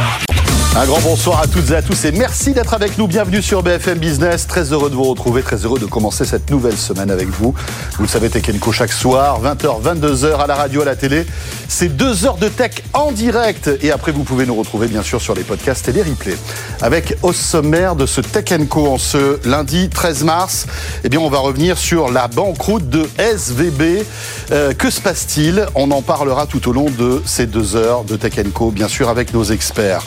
Africa. Un grand bonsoir à toutes et à tous et merci d'être avec nous. Bienvenue sur BFM Business. Très heureux de vous retrouver, très heureux de commencer cette nouvelle semaine avec vous. Vous le savez, Tekenko chaque soir, 20h, 22h à la radio, à la télé. C'est deux heures de tech en direct. Et après, vous pouvez nous retrouver bien sûr sur les podcasts et les replays. Avec au sommaire de ce Tech en ce lundi 13 mars, eh bien, on va revenir sur la banqueroute de SVB. Euh, que se passe-t-il? On en parlera tout au long de ces deux heures de Tech bien sûr avec nos experts.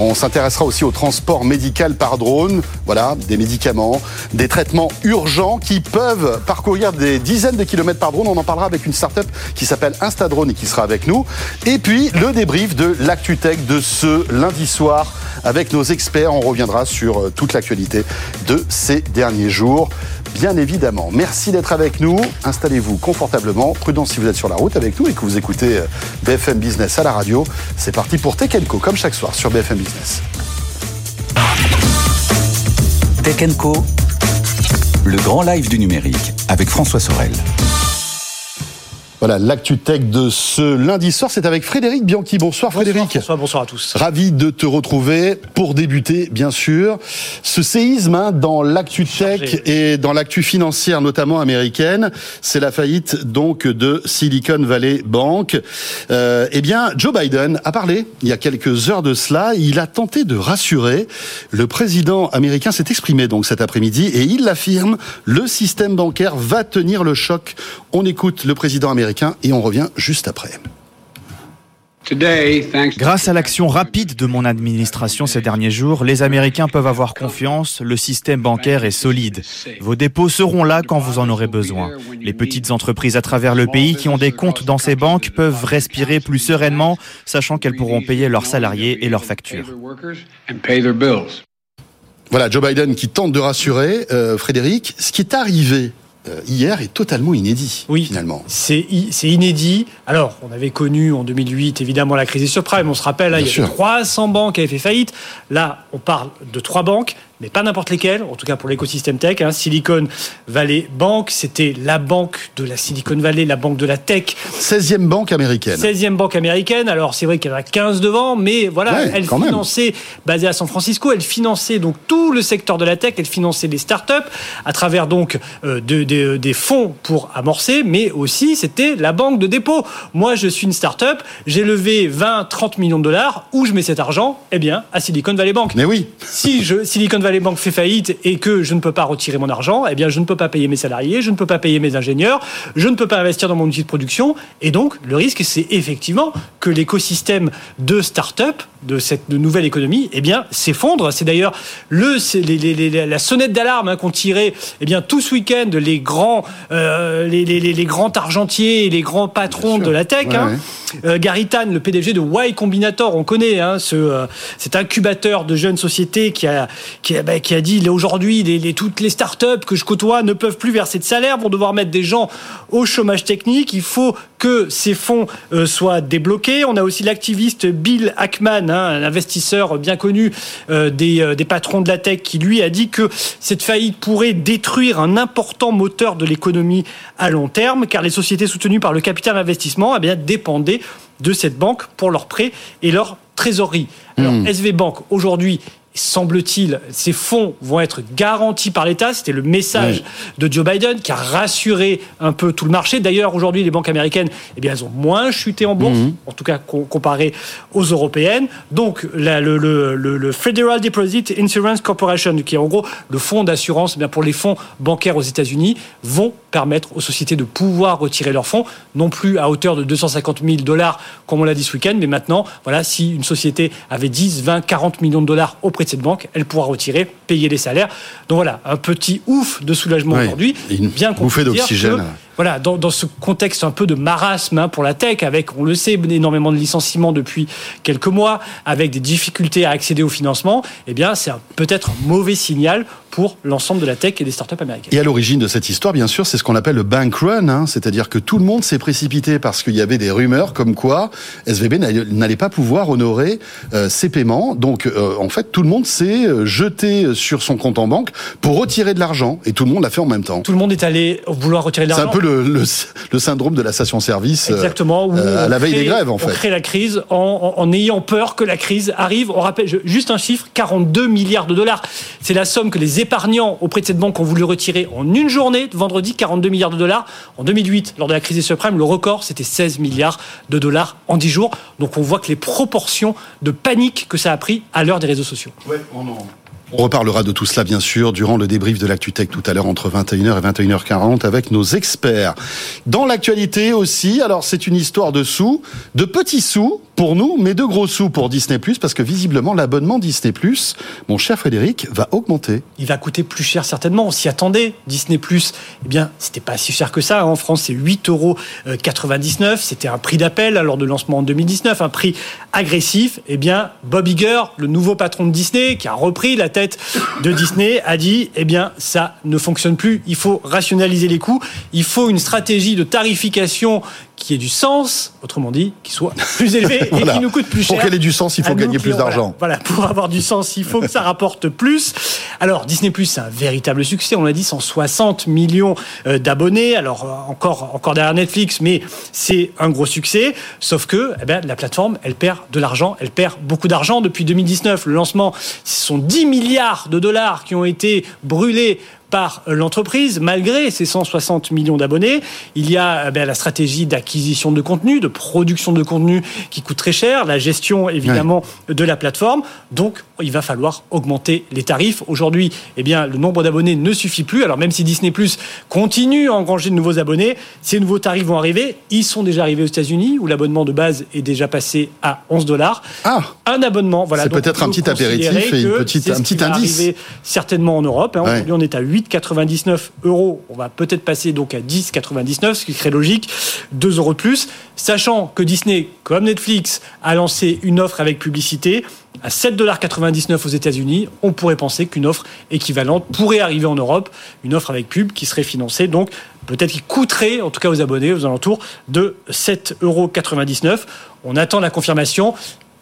On s'intéressera aussi au transport médical par drone. Voilà, des médicaments, des traitements urgents qui peuvent parcourir des dizaines de kilomètres par drone. On en parlera avec une start-up qui s'appelle Instadrone et qui sera avec nous. Et puis, le débrief de l'ActuTech de ce lundi soir avec nos experts. On reviendra sur euh, toute l'actualité de ces derniers jours bien évidemment. Merci d'être avec nous. Installez-vous confortablement. Prudence si vous êtes sur la route avec nous et que vous écoutez euh, BFM Business à la radio. C'est parti pour Tech Co, comme chaque soir sur BFM Business. Tech Co, le grand live du numérique avec François Sorel. Voilà, l'actu tech de ce lundi soir, c'est avec Frédéric Bianchi. Bonsoir Frédéric. Bonsoir, bonsoir à tous. Ravi de te retrouver pour débuter, bien sûr. Ce séisme hein, dans l'actu tech et dans l'actu financière, notamment américaine, c'est la faillite donc de Silicon Valley Bank. Euh, eh bien, Joe Biden a parlé il y a quelques heures de cela. Il a tenté de rassurer. Le président américain s'est exprimé donc cet après-midi et il l'affirme, le système bancaire va tenir le choc. On écoute le président américain et on revient juste après. Grâce à l'action rapide de mon administration ces derniers jours, les Américains peuvent avoir confiance, le système bancaire est solide. Vos dépôts seront là quand vous en aurez besoin. Les petites entreprises à travers le pays qui ont des comptes dans ces banques peuvent respirer plus sereinement, sachant qu'elles pourront payer leurs salariés et leurs factures. Voilà, Joe Biden qui tente de rassurer. Euh, Frédéric, ce qui est arrivé hier est totalement inédit, oui, finalement. C'est inédit. Alors, on avait connu en 2008, évidemment, la crise des subprimes. On se rappelle, là, il y a 300 banques qui avaient fait faillite. Là, on parle de trois banques mais pas n'importe lesquelles, en tout cas pour l'écosystème tech. Hein. Silicon Valley Bank, c'était la banque de la Silicon Valley, la banque de la tech. 16e banque américaine. 16e banque américaine. Alors c'est vrai qu'il y en a 15 devant, mais voilà, elle finançait, basée à San Francisco, elle finançait donc tout le secteur de la tech, elle finançait des startups à travers donc euh, de, des fonds pour amorcer, mais aussi c'était la banque de dépôt. Moi je suis une startup, j'ai levé 20, 30 millions de dollars, où je mets cet argent? Eh bien à Silicon Valley Bank. Mais oui. Si je, Silicon Valley les banques fait faillite et que je ne peux pas retirer mon argent, eh bien, je ne peux pas payer mes salariés, je ne peux pas payer mes ingénieurs, je ne peux pas investir dans mon outil de production. Et donc, le risque, c'est effectivement que l'écosystème de start-up, de cette nouvelle économie, eh bien, s'effondre. C'est d'ailleurs le, la sonnette d'alarme hein, qu'ont tiré, eh bien, tout ce week-end les grands, euh, les, grands argentiers et les grands patrons de la tech. Hein. Euh, Gary Tan, le PDG de Y Combinator, on connaît hein, ce, euh, cet incubateur de jeunes sociétés qui a, qui a, bah, qui a dit aujourd'hui les, toutes les startups que je côtoie ne peuvent plus verser de salaire, vont devoir mettre des gens au chômage technique. Il faut que ces fonds soient débloqués. On a aussi l'activiste Bill Ackman, hein, un investisseur bien connu des, des patrons de la tech, qui lui a dit que cette faillite pourrait détruire un important moteur de l'économie à long terme, car les sociétés soutenues par le capital investissement eh bien, dépendaient de cette banque pour leurs prêts et leur trésorerie. Alors, hmm. SV Bank, aujourd'hui, semble-t-il, ces fonds vont être garantis par l'État. C'était le message de Joe Biden qui a rassuré un peu tout le marché. D'ailleurs, aujourd'hui, les banques américaines, eh bien, elles ont moins chuté en bourse, mhm. en tout cas comparé aux européennes. Donc, le, Federal Deposit Insurance Corporation, qui est en gros le fonds d'assurance eh pour les fonds bancaires aux États-Unis, vont permettre aux sociétés de pouvoir retirer leurs fonds, non plus à hauteur de 250 000 dollars, comme on l'a dit ce week-end, mais maintenant, voilà, si une société avait 10, 20, 40 millions de dollars auprès de cette banque, elle pourra retirer, payer les salaires. Donc voilà, un petit ouf de soulagement aujourd'hui. Bien qu'on bouffée d'oxygène voilà, dans, dans, ce contexte un peu de marasme hein, pour la tech, avec, on le sait, énormément de licenciements depuis quelques mois, avec des difficultés à accéder au financement, eh bien, c'est peut-être un mauvais signal pour l'ensemble de la tech et des startups américaines. Et à l'origine de cette histoire, bien sûr, c'est ce qu'on appelle le bank run, hein, c'est-à-dire que tout le monde s'est précipité parce qu'il y avait des rumeurs comme quoi SVB n'allait pas pouvoir honorer euh, ses paiements. Donc, euh, en fait, tout le monde s'est euh, jeté sur son compte en banque pour retirer de l'argent, et tout le monde l'a fait en même temps. Tout le monde est allé vouloir retirer de l'argent le, le, syndrome de la station-service. Exactement. à la veille des grèves, en fait. On crée la crise en, en, ayant peur que la crise arrive. On rappelle juste un chiffre 42 milliards de dollars. C'est la somme que les épargnants auprès de cette banque ont voulu retirer en une journée, vendredi, 42 milliards de dollars. En 2008, lors de la crise des subprimes, le record, c'était 16 milliards de dollars en 10 jours. Donc on voit que les proportions de panique que ça a pris à l'heure des réseaux sociaux. Ouais, on en... On reparlera de tout cela, bien sûr, durant le débrief de l'ActuTech tout à l'heure entre 21h et 21h40 avec nos experts. Dans l'actualité aussi, alors c'est une histoire de sous, de petits sous pour nous, mais de gros sous pour Disney+, parce que visiblement l'abonnement Disney+, mon cher Frédéric, va augmenter. Il va coûter plus cher certainement, on s'y attendait. Disney+, eh bien, c'était pas si cher que ça. En France, c'est 8,99 euros. C'était un prix d'appel lors de lancement en 2019, un prix agressif. Eh bien, Bob Iger, le nouveau patron de Disney, qui a repris la tête de Disney, a dit, eh bien, ça ne fonctionne plus. Il faut rationaliser les coûts. Il faut une stratégie de tarification qui ait du sens, autrement dit, qui soit plus élevé et qui nous coûte plus cher. Pour qu'elle ait du sens, il faut gagner plus d'argent. Voilà, pour avoir du sens, il faut que ça rapporte plus. Alors, Disney Plus, c'est un véritable succès. On l'a dit, 160 millions euh, d'abonnés. Alors, euh, encore, encore derrière Netflix, mais c'est un gros succès. Sauf que, eh ben, la plateforme, elle perd de l'argent. Elle perd beaucoup d'argent depuis 2019. Le lancement, ce sont 10 milliards de dollars qui ont été brûlés par l'entreprise, malgré ses 160 millions d'abonnés. Il y a eh ben, la stratégie d'acquisition de contenu, de production de contenu qui coûte très cher, la gestion évidemment de la plateforme. Donc, il va falloir augmenter les tarifs. Aujourd'hui, eh bien, le nombre d'abonnés ne suffit plus. Alors, même si Disney Plus continue à engranger de nouveaux abonnés, ces nouveaux tarifs vont arriver. Ils sont déjà arrivés aux États-Unis, où l'abonnement de base est déjà passé à 11 dollars. Ah Un abonnement, voilà. C'est peut-être un petit apéritif et une petite, un petit indice. certainement en Europe. Hein. Aujourd'hui, on est à 8 8,99 euros. On va peut-être passer donc à 10,99, ce qui serait logique, 2 euros de plus, sachant que Disney, comme Netflix, a lancé une offre avec publicité à 7,99$ aux États-Unis. On pourrait penser qu'une offre équivalente pourrait arriver en Europe, une offre avec pub qui serait financée donc peut-être qui coûterait, en tout cas aux abonnés, aux alentours de 7,99€. On attend la confirmation.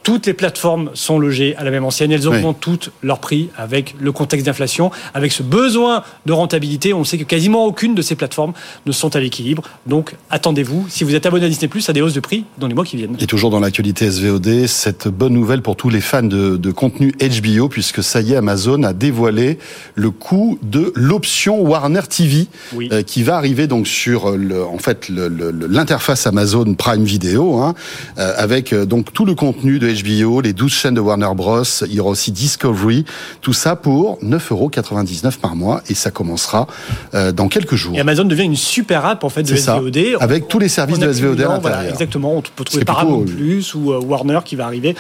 Toutes les plateformes sont logées à la même enseigne. Elles augmentent toutes leurs prix avec le contexte d'inflation, avec ce besoin de rentabilité. On sait que quasiment aucune de ces plateformes ne sont à l'équilibre. Donc attendez-vous, si vous êtes abonné à Disney+, à des hausses de prix dans les mois qui viennent. Et toujours dans l'actualité SVOD, cette bonne nouvelle pour tous les fans de, contenu HBO, puisque ça y est, Amazon a dévoilé le coût de l'option Warner TV, euh, qui va arriver donc sur le, en fait l'interface Amazon Prime Video, hein, euh, avec euh, donc tout le contenu de HBO, les 12 chaînes de Warner Bros. Il y aura aussi Discovery. Tout ça pour 9,99€ par mois et ça commencera euh, dans quelques jours. Et Amazon devient une super app en fait de SVOD. avec tous les services de SVOD à l'intérieur. exactement. On peut trouver Paramount Plus ou euh, Warner qui va arriver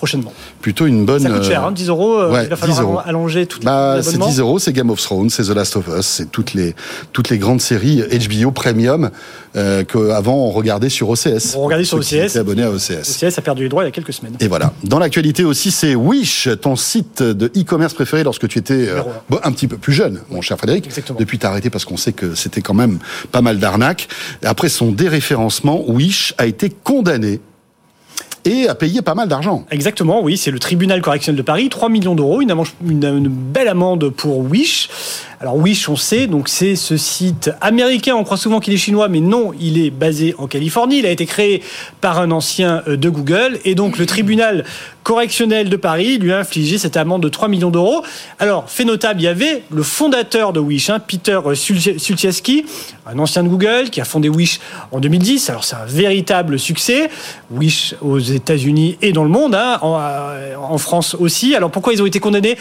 prochainement. Plutôt une bonne. Ça coûte cher, 10 hein, euros. Euh, il va falloir allonger tout bah, C'est 10 euros, c'est Game of Thrones, c'est The Last of Us, c'est toutes les, toutes les grandes séries HBO Premium euh, qu'avant on regardait sur OCS. On regardait sur OCS. abonné à OCS. OCS a perdu les droits il y a quelques semaines. Et voilà. Dans l'actualité aussi, c'est Wish, ton site de e-commerce préféré lorsque tu étais euh, un petit peu plus jeune, mon cher Frédéric. Exactement. Depuis t'as arrêté parce qu'on sait que c'était quand même pas mal d'arnaques. Après son déréférencement, Wish a été condamné et a payé pas mal d'argent. Exactement, oui, c'est le tribunal correctionnel de Paris, 3 millions d'euros, une, une, belle amende pour Wish. Alors Wish, on sait, donc c'est ce site américain. On croit souvent qu'il est chinois, mais non, il est basé en Californie. Il a été créé par un ancien euh, de Google, et donc le tribunal correctionnel de Paris lui a infligé cette amende de 3 millions d'euros. Alors, fait notable, il y avait le fondateur de Wish, hein, Peter Sulczewski, un ancien de Google qui a fondé Wish en 2010. Alors, c'est un véritable succès. Wish aux États-Unis et dans le monde, hein, en, euh, en, France aussi. Alors, pourquoi ils ont été condamnés?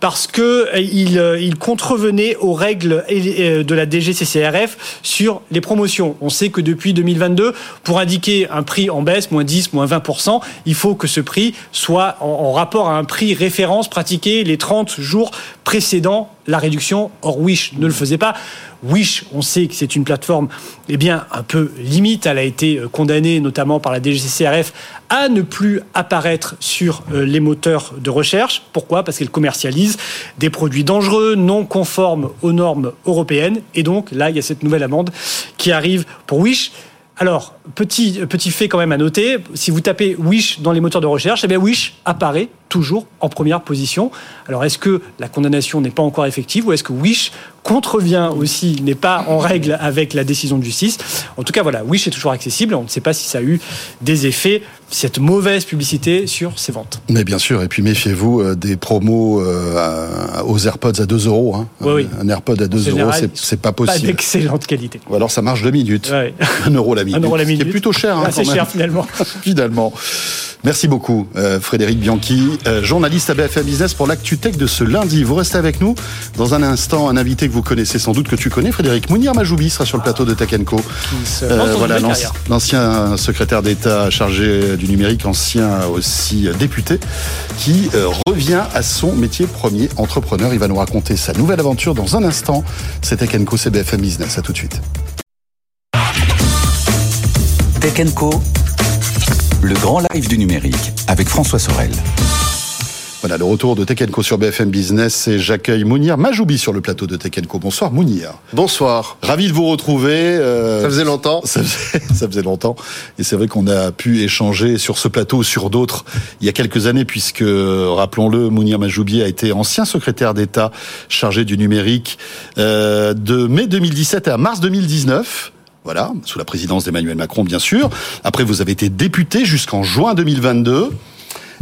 Parce qu'ils euh, ils contrevenaient aux règles euh, de la DGCCRF sur les promotions. On sait que depuis 2022, pour indiquer un prix en baisse, moins 10, moins 20%, il faut que ce prix soit en rapport à un prix référence pratiqué les 30 jours précédant la réduction. Or, Wish ne le faisait pas. Wish, on sait que c'est une plateforme eh bien, un peu limite. Elle a été euh, condamnée notamment par la DGCCRF à ne plus apparaître sur euh, les moteurs de recherche. Pourquoi? Parce qu'elle commercialise des produits dangereux, non conformes aux normes européennes. Et donc là, il y a cette nouvelle amende qui arrive pour Wish. Alors, petit, petit fait quand même à noter, si vous tapez Wish dans les moteurs de recherche, eh bien Wish apparaît toujours en première position. Alors est-ce que la condamnation n'est pas encore effective ou est-ce que Wish contrevient aussi, n'est pas en règle avec la décision de justice? En tout cas, voilà, Wish est toujours accessible. On ne sait pas si ça a eu des effets, cette mauvaise publicité sur ses ventes. Mais bien sûr, et puis méfiez-vous euh, des promos euh, aux AirPods à 2 euros. Hein. Oui, oui. Un AirPod à 2 euros, c'est pas Pas possible. d'excellente qualité. Ou alors ça marche deux minutes. Ouais. Un euro la minute. Un euro la minute. est plutôt cher. hein, Assez cher finalement. Finalement. Merci beaucoup, euh, Frédéric Bianchi, journaliste à BFM Business pour l'actu tech de ce lundi. Vous restez avec nous. Dans un instant, un invité que vous connaissez sans doute, que tu connais, Frédéric Mounir Majoubi, sera sur le plateau de Tech Co. Euh, voilà, l'ancien secrétaire d'État chargé du numérique, ancien aussi député, qui euh, revient à son métier premier, entrepreneur. Il va nous raconter sa nouvelle aventure dans un instant. C'est Tech Co, c'est BFM Business. À tout de suite. Tech Co, le grand live du numérique avec François Sorel. Voilà, le retour de Tech Co sur BFM Business et j'accueille Mounir Majoubi sur le plateau de Tech Co. Bonsoir Mounir. Bonsoir. Ravi de vous retrouver. euh, Ça faisait longtemps. Ça faisait, ça faisait longtemps. Et c'est vrai qu'on a pu échanger sur ce plateau ou sur d'autres il y a quelques années, puisque, rappelons-le, Mounir Majoubi a été ancien secrétaire d'État chargé du numérique euh, de mai 2017 à mars 2019. Voilà, sous la présidence d'Emmanuel Macron, bien sûr. Après, vous avez été député jusqu'en juin 2022.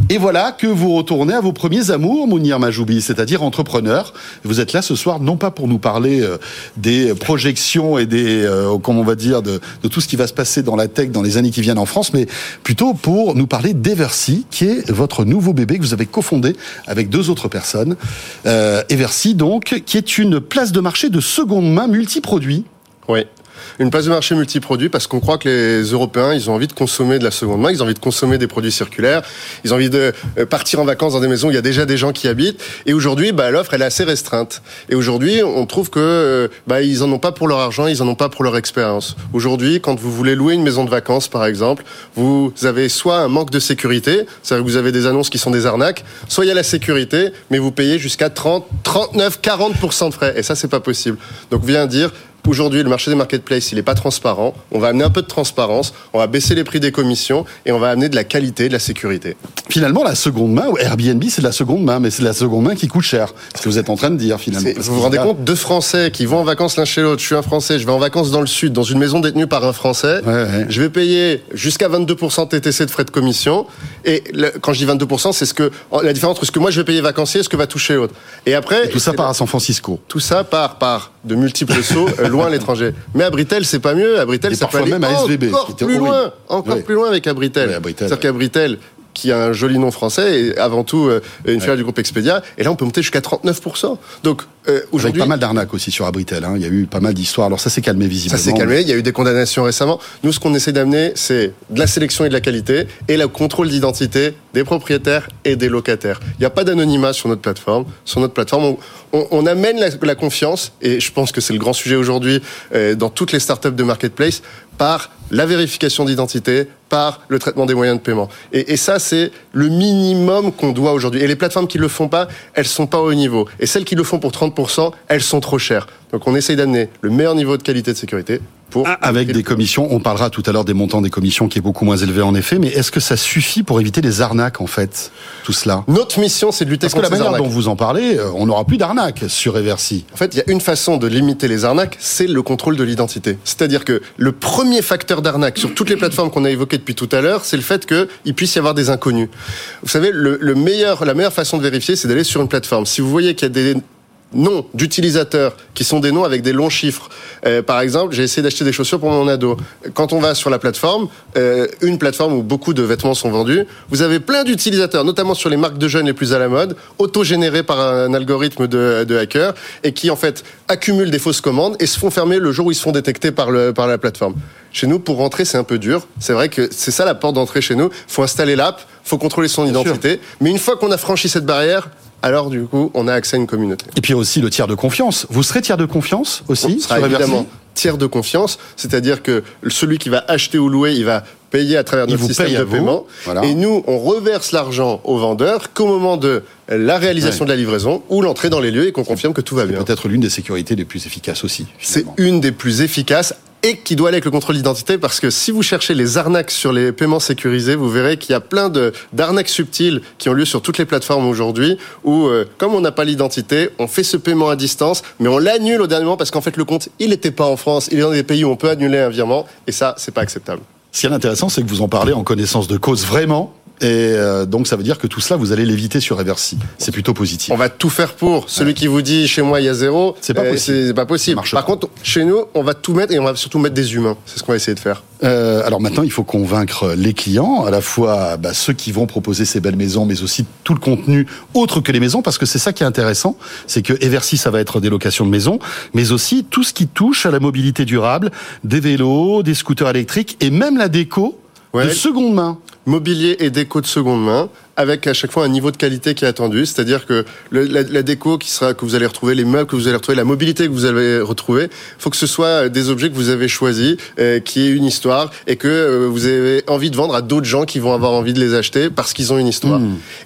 Et voilà que vous retournez à vos premiers amours, Mounir Majoubi, c'est-à-dire entrepreneur. Vous êtes là ce soir, non pas pour nous parler euh, des projections et des, euh, comment on va dire, de, de tout ce qui va se passer dans la tech dans les années qui viennent en France, mais plutôt pour nous parler d'Eversy, qui est votre nouveau bébé que vous avez cofondé avec deux autres personnes. Euh, Eversy, donc, qui est une place de marché de seconde main multiproduit. Oui. Une place de marché multiproduit parce qu'on croit que les Européens, ils ont envie de consommer de la seconde main, ils ont envie de consommer des produits circulaires, ils ont envie de euh, partir en vacances dans des maisons où il y a déjà des gens qui habitent. Et aujourd'hui, bah, l'offre, elle est assez restreinte. Et aujourd'hui, on trouve que euh, bah, ils en ont pas pour leur argent, ils en ont pas pour leur expérience. Aujourd'hui, quand vous voulez louer une maison de vacances, par exemple, vous avez soit un manque de sécurité, vous avez des annonces qui sont des arnaques, soit il y a la sécurité, mais vous payez jusqu'à 30, 39, 40% de frais. Et ça, c'est pas possible. Donc, vient dire, Aujourd'hui, le marché des marketplaces, il n'est pas transparent. On va amener un peu de transparence, on va baisser les prix des commissions et on va amener de la qualité, de la sécurité. Finalement, la seconde main, ou Airbnb, c'est de la seconde main, mais c'est de la seconde main qui coûte cher. Ce que vous êtes en train de dire, finalement. Vous vous rendez compte Deux Français qui vont en vacances l'un chez l'autre. Je suis un Français, je vais en vacances dans le Sud, dans une maison détenue par un Français. Ouais, ouais. Je vais payer jusqu'à 22% TTC de frais de commission. Et le- quand je dis 22%, c'est ce que la différence entre ce que moi je vais payer vacancier et ce que va toucher l'autre. Et après, Et tout ça part à San Francisco. tout ça part par de multiples sauts loin l'étranger. Mais à Britel, c'est pas mieux. À Britel, ça peut aller même à SVB, encore plus loin, encore Oui. plus loin avec Abritel. Oui, Abritel, C'est-à-dire qu'Abritel, qui a un joli nom français, est avant tout euh, une filiale du groupe Expedia, et là on peut monter jusqu'à 39%. Donc euh, aujourd'hui, pas mal d'arnaques aussi sur Abritel. hein. Il y a eu pas mal d'histoires. Alors ça s'est calmé ça visiblement. s'est calmé. Il y a eu des condamnations récemment. Nous, ce qu'on essaie d'amener, c'est de la sélection et de la qualité et le contrôle d'identité des propriétaires et des locataires. Il n'y a pas d'anonymat sur notre plateforme. Sur notre plateforme, on, on- on amène la, la confiance et je pense que c'est le grand sujet aujourd'hui euh, dans toutes les startups de marketplace par la vérification d'identité, par le traitement des moyens de paiement. Et, ça, c'est le minimum qu'on doit aujourd'hui. Et les plateformes qui le font pas, elles sont pas au niveau. Et celles qui le font pour 30%, elles sont trop chères. Donc on essaye d'amener le meilleur niveau de qualité de sécurité pour... Ah, Avec des commissions, on parlera tout à l'heure des montants des commissions qui est beaucoup moins élevé en effet, mais est-ce que ça suffit pour éviter les arnaques en fait, tout cela? Notre mission, c'est de lutter Parce que contre la ces manière arnaques. dont vous en parlez, euh, on n'aura plus d'arnaques sur Eversy. En fait, il y a une façon de limiter les arnaques, c'est le contrôle de l'identité. C'est-à-dire que le premier facteur d'arnaque sur toutes les plateformes qu'on a évoquées depuis tout à l'heure, c'est le fait qu'il puisse y avoir des inconnus. Vous savez, le, le meilleur, la meilleure façon de vérifier, c'est d'aller sur une plateforme. Si vous voyez qu'il y a des noms d'utilisateurs qui sont des noms avec des longs chiffres. Euh, par exemple, j'ai essayé d'acheter des chaussures pour mon ado. Quand on va sur la plateforme, euh, une plateforme où beaucoup de vêtements sont vendus, vous avez plein d'utilisateurs, notamment sur les marques de jeunes les plus à la mode, auto-générés par un algorithme de, de hackers, et qui en fait accumulent des fausses commandes et se font fermer le jour où ils se font détecter par, le, par la plateforme. Chez nous, pour rentrer, c'est un peu dur. C'est vrai que c'est ça la porte d'entrée chez nous. faut installer l'app, faut contrôler son identité. Mais une fois qu'on a franchi cette barrière, alors du coup, on a accès à une communauté. Et puis aussi le tiers de confiance. Vous serez tiers de confiance aussi On sera sur évidemment tiers de confiance, c'est-à-dire que celui qui va acheter ou louer, il va payer à travers notre vous système de vous. paiement. Voilà. Et nous, on reverse l'argent au vendeur qu'au moment de la réalisation Ouais. de la livraison ou l'entrée dans les lieux et qu'on confirme que tout va bien. Peut-être l'une des sécurités les plus efficaces aussi. C'est une des plus efficaces et qui doit aller avec le contrôle d'identité parce que si vous cherchez les arnaques sur les paiements sécurisés, vous verrez qu'il y a plein d'arnaques subtiles qui ont lieu sur toutes les plateformes aujourd'hui où euh, comme on n'a pas l'identité, on fait ce paiement à distance, mais on l'annule au dernier moment parce qu'en fait le compte il n'était pas en France, il est dans des pays où on peut annuler un virement et ça c'est pas acceptable. Ce qui est intéressant, c'est que vous en parlez en connaissance de cause vraiment. Et euh, donc ça veut dire que tout cela, vous allez l'éviter sur Eversi. C'est plutôt positif. On va tout faire pour. Celui qui vous dit chez moi il y a zéro, C'est pas euh, possible. C'est pas possible. Par pas. contre, chez nous, on va tout mettre et on va surtout mettre des humains. C'est ce qu'on va essayer de faire. Euh, alors maintenant, il faut convaincre les clients, à la fois bah, ceux qui vont proposer ces belles maisons, mais aussi tout le contenu autre que les maisons, parce que c'est ça qui est intéressant, c'est que Eversi, ça va être des locations de maisons, mais aussi tout ce qui touche à la mobilité durable, des vélos, des scooters électriques et même la déco Ouais. de seconde main. mobilier et déco de seconde main avec à chaque fois un niveau de qualité qui est attendu, c'est-à-dire que le- la, la déco qui sera que vous allez retrouver, les meubles que vous allez retrouver, la mobilité que vous allez retrouver, faut que ce soit des objets que vous avez choisis, euh, qui aient une histoire et que euh, vous avez envie de vendre à d'autres gens qui vont avoir envie de les acheter parce qu'ils ont une histoire.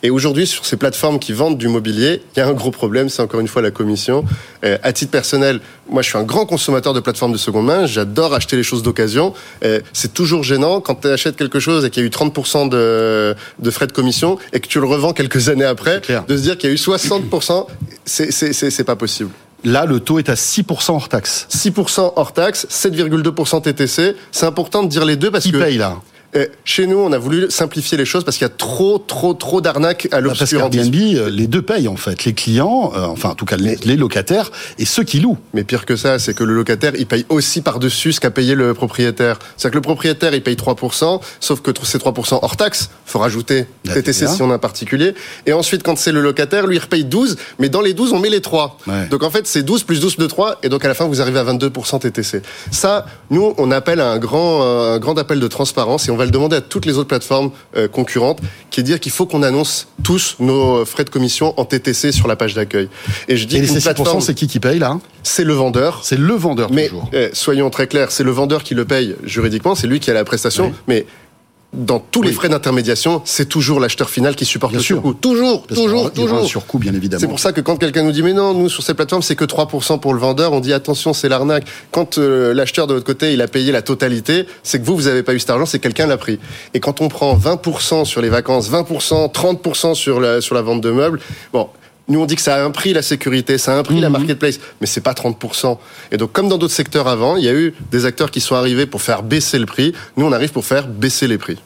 Et aujourd'hui sur ces plateformes qui vendent du mobilier, il y a un gros problème, c'est encore une fois la commission. Euh, à titre personnel, moi je suis un grand consommateur de plateformes de seconde main, j'adore acheter les choses d'occasion. Euh, c'est toujours gênant quand tu achètes quelque chose et qu'il y a eu 30% de, de frais de commission et que tu le revends quelques années après, de se dire qu'il y a eu 60%, c'est- c'est c'est- c'est pas possible. Là, le taux est à 6% hors taxe. 6% hors taxe, 7,2% TTC. C'est important de dire les deux parce Qui que paye là? Euh, chez nous, on a voulu simplifier les choses parce qu'il y a trop, trop, trop d'arnaques à Bah, l'obscurantisme. qu'Airbnb, euh, les deux payent en fait, les clients, euh, enfin en tout cas les, les locataires et ceux qui louent. Mais pire que ça, c'est que le locataire, il paye aussi par-dessus ce qu'a payé le propriétaire. C'est-à-dire que le propriétaire, il paye 3%, sauf que c'est 3% hors taxe. faut rajouter La TTC TVA. si on a un particulier. Et ensuite, quand c'est le locataire, lui, il repaye 12, mais dans les 12, on met les 3. Ouais. Donc en fait, c'est 12 plus 12 de 3, et donc à la fin, vous arrivez à 22% TTC. Ça, nous, on appelle à un grand, euh, un grand appel de transparence, et on va le demander à toutes les autres plateformes euh, concurrentes, qui est dire qu'il faut qu'on annonce tous nos frais de commission en TTC sur la page d'accueil. Et je dis Et les qu'une 6%, plateforme, c'est qui qui paye là c'est le vendeur. C'est le vendeur Mais eh, soyons très clairs, c'est le vendeur qui le paye juridiquement, c'est lui qui a la prestation. Oui. Mais dans tous les frais d'intermédiation, c'est toujours l'acheteur final qui supporte Bien le surcoût. Toujours, Parce toujours, aura un toujours. surcoût bien évidemment. C'est pour ça que quand quelqu'un nous dit mais non, nous sur ces plateformes c'est que 3% pour le vendeur, on dit attention c'est l'arnaque. Quand euh, l'acheteur de votre côté il a payé la totalité, c'est que vous vous avez pas eu cet argent, c'est que quelqu'un l'a pris. Et quand on prend 20% sur les vacances, 20%, 30% sur la sur la vente de meubles, bon. Nous, on dit que ça a un prix, la sécurité, ça a un prix, Mhm. la marketplace, mais c'est pas 30%. Et donc, comme dans d'autres secteurs avant, il y a eu des acteurs qui sont arrivés pour faire baisser le prix. Nous, on arrive pour faire baisser les prix.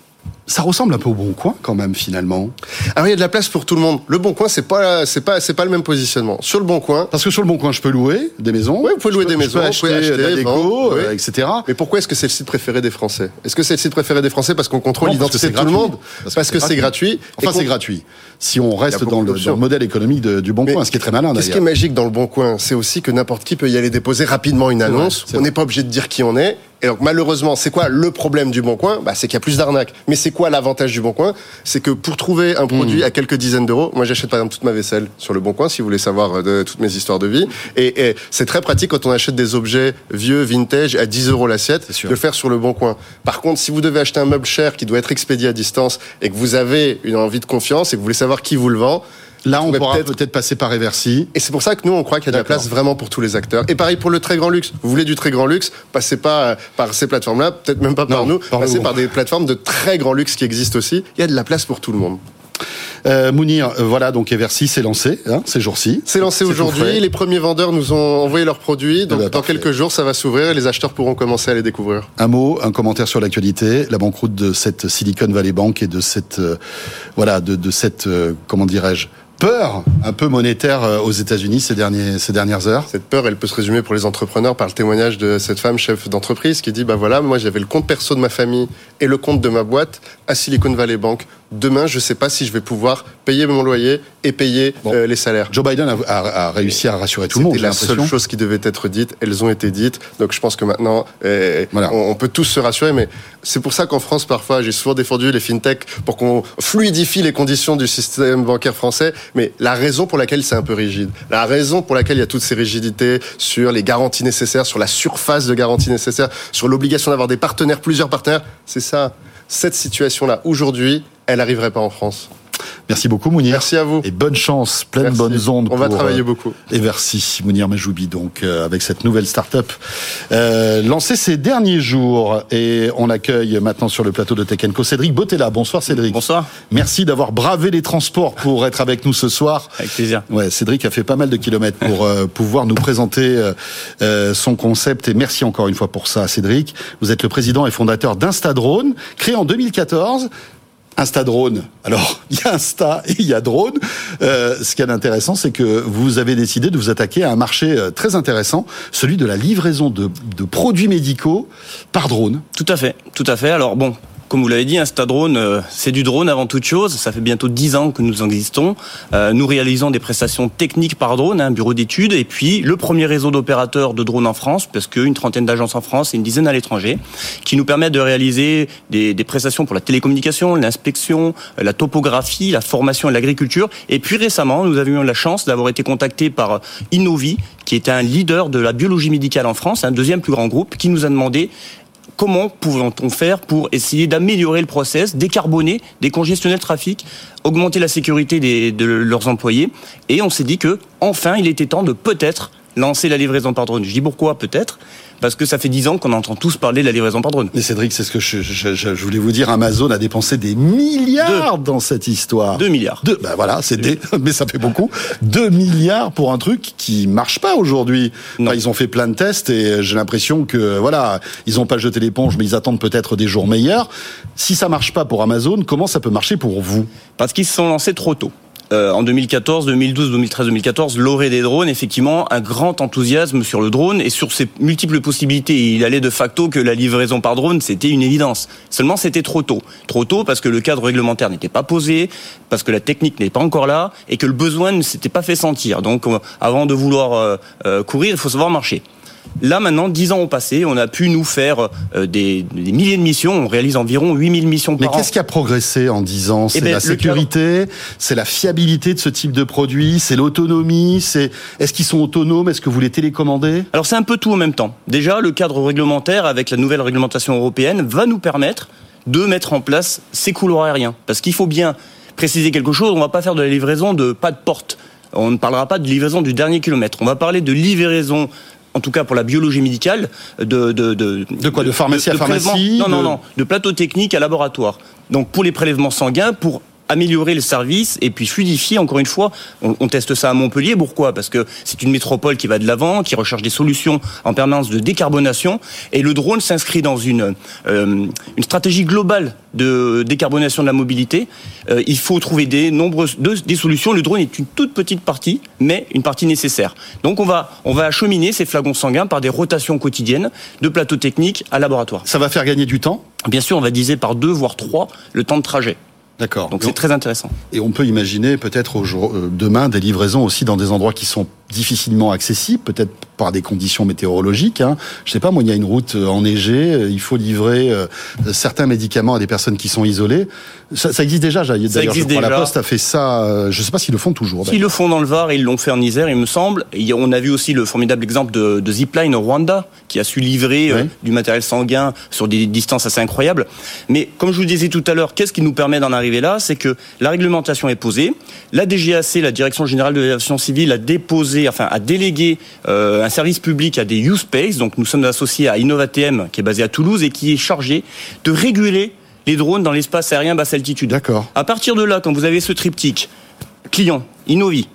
Ça ressemble un peu au bon coin quand même finalement. Alors, il y a de la place pour tout le monde. Le Bon Coin, c'est pas, c'est pas, c'est pas le même positionnement. Sur le Bon Coin, Parce que sur le bon coin, je peux louer des maisons. Oui, vous pouvez louer des maisons, vous pouvez acheter, de la acheter, déco, euh, etc. Mais pourquoi est-ce que c'est le site préféré des Français? Est-ce que c'est le site préféré des Français parce qu'on contrôle l'identité de tout le monde? Parce Parce, que que c'est gratuit. Enfin, c'est gratuit. Si on reste dans le, d'options. dans le modèle économique de- du bon Mais coin, ce qui est très malin Qu'est-ce qui est magique dans le Bon Coin C'est aussi que n'importe qui peut y aller déposer rapidement une annonce. on n'est pas obligé de dire qui on est. Et donc malheureusement, c'est quoi le problème du Bon Coin? Bah, C'est qu'il y a plus d'arnaques. Mais c'est quoi l'avantage du Bon Coin? C'est que pour trouver un Hmm. produit à quelques dizaines d'euros, moi j'achète par exemple toute ma vaisselle sur le Bon Coin, si vous voulez savoir euh, de toutes mes histoires de vie. Et, et c'est très pratique quand on achète des objets vieux, vintage, à 10 euros l'assiette, de le faire sur le Bon Coin. Par contre, si vous devez acheter un meuble cher qui doit être expédié à distance et que vous avez une envie de confiance et que vous voulez savoir qui vous le vend, Là, on pourra peut-être- passer par Eversi. et c'est pour ça que nous, on croit qu'il y a de la place vraiment pour tous les acteurs. Et pareil pour le très grand luxe. Vous voulez du très grand luxe, passez pas euh, par ces plateformes-là, peut-être même pas par nous, par passez nous. par des plateformes de très grand luxe qui existent aussi. Il y a de la place pour tout le monde. Euh, Mounir, euh, voilà, donc Eversi s'est lancé hein, ces jours-ci. C'est lancé aujourd'hui. Les premiers vendeurs nous ont envoyé leurs produits. Donc bah, dans parfait. quelques jours, ça va s'ouvrir et les acheteurs pourront commencer à les découvrir. Un mot, un commentaire sur l'actualité, la banqueroute de cette Silicon Valley Bank et de cette, euh, voilà, de, de cette, comment dirais-je, peur un peu monétaire euh, aux États-Unis ces ces dernières heures. Cette peur, elle peut se résumer pour les entrepreneurs par le témoignage de cette femme chef d'entreprise qui dit bah voilà, moi j'avais le compte perso de ma famille et le compte de ma boîte à Silicon Valley Bank. Demain, je sais pas si je vais pouvoir payer mon loyer et payer Bon. euh, les salaires. Joe Biden a, a- a réussi à rassurer tout le monde. C'était la seule chose qui devait être dite. Elles ont été dites. Donc je pense que maintenant, Voilà. on, on peut tous se rassurer. Mais c'est pour ça qu'en France, parfois, j'ai souvent défendu les fintechs pour qu'on fluidifie les conditions du système bancaire français. Mais la raison pour laquelle c'est un peu rigide, la raison pour laquelle il y a toutes ces rigidités sur les garanties nécessaires, sur la surface de garantie nécessaire, sur l'obligation d'avoir des partenaires, plusieurs partenaires, c'est ça. Cette situation-là, aujourd'hui, elle n'arriverait pas en France. Merci beaucoup Mounir. Merci à vous. Et bonne chance, pleine Merci. bonnes ondes. On va travailler euh, beaucoup. Et merci Mounir Majoubi, donc euh, avec cette nouvelle start-up euh, lancée ces derniers jours. Et on accueille maintenant sur le plateau de Tech Co Cédric Botella. Bonsoir Cédric. Bonsoir. Merci d'avoir bravé les transports pour être avec nous ce soir. Avec plaisir. Ouais, Cédric a fait pas mal de kilomètres pour euh, pouvoir nous présenter euh, euh, son concept et merci encore une fois pour ça, Cédric. Vous êtes le président et fondateur d'Instadrone, créé en 2014. Instadrone. Alors, il y a Insta et il y a drone. Euh, ce qui est intéressant, c'est que vous avez décidé de vous attaquer à un marché euh, très intéressant, celui de la livraison de, de produits médicaux par drone. Tout à fait, tout à fait. Alors bon, comme vous l'avez dit, Instadrone, euh, c'est du drone avant toute chose. Ça fait bientôt 10 ans que nous existons. Euh, nous réalisons des prestations techniques par drone, un hein, bureau d'études, et puis le premier réseau d'opérateurs de drones en France, parce qu'une trentaine d'agences en France et une dizaine à l'étranger, qui nous permettent de réaliser des, prestations pour la télécommunication, l'inspection, euh, la topographie, la formation et l'agriculture. Et puis récemment, nous avions eu la chance d'avoir été contactés par Innovi, qui est un leader de la biologie médicale en France, un deuxième plus grand groupe, qui nous a demandé comment pouvons-on faire pour essayer d'améliorer le process, décarboner, décongestionner le trafic, augmenter la sécurité de leurs employés. Et on s'est dit que, enfin, il était temps de peut-être lancer la livraison par drone. Je dis pourquoi peut-être? Parce que ça fait dix ans qu'on entend tous parler de la livraison par drone. Mais Cédric, c'est ce que je, je, je, voulais vous dire. Amazon a dépensé des milliards Deux. dans cette histoire. 2 milliards. Deux, ben voilà, c'est des, mais ça fait beaucoup. 2 milliards pour un truc qui marche pas aujourd'hui. Enfin, ils ont fait plein de tests et j'ai l'impression que voilà, ils ont pas jeté l'éponge, mais ils attendent peut-être des jours meilleurs. Si ça marche pas pour Amazon, comment ça peut marcher pour vous? Parce qu'ils se sont lancés trop tôt. Euh, en 2014, 2012, 2013, 2014, l'orée des drones, effectivement, un grand enthousiasme sur le drone et sur ses multiples possibilités. Il allait de facto que la livraison par drone, c'était une évidence. Seulement, c'était trop tôt. Trop tôt parce que le cadre réglementaire n'était pas posé, parce que la technique n'est pas encore là et que le besoin ne s'était pas fait sentir. Donc, euh, avant de vouloir euh, euh, courir, il faut savoir marcher. Là maintenant, 10 ans ont passé, on a pu nous faire euh, des, des, milliers de missions, on réalise environ 8000 missions par Mais an. qu'est-ce qui a progressé en 10 ans? C'est Eh ben, la sécurité, c'est la fiabilité de ce type de produit, c'est l'autonomie, c'est est-ce qu'ils sont autonomes, est-ce que vous les télécommandez? Alors c'est un peu tout en même temps. Déjà, le cadre réglementaire avec la nouvelle réglementation européenne va nous permettre de mettre en place ces couloirs aériens. Parce qu'il faut bien préciser quelque chose, on va pas faire de la livraison de pas de porte. On ne parlera pas de livraison du dernier kilomètre. On va parler de livraison en tout cas pour la biologie médicale, de de de, de quoi de pharmacie à pharmacie Non non non, de plateau technique à laboratoire. Donc pour les prélèvements sanguins, pour améliorer le service et puis fluidifier. Encore une fois, on, on teste ça à Montpellier. Pourquoi? Parce que c'est une métropole qui va de l'avant, qui recherche des solutions en permanence de décarbonation. Et le drone s'inscrit dans une euh, une stratégie globale de décarbonation de la mobilité. Euh, il faut trouver des nombreuses de, des solutions. Le drone est une toute petite partie, mais une partie nécessaire. Donc on va on va acheminer ces flagons sanguins par des rotations quotidiennes de plateaux techniques à laboratoire. Ça va faire gagner du temps? Bien sûr, on va diviser par deux voire trois le temps de trajet. D'accord. Donc c'est très intéressant. Et on peut imaginer peut-être euh, demain des livraisons aussi dans des endroits qui sont difficilement accessibles, peut-être par des conditions météorologiques. Hein. Je sais pas, moi, il y a une route euh, enneigée, euh, il faut livrer euh, certains médicaments à des personnes qui sont isolées. Ça, ça existe déjà. D'ailleurs, je existe crois déjà. la Poste a fait ça. euh, Je sais pas s'ils le font toujours. S'ils le font dans le Var, ils l'ont fait en Isère, il me semble. Et on a vu aussi le formidable exemple de, de Zipline au Rwanda, qui a su livrer euh, du matériel sanguin sur des distances assez incroyables. Mais comme je vous disais tout à l'heure, qu'est-ce qui nous permet d'en arriver là? C'est que la réglementation est posée. La DGAC, la Direction Générale de l'Aviation Civile, a déposé, enfin, a délégué euh, un service public à des U-Space. Donc nous sommes associés à InnovaTM, qui est basé à Toulouse et qui est chargé de réguler les drones dans l'espace aérien basse altitude. D'accord. À partir de là, quand vous avez ce triptyque, client, Innovi,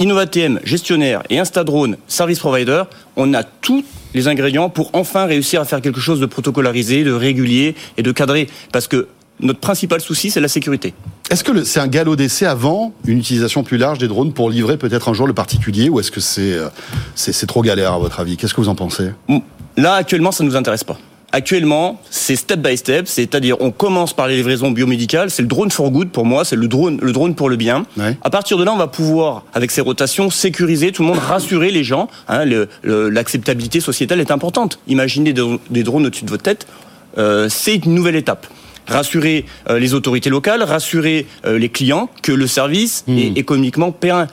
InnovaTM, gestionnaire et Instadrone, service provider, on a tous les ingrédients pour enfin réussir à faire quelque chose de protocolarisé, de régulier et de cadré. Parce que notre principal souci, c'est la sécurité. Est-ce que c'est un galop d'essai avant une utilisation plus large des drones pour livrer peut-être un jour le particulier ou est-ce que c'est euh, c'est trop galère à votre avis? Qu'est-ce que vous en pensez? Là, actuellement, ça ne nous intéresse pas. Actuellement, c'est step by step, c'est-à-dire on commence par les livraisons biomédicales, c'est le drone for good pour moi, c'est le drone, le drone pour le bien. Ouais. À partir de là, on va pouvoir, avec ces rotations, sécuriser tout le monde, rassurer les gens. Hein, L'acceptabilité sociétale est importante. Imaginez des, des drones au-dessus de votre tête, euh, c'est une nouvelle étape. Rassurer euh, les autorités locales, rassurer euh, les clients que le service est économiquement pérenne.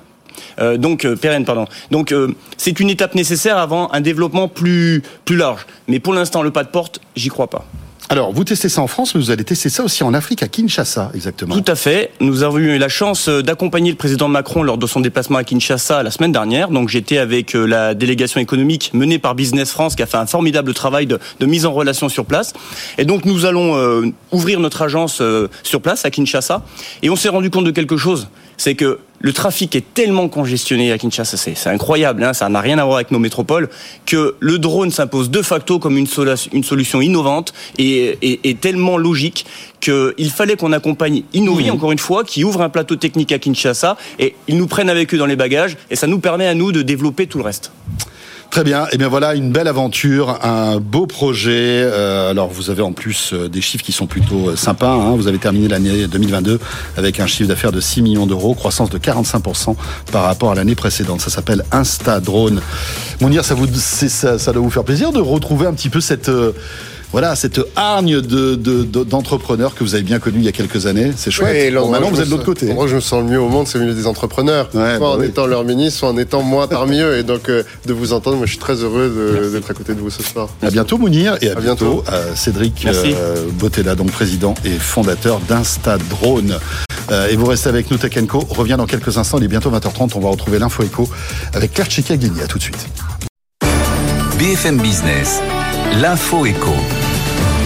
Euh, donc euh, pérenne, pardon. Donc euh, c'est une étape nécessaire avant un développement plus plus large. Mais pour l'instant, le pas de porte, j'y crois pas. Alors, vous testez ça en France, mais vous allez tester ça aussi en Afrique, à Kinshasa, exactement. Tout à fait. Nous avons eu la chance euh, d'accompagner le président Macron lors de son déplacement à Kinshasa la semaine dernière. Donc j'étais avec euh, la délégation économique menée par Business France qui a fait un formidable travail de, mise en relation sur place. Et donc nous allons euh, ouvrir notre agence sur place à Kinshasa. Et on s'est rendu compte de quelque chose c'est que le trafic est tellement congestionné à Kinshasa, c'est incroyable, hein, ça n'a rien à voir avec nos métropoles, que le drone s'impose de facto comme une, solution innovante et, tellement logique qu'il fallait qu'on accompagne Inouï, mmh. encore une fois, qui ouvre un plateau technique à Kinshasa, et ils nous prennent avec eux dans les bagages, et ça nous permet à nous de développer tout le reste. Très bien. Et eh bien voilà, une belle aventure, un beau projet. Euh, alors vous avez en plus euh, des chiffres qui sont plutôt euh, sympas. Hein. Vous avez terminé l'année 2022 avec un chiffre d'affaires de 6 millions d'euros, croissance de 45% par rapport à l'année précédente. Ça s'appelle Instadrone. Mounir, ça, vous, ça, ça doit vous faire plaisir de retrouver un petit peu cette voilà, cette hargne d'entrepreneurs de, que vous avez bien connu il y a quelques années. C'est chouette. maintenant, vous êtes de l'autre côté. Moi, je me sens le mieux au monde, c'est le milieu des entrepreneurs. soit bah en étant leur ministre, soit en étant moi parmi eux. Et donc, euh, de vous entendre, moi, je suis très heureux d'être à côté de vous ce soir. À bientôt, Mounir. Et à, bientôt, euh, Cédric euh, Botella, donc président et fondateur d'Instadrone. Euh, et vous restez avec nous, Tech Co. revient dans quelques instants. Il est bientôt 20h30. On va retrouver l'info écho avec Claire Chikaghini. À tout de suite. BFM Business. L'info écho.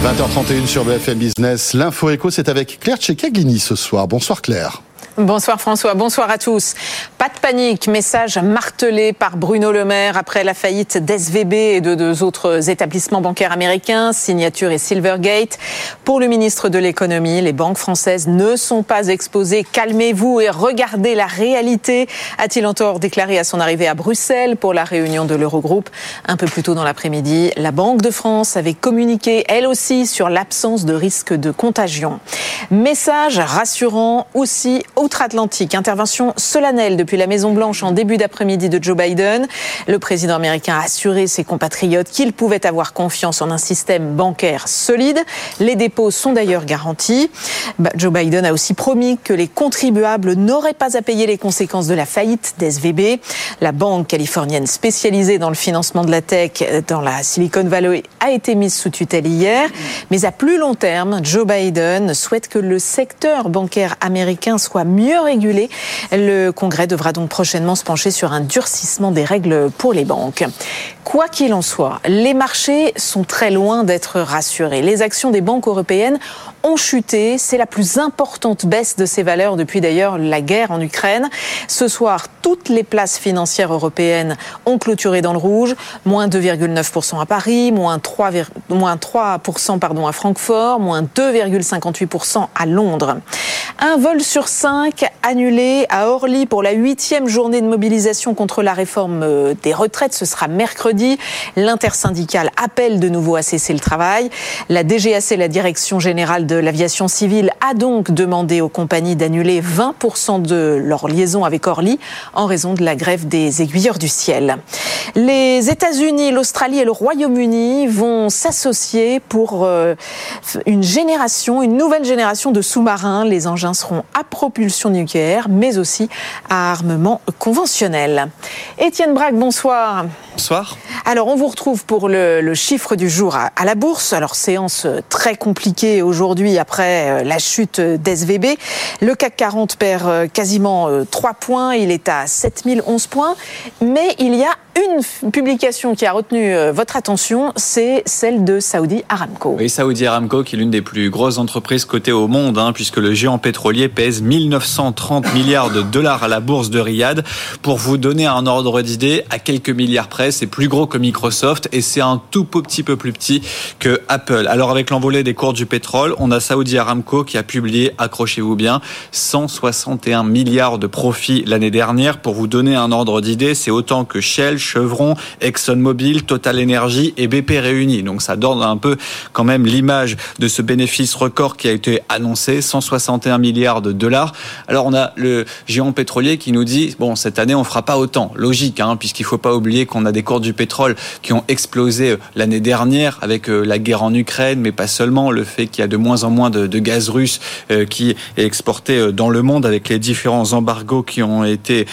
20h31 sur BFM Business. L'info écho, c'est avec Claire Tchekaglini ce soir. Bonsoir Claire. Bonsoir François, bonsoir à tous. Pas de panique, message martelé par Bruno Le Maire après la faillite d'SVB et de deux autres établissements bancaires américains, Signature et Silvergate. Pour le ministre de l'économie, les banques françaises ne sont pas exposées. Calmez-vous et regardez la réalité, a-t-il encore déclaré à son arrivée à Bruxelles pour la réunion de l'Eurogroupe. Un peu plus tôt dans l'après-midi, la Banque de France avait communiqué, elle aussi, sur l'absence de risque de contagion. Message rassurant aussi outre-Atlantique. Intervention solennelle depuis la Maison-Blanche en début d'après-midi de Joe Biden. Le président américain a assuré ses compatriotes qu'il pouvait avoir confiance en un système bancaire solide. Les dépôts sont d'ailleurs garantis. Bah, Joe Biden a aussi promis que les contribuables n'auraient pas à payer les conséquences de la faillite d'SVB. La banque californienne spécialisée dans le financement de la tech dans la Silicon Valley a été mise sous tutelle hier. Mais à plus long terme, Joe Biden souhaite que le secteur bancaire américain soit mieux régulé. Le Congrès devra donc prochainement se pencher sur un durcissement des règles pour les banques. Quoi qu'il en soit, les marchés sont très loin d'être rassurés. Les actions des banques européennes ont chuté. C'est la plus importante baisse de ces valeurs depuis d'ailleurs la guerre en Ukraine. Ce soir, toutes les places financières européennes ont clôturé dans le rouge. Moins 2,9% à Paris, moins 3, moins 3% pardon, à Francfort, moins 2,58% à Londres. Un vol sur cinq annulé à Orly pour la huitième journée de mobilisation contre la réforme euh, des retraites. Ce sera mercredi. L'intersyndicale appelle de nouveau à cesser le travail. La DGAC, la Direction générale de l'aviation civile a donc demandé aux compagnies d'annuler 20% de leur liaison avec Orly en raison de la grève des aiguilleurs du ciel. Les États-Unis, l'Australie et le Royaume-Uni vont s'associer pour euh, une nouvelle génération de sous-marins. Les engins seront à propulsion nucléaire, mais aussi à armement conventionnel. Étienne Braque, bonsoir. Bonsoir. Alors, on vous retrouve pour le, chiffre du jour à, la bourse. Alors, séance très compliquée aujourd'hui après euh, la chute d'SVB. Le CAC 40 perd euh, quasiment 3 euh, points, il est à 7011 points, mais il y a une publication qui a retenu votre attention, c'est celle de Saudi Aramco. Oui, Saudi Aramco, qui est l'une des plus grosses entreprises cotées au monde, hein, puisque le géant pétrolier pèse 1930 milliards de dollars à la bourse de Riyad. Pour vous donner un ordre d'idée, à quelques milliards près, c'est plus gros que Microsoft et c'est un tout petit peu plus petit que Apple. Alors avec l'envolée des cours du pétrole, on a Saudi Aramco qui a publié, accrochez-vous bien, 161 milliards de profits l'année dernière. Pour vous donner un ordre d'idée, c'est autant que Shell, Chevron, ExxonMobil, Total Energy et BP réunis. Donc ça donne un peu quand même l'image de ce bénéfice record qui a été annoncé, 161 milliards de dollars. Alors on a le géant pétrolier qui nous dit, bon, cette année on fera pas autant. Logique, hein, puisqu'il faut pas oublier qu'on a des cours du pétrole qui ont explosé euh, l'année dernière avec euh, la guerre en Ukraine, mais pas seulement, le fait qu'il y a de moins en moins de, gaz russe euh, qui est exporté dans le monde avec les différents embargos qui ont été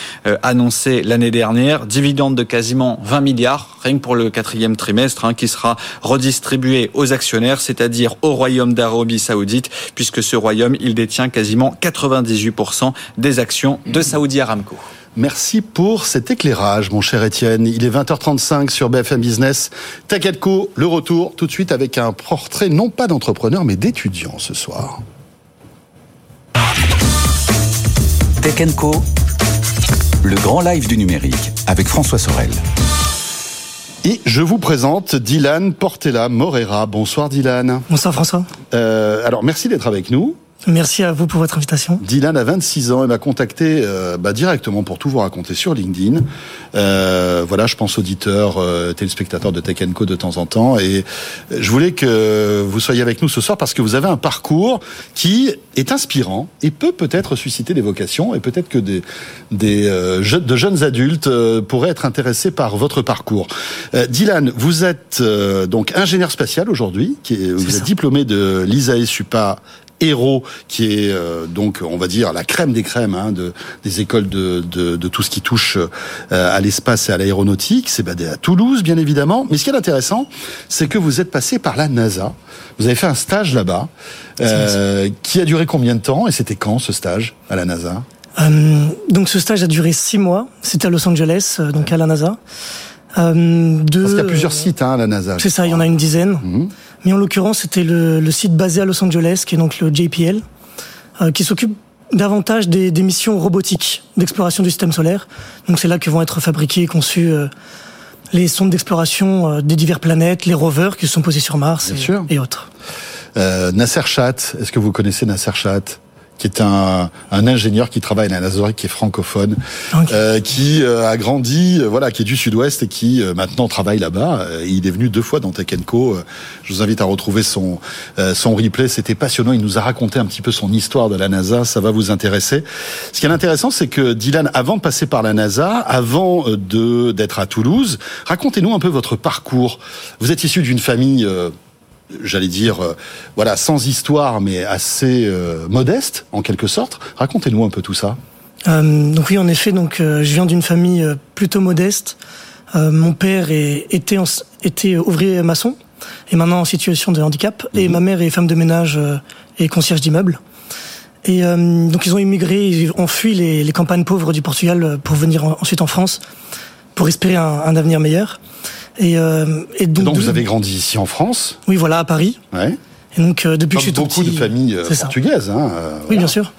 annoncés l'année dernière. Dividende de quasiment 20 milliards, rien que pour le quatrième trimestre, hein, qui sera redistribué aux actionnaires, c'est-à-dire au Royaume d'Arabie Saoudite, puisque ce royaume, il détient quasiment 98% des actions de Saudi Aramco. Merci pour cet éclairage, mon cher Étienne. Il est 20h35 sur BFM Business. Co, le retour tout de suite avec un portrait non pas d'entrepreneur mais d'étudiant ce soir. Tech Co, le grand live du numérique avec François Sorel. Et je vous présente Dylan Portela Morera. Bonsoir Dylan. Bonsoir François. Euh, alors merci d'être avec nous. Merci à vous pour votre invitation. Dylan a 26 ans et m'a contacté euh, bah, directement pour tout vous raconter sur LinkedIn. Euh, voilà, je pense auditeur, euh, téléspectateur de Tech Co de temps en temps. Et je voulais que vous soyez avec nous ce soir parce que vous avez un parcours qui est inspirant et peut peut-être susciter des vocations et peut-être que des, des euh, de jeunes adultes euh, pourraient être intéressés par votre parcours. Euh, Dylan, vous êtes donc ingénieur spatial aujourd'hui, vous êtes diplômé de l'ISAE Supa Héros, qui est euh, donc, on va dire, la crème des crèmes hein, de, des écoles de, de, de, tout ce qui touche euh, à l'espace et à l'aéronautique. C'est basé à Toulouse, bien évidemment. Mais ce qui est intéressant, c'est que vous êtes passé par la NASA. Vous avez fait un stage là-bas, euh, qui a duré combien de temps Et c'était quand ce stage à la NASA? Euh, Donc ce stage a duré six mois. C'était à Los Angeles, donc à la NASA. Euh, de... Parce qu'il y a plusieurs sites hein, à la NASA. C'est ça, il y en a une dizaine. Mmh. Mais en l'occurrence, c'était le, le, site basé à Los Angeles, qui est donc le JPL, euh, qui s'occupe davantage des, des, missions robotiques d'exploration du système solaire. Donc c'est là que vont être fabriqués et conçus euh, les sondes d'exploration euh, des diverses planètes, les rovers qui se sont posés sur Mars et, et, autres. Euh, Nasser Chat, est-ce que vous connaissez Nasser Chat? Qui est un, un, ingénieur qui travaille à la NASA, qui est francophone, okay. euh, qui euh, a grandi, euh, voilà, qui est du Sud-Ouest et qui euh, maintenant travaille là-bas. il est venu deux fois dans Tech Co. Je vous invite à retrouver son son replay. C'était passionnant. Il nous a raconté un petit peu son histoire de la NASA. Ça va vous intéresser. Ce qui est intéressant, c'est que Dylan, avant de passer par la NASA, avant de d'être à Toulouse, racontez-nous un peu votre parcours. Vous êtes issu d'une famille j'allais dire, euh, voilà, sans histoire, mais assez euh, modeste, en quelque sorte. Racontez-nous un peu tout ça. Euh, donc oui, en effet, donc je viens d'une famille plutôt modeste. mon père est, était, en, était ouvrier maçon et maintenant en situation de handicap. Et Mhm. ma mère est femme de ménage et concierge d'immeuble. Et donc ils ont immigré, ils ont fui les, les, campagnes pauvres du Portugal pour venir en, ensuite en France pour espérer un, un avenir meilleur. Et, euh, et donc, et donc vous avez grandi ici en France Oui, voilà, à Paris. Ouais. Et donc euh, depuis Comme que je suis tout beaucoup petit, de familles euh, portugaises. Hein, euh, oui, voilà. bien sûr.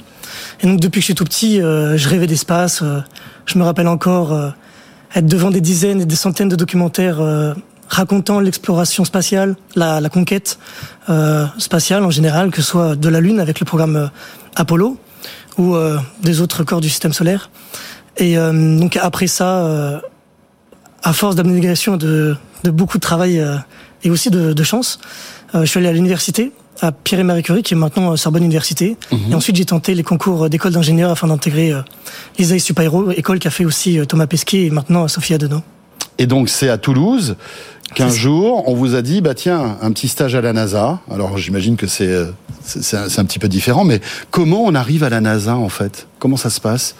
Et donc depuis que je suis tout petit, euh, je rêvais d'espace. euh, je me rappelle encore euh, être devant des dizaines et des centaines de documentaires euh, racontant l'exploration spatiale, la, la conquête euh, spatiale en général, que ce soit de la Lune avec le programme Apollo ou euh, des autres corps du système solaire. Et euh, donc après ça, euh, à force d'abnégation de, de beaucoup de travail euh, et aussi de, de chance, euh, je suis allé à l'université à Pierre et Marie Curie, qui est maintenant Sorbonne Université. Mhm. Mmh. Et ensuite, j'ai tenté les concours d'école d'ingénieur afin d'intégrer euh, l'ISAE Supaéro, école qu'a fait aussi euh, Thomas Pesquet et maintenant Sophia Deneau. Et donc, c'est à Toulouse qu'un jour, on vous a dit, bah tiens, un petit stage à la NASA. Alors, j'imagine que c'est c'est un, un, petit peu différent, mais comment on arrive à la NASA, en fait? Comment ça se passe?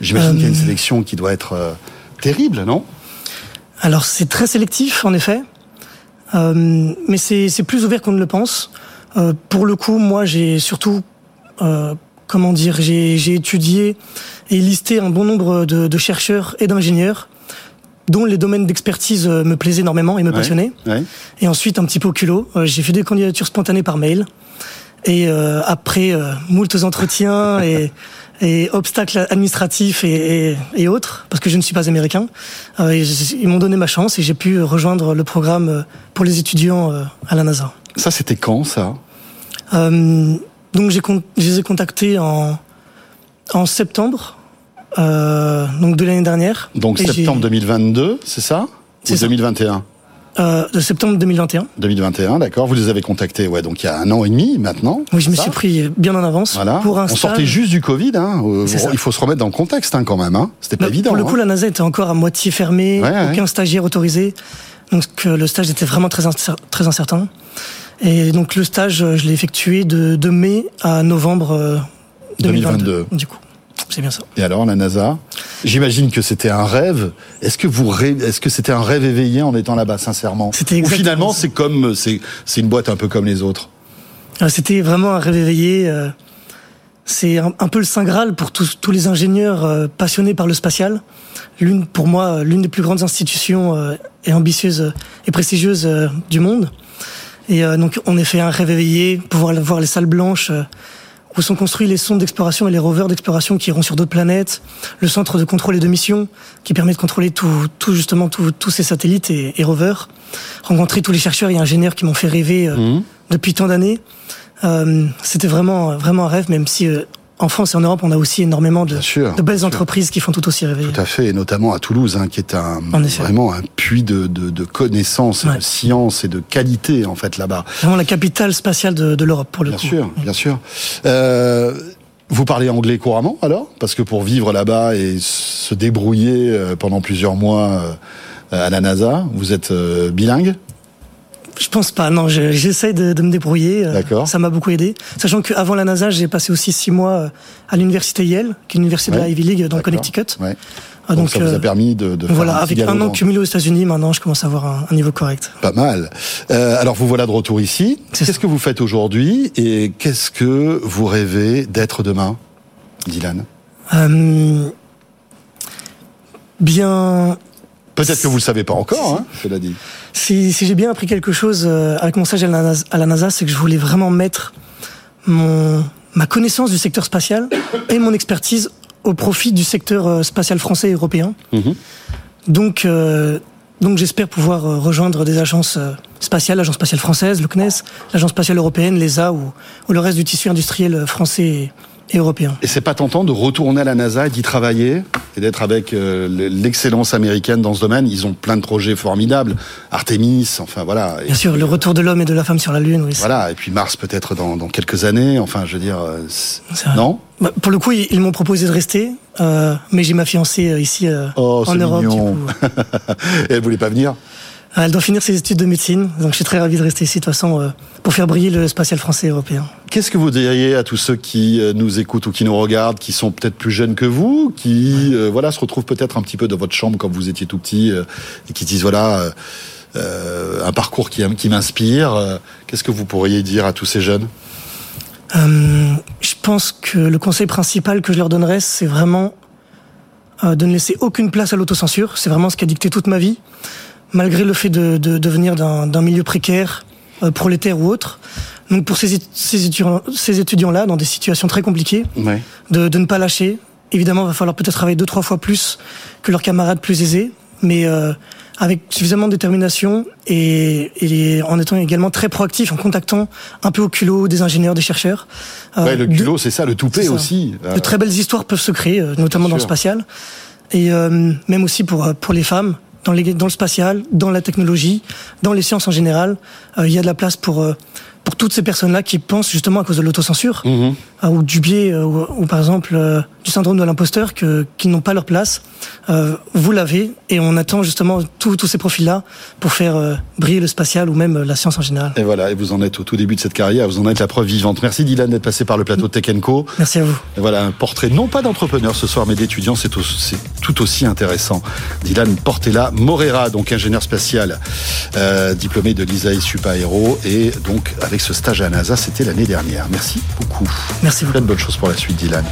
J'imagine euh... qu'il y a une sélection qui doit être euh, terrible, non? Alors, c'est très sélectif, en effet. Euh, mais c'est plus ouvert qu'on ne le pense. Euh, pour le coup, moi, j'ai surtout, euh, comment dire, j'ai étudié et listé un bon nombre de, de chercheurs et d'ingénieurs dont les domaines d'expertise me plaisaient énormément et me passionnaient. Ouais. Et ensuite, un petit peu au culot, j'ai fait des candidatures spontanées par mail. Et euh, après euh, moultes entretiens et, et, obstacles administratifs et, et, et, autres, parce que je ne suis pas américain, euh, ils m'ont donné ma chance et j'ai pu rejoindre le programme pour les étudiants euh, à la NASA. Ça, c'était quand, ça? Euh, Donc, j'ai je les ai contactés en, en septembre euh, donc de l'année dernière. Donc septembre 2022, c'est ça? C'est 2021 euh, de septembre 2021. 2021, d'accord. Vous les avez contactés, ouais, donc il y a un an et demi maintenant. Oui, je me suis pris bien en avance voilà. pour un On stage. sortait juste du Covid, hein. Il faut se remettre dans le contexte, hein, quand même. Hein. C'était pas évident. Pour le coup, hein. la NASA était encore à moitié fermée, ouais, aucun ouais. stagiaire autorisé, donc le stage était vraiment très, incer très incertain. Et donc le stage, je l'ai effectué de, de, mai à novembre 2022. 2022. Du coup, c'est bien ça. Et alors, la NASA? J'imagine que c'était un rêve. Est-ce que vous est-ce que c'était un rêve éveillé en étant là-bas, sincèrement? Ou finalement, c'est comme c'est c'est une boîte un peu comme les autres? Euh, c'était vraiment un rêve éveillé. Euh, c'est un, peu le saint graal pour tous, tous les ingénieurs euh, passionnés par le spatial. L'une, pour moi, l'une des plus grandes institutions et ambitieuses et prestigieuses du monde. Et donc, on est fait un rêve éveillé, pouvoir voir les salles blanches où sont construits les sondes d'exploration et les rovers d'exploration qui iront sur d'autres planètes, le centre de contrôle et de mission qui permet de contrôler tout, tout justement tous ces satellites et, rovers, rencontrer tous les chercheurs et ingénieurs qui m'ont fait rêver euh, mmh. depuis tant d'années. Euh, C'était vraiment vraiment un rêve, même si euh, en France et en Europe, on a aussi énormément de, de belles entreprises qui font tout aussi rêver. Tout à fait, et notamment à Toulouse, hein, qui est un, vraiment un puits de, de, de connaissances, de sciences et de qualité, en fait, là-bas. Vraiment la capitale spatiale de, de l'Europe, pour le bien coup. Sûr, bien sûr, euh, vous parlez anglais couramment, alors? Parce que pour vivre là-bas et se débrouiller euh, pendant plusieurs mois euh, à la NASA, vous êtes bilingue? Je pense pas. Non, j'essaye de, de, me débrouiller. Euh, D'accord. Ça m'a beaucoup aidé. Sachant qu'avant la NASA, j'ai passé aussi six mois euh, à l'université Yale, qui est l'université de la Ivy League dans Connecticut. Ouais. Ah, donc, ça vous a euh, permis de, de voilà, faire un avec un an cumulé aux États-Unis, maintenant je commence à avoir un, un niveau correct. Pas mal. Euh, alors vous voilà de retour ici. Qu'est-ce que vous faites aujourd'hui et qu'est-ce que vous rêvez d'être demain, Dylan? Euh, Bien. Peut-être que vous le savez pas encore, hein, cela dit. Si, si j'ai bien appris quelque chose euh, avec mon stage à la NASA, c'est que je voulais vraiment mettre mon, ma connaissance du secteur spatial et mon expertise au profit du secteur euh, spatial français et européen. Mhm. Donc, euh, donc j'espère pouvoir rejoindre des agences spatiales, l'agence spatiale française, le CNES, l'agence spatiale européenne, l'ESA ou, ou le reste du tissu industriel français et européen. Et c'est pas tentant de retourner à la NASA et d'y travailler et d'être avec euh, l'excellence américaine dans ce domaine? Ils ont plein de projets formidables. Artemis, enfin voilà. Bien sûr, le retour de l'homme et de la femme sur la Lune, oui. Voilà, et puis Mars peut-être dans, dans, quelques années. Enfin, je veux dire, euh, non? Bah, Pour le coup, ils, m'ont proposé de rester, euh, mais j'ai ma fiancée euh, ici oh, en Europe. Mignon. et elle voulait pas venir? Elle doit finir ses études de médecine, donc je suis très ravi de rester ici de toute façon euh, pour faire briller le spatial français et européen. Qu'est-ce que vous diriez à tous ceux qui euh, nous écoutent ou qui nous regardent, qui sont peut-être plus jeunes que vous, qui euh, voilà se retrouvent peut-être un petit peu dans votre chambre quand vous étiez tout petit et qui disent voilà un parcours qui, qui m'inspire. Qu'est-ce que vous pourriez dire à tous ces jeunes? Je pense que le conseil principal que je leur donnerais, c'est vraiment de ne laisser aucune place à l'autocensure. C'est vraiment ce qui a dicté toute ma vie malgré le fait de, de, de venir d'un milieu précaire, euh, prolétaire ou autre. Donc pour ces, ces étudiants, ces étudiants-là, dans des situations très compliquées, ouais. de, de ne pas lâcher. Évidemment, il va falloir peut-être travailler deux, trois fois plus que leurs camarades plus aisés, mais euh, avec suffisamment de détermination et, et, en étant également très proactif, en contactant un peu au culot des ingénieurs, des chercheurs. Euh, ouais, le culot, c'est ça, le toupet aussi. De très belles histoires peuvent se créer, euh, notamment dans le spatial. Et euh, même aussi pour, pour les femmes, dans, le spatial, dans la technologie, dans les sciences en général. Euh, il y a de la place pour euh, pour toutes ces personnes-là qui pensent justement à cause de l'autocensure mhm. euh, ou du biais ou, par exemple du syndrome de l'imposteur que qui n'ont pas leur place. vous l'avez et on attend justement tous ces profils-là pour faire briller le spatial ou même la science en général. Et voilà, et vous en êtes au tout début de cette carrière, vous en êtes la preuve vivante. Merci Dylan d'être passé par le plateau de Tech Co. Merci à vous. Et voilà un portrait non pas d'entrepreneur ce soir mais d'étudiant, c'est tout aussi intéressant. Dylan Portela Morera, donc ingénieur spatial, diplômé de l'ISAE Supa Aero et donc avec ce stage à NASA, c'était l'année dernière. Merci beaucoup. Merci beaucoup. Plein de bonnes choses pour la suite, Dylan.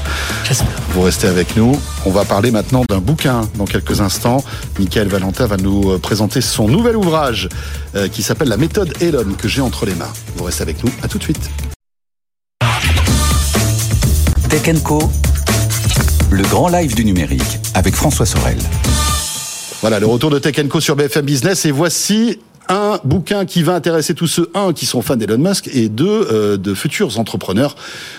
J'espère. Vous restez avec nous. On va parler maintenant d'un bouquin dans quelques instants. Michael Valentin va nous euh, présenter son nouvel ouvrage euh, qui s'appelle La méthode Elon que j'ai entre les mains. Vous restez avec nous. À tout de suite. Tech Co. Le grand live du numérique avec François Sorel. Voilà, le retour de Tech Co sur BFM Business. Et voici un bouquin qui va intéresser tous ceux, un, qui sont fans d'Elon Musk, et deux, euh, de futurs entrepreneurs,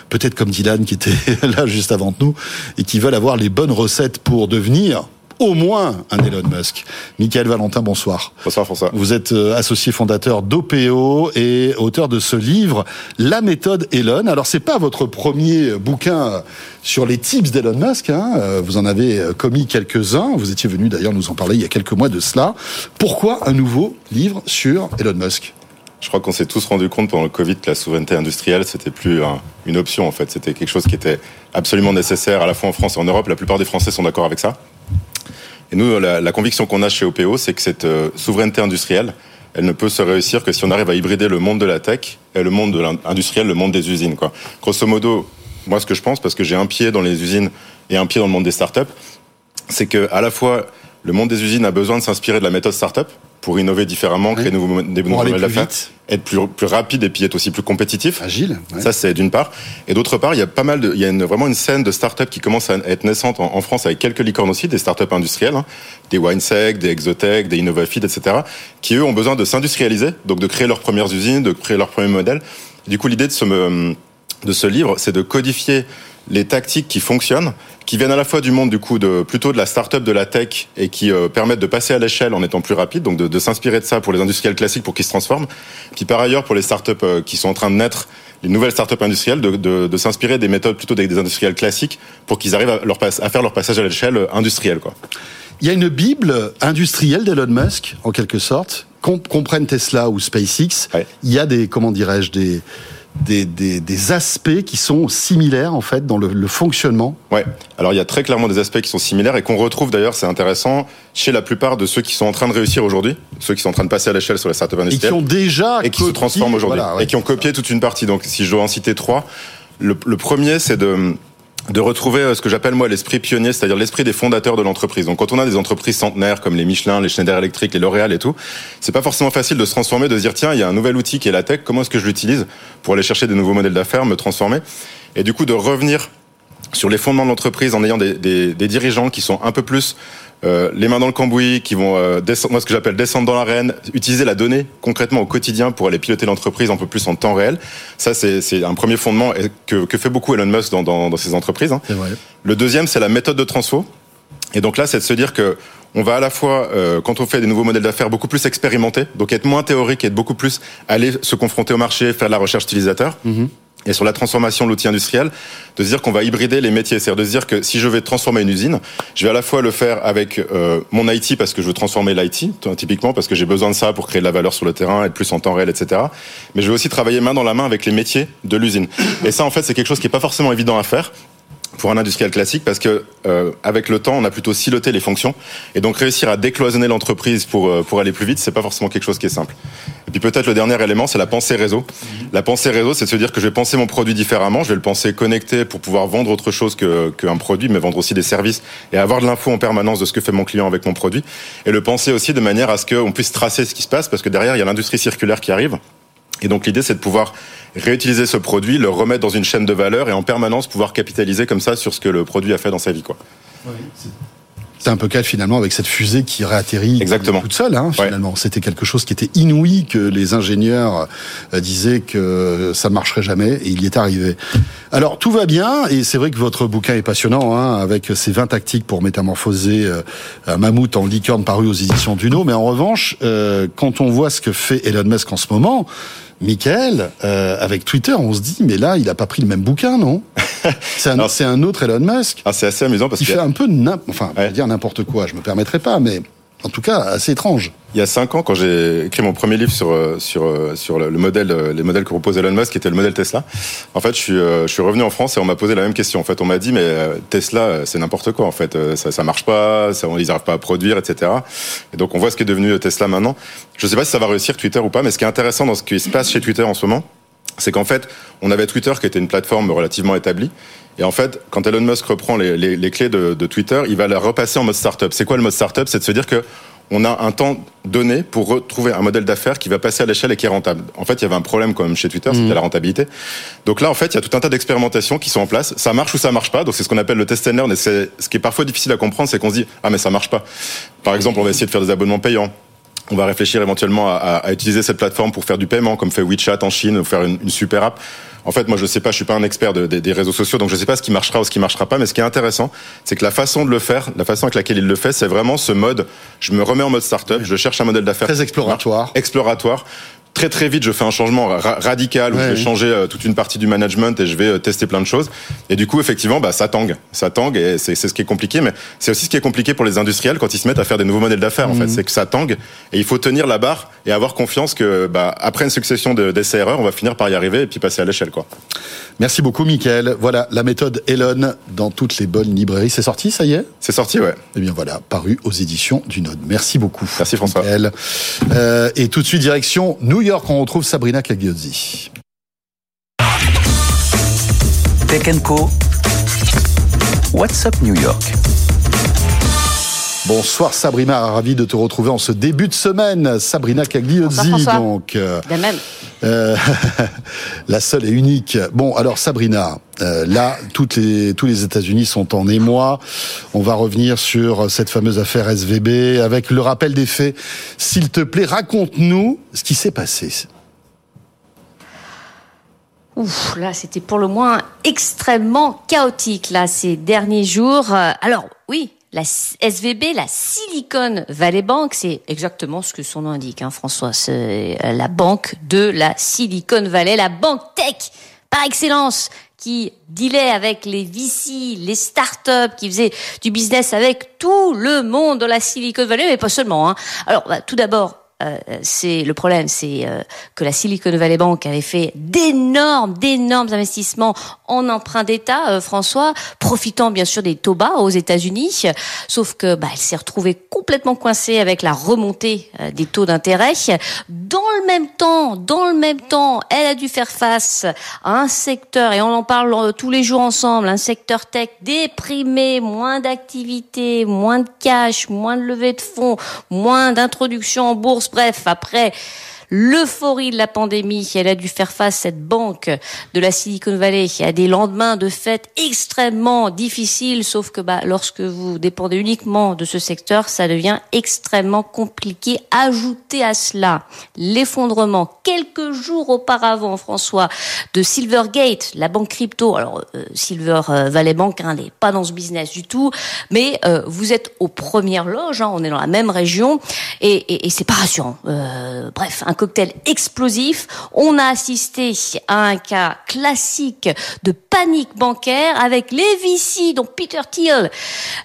peut-être comme Dylan qui était là juste avant nous, et qui veulent avoir les bonnes recettes pour devenir au moins un Elon Musk. Michael Valentin, bonsoir. Bonsoir François. Vous êtes euh, associé fondateur d'OPO et auteur de ce livre, La méthode Elon. Alors c'est pas votre premier bouquin sur les tips d'Elon Musk. Hein. Euh, vous en avez euh, commis quelques-uns. Vous étiez venu d'ailleurs nous en parler il y a quelques mois de cela. Pourquoi un nouveau livre sur Elon Musk? Je crois qu'on s'est tous rendu compte pendant le Covid que la souveraineté industrielle, c'était plus un- une option en fait. C'était quelque chose qui était absolument nécessaire à la fois en France et en Europe. La plupart des Français sont d'accord avec ça. Et nous, la, conviction qu'on a chez OPO, c'est que cette euh, souveraineté industrielle, elle ne peut se réussir que si on arrive à hybrider le monde de la tech et le monde de le monde des usines. Quoi. Grosso modo, moi, ce que je pense, parce que j'ai un pied dans les usines et un pied dans le monde des startups, c'est que à la fois le monde des usines a besoin de s'inspirer de la méthode startup pour innover différemment, créer de nouveaux, des nouveaux modèles d'affaires, être plus, plus rapide et puis être aussi plus compétitif. Agile. ouais. Ça, c'est d'une part. Et d'autre part, il y a pas mal de, il y a une, vraiment une scène de start-up qui commence à être naissante en, en France avec quelques licornes aussi, des start-up industrielles, hein, des WineSec, des Exotech, des InnovaFeed, etc., qui eux ont besoin de s'industrialiser, donc de créer leurs premières usines, de créer leurs premiers modèles. Du coup, l'idée de ce, me- de ce livre, c'est de codifier les tactiques qui fonctionnent, qui viennent à la fois du monde du coup de plutôt de la start-up de la tech et qui euh, permettent de passer à l'échelle en étant plus rapide, donc de, de s'inspirer de ça pour les industriels classiques pour qu'ils se transforment. Puis par ailleurs pour les start-up euh, qui sont en train de naître, les nouvelles start-up industrielles, de, de, de s'inspirer des méthodes plutôt des, des industriels classiques pour qu'ils arrivent à, leur passe- à faire leur passage à l'échelle euh, industrielle. Quoi. Il y a une bible industrielle d'Elon Musk, en quelque sorte. Qu'on qu'on prenne Tesla ou SpaceX, Ouais. il y a des, comment dirais-je, des, des, des, des aspects qui sont similaires, en fait, dans le, le fonctionnement. Ouais. Alors il y a très clairement des aspects qui sont similaires et qu'on retrouve d'ailleurs, c'est intéressant, chez la plupart de ceux qui sont en train de réussir aujourd'hui, ceux qui sont en train de passer à l'échelle sur les startups Et qui ont déjà. et qui se transforment aujourd'hui voilà, ouais. et qui ont copié toute une partie. Donc, si je dois en citer trois, le, le premier, c'est de de retrouver euh, ce que j'appelle moi l'esprit pionnier, c'est-à-dire l'esprit des fondateurs de l'entreprise. Donc quand on a des entreprises centenaires comme les Michelin, les Schneider Electric, les L'Oréal et tout, c'est pas forcément facile de se transformer, de se dire tiens, il y a un nouvel outil qui est la tech, comment est-ce que je l'utilise pour aller chercher des nouveaux modèles d'affaires, me transformer? Et du coup de revenir sur les fondements de l'entreprise en ayant des, des, des dirigeants qui sont un peu plus euh, les mains dans le cambouis, qui vont euh, descendre, moi ce que j'appelle descendre dans l'arène, utiliser la donnée concrètement au quotidien pour aller piloter l'entreprise un peu plus en temps réel. Ça c'est un premier fondement que, que fait beaucoup Elon Musk dans, dans, dans ses entreprises. hein. Vrai. Le deuxième, c'est la méthode de transfo. Et donc là, c'est de se dire que on va à la fois, euh, quand on fait des nouveaux modèles d'affaires, beaucoup plus expérimenter, donc être moins théorique et être beaucoup plus aller se confronter au marché, faire de la recherche utilisateur. Et sur la transformation de l'outil industriel, de dire qu'on va hybrider les métiers. C'est-à-dire de dire que si je vais transformer une usine, je vais à la fois le faire avec euh, mon IT parce que je veux transformer l'IT, typiquement parce que j'ai besoin de ça pour créer de la valeur sur le terrain, être plus en temps réel, etc. Mais je vais aussi travailler main dans la main avec les métiers de l'usine. Et ça, en fait, c'est quelque chose qui est pas forcément évident à faire pour un industriel classique parce que euh, avec le temps on a plutôt siloté les fonctions. Et donc réussir à décloisonner l'entreprise pour euh, pour aller plus vite c'est pas forcément quelque chose qui est simple. Et puis peut-être le dernier élément c'est la pensée réseau. La pensée réseau c'est de se dire que je vais penser mon produit différemment je vais le penser connecté pour pouvoir vendre autre chose que qu'un produit mais vendre aussi des services et avoir de l'info en permanence de ce que fait mon client avec mon produit. Et le penser aussi de manière à ce qu'on puisse tracer ce qui se passe parce que derrière il y a l'industrie circulaire qui arrive et donc l'idée, c'est de pouvoir réutiliser ce produit, le remettre dans une chaîne de valeur et en permanence pouvoir capitaliser comme ça sur ce que le produit a fait dans sa vie. Quoi. C'est un peu cas finalement avec cette fusée qui réatterrit Exactement. toute seule. Hein, finalement, c'était quelque chose qui était inouï que les ingénieurs euh, disaient que ça ne marcherait jamais et il y est arrivé. Alors tout va bien et c'est vrai que votre bouquin est passionnant hein, avec ses 20 tactiques pour métamorphoser euh, un mammouth en licorne paru aux éditions Duno. Mais en revanche, euh, quand on voit ce que fait Elon Musk en ce moment. Michael, euh, avec Twitter, on se dit, mais là, il a pas pris le même bouquin, non C'est un, autre Elon Musk. Ah, c'est assez amusant parce Il qu'il y fait a- un peu, enfin, je Ouais. vais dire n'importe quoi, je me permettrai pas, mais en tout cas, assez étrange. il y a cinq ans, quand j'ai écrit mon premier livre sur euh, sur euh, sur le le modèle, euh, les modèles que propose Elon Musk, qui était le modèle Tesla. En fait, je suis je suis revenu en France et on m'a posé la même question. En fait, on m'a dit mais Tesla, c'est n'importe quoi. En fait, ça ça marche pas, ça, ils n'arrivent pas à produire, etc. Et donc on voit ce qui est devenu Tesla maintenant. Je sais pas si ça va réussir Twitter ou pas, mais ce qui est intéressant dans ce qui se passe chez Twitter en ce moment, c'est qu'en fait, on avait Twitter qui était une plateforme relativement établie. Et en fait, quand Elon Musk reprend les, les, les clés de, de Twitter, il va la repasser en mode startup. C'est quoi le mode startup? C'est de se dire que on a un temps donné pour retrouver un modèle d'affaires qui va passer à l'échelle et qui est rentable. En fait, il y avait un problème quand même chez Twitter, c'était la rentabilité. Donc là, en fait, il y a tout un tas d'expérimentations qui sont en place. Ça marche ou ça marche pas? Donc c'est ce qu'on appelle le test and learn. Et c'est ce qui est parfois difficile à comprendre, c'est qu'on se dit ah mais ça marche pas. Par exemple, on va essayer de faire des abonnements payants. On va réfléchir éventuellement à, à- à utiliser cette plateforme pour faire du paiement, comme fait WeChat en Chine, ou faire une, une super app. En fait, moi, je sais pas, je suis pas un expert de- des- des réseaux sociaux, donc je sais pas ce qui marchera ou ce qui marchera pas. Mais ce qui est intéressant, c'est que la façon de le faire, la façon avec laquelle il le fait, c'est vraiment ce mode. Je me remets en mode startup, je cherche un modèle d'affaires Très exploratoire. exploratoire très très vite je fais un changement radical où je vais changer euh, toute une partie du management et je vais euh, tester plein de choses. Et du coup, effectivement, bah, ça tangue, ça tangue et c'est ce qui est compliqué. Mais c'est aussi ce qui est compliqué pour les industriels quand ils se mettent à faire des nouveaux modèles d'affaires. En fait, mhm. c'est que ça tangue et il faut tenir la barre et avoir confiance que bah, après une succession d'essais erreurs, on va finir par y arriver et puis passer à l'échelle, quoi. Merci beaucoup, Mickaël. Voilà la méthode Elon dans toutes les bonnes librairies. C'est sorti, ça y est? C'est sorti, ouais. Eh bien voilà, paru aux éditions du Node. Merci beaucoup. Merci François. Euh, et tout de suite, direction New York, on retrouve Sabrina Cagliozzi. Tech Co. What's up New York? Bonsoir Sabrina, ravi de te retrouver en ce début de semaine. Sabrina Cagliozzi, donc. Euh, même. Euh, la seule et unique. Bon, alors Sabrina, euh, là, toutes les, tous les États-Unis sont en émoi. On va revenir sur cette fameuse affaire SVB avec le rappel des faits. S'il te plaît, raconte-nous ce qui s'est passé. Ouf, là, c'était pour le moins extrêmement chaotique, là, ces derniers jours. Alors, oui, la SVB, la Silicon Valley Bank, c'est exactement ce que son nom indique, hein, François. C'est euh, la banque de la Silicon Valley, la banque tech par excellence, qui dealait avec les VC, les startups, qui faisaient du business avec tout le monde de la Silicon Valley, mais pas seulement. Hein. Alors, bah, tout d'abord, euh, c'est le problème, c'est euh, que la Silicon Valley Bank avait fait d'énormes, d'énormes investissements en emprunt d'État, euh, François, profitant bien sûr des taux bas aux États-Unis. Sauf que bah, elle s'est retrouvée complètement coincée avec la remontée des taux d'intérêt. Dans le même temps, dans le même temps, elle a dû faire face à un secteur et on en parle tous les jours ensemble, un secteur tech déprimé, moins d'activité, moins de cash, moins de levée de fonds, moins d'introduction en bourse Bref, après l'euphorie de la pandémie. Elle a dû faire face, cette banque de la Silicon Valley, à des lendemains de fête extrêmement difficiles, sauf que bah, lorsque vous dépendez uniquement de ce secteur, ça devient extrêmement compliqué. Ajoutez à cela l'effondrement quelques jours auparavant, François, de Silvergate, la banque crypto. Alors, euh, Silver euh, Valley Bank hein, n'est pas dans ce business du tout, mais euh, vous êtes aux premières loges, hein, on est dans la même région, et, et, et c'est pas rassurant. bref, un cocktail explosif. On a assisté à un cas classique de panique bancaire avec les VC, donc Peter Thiel,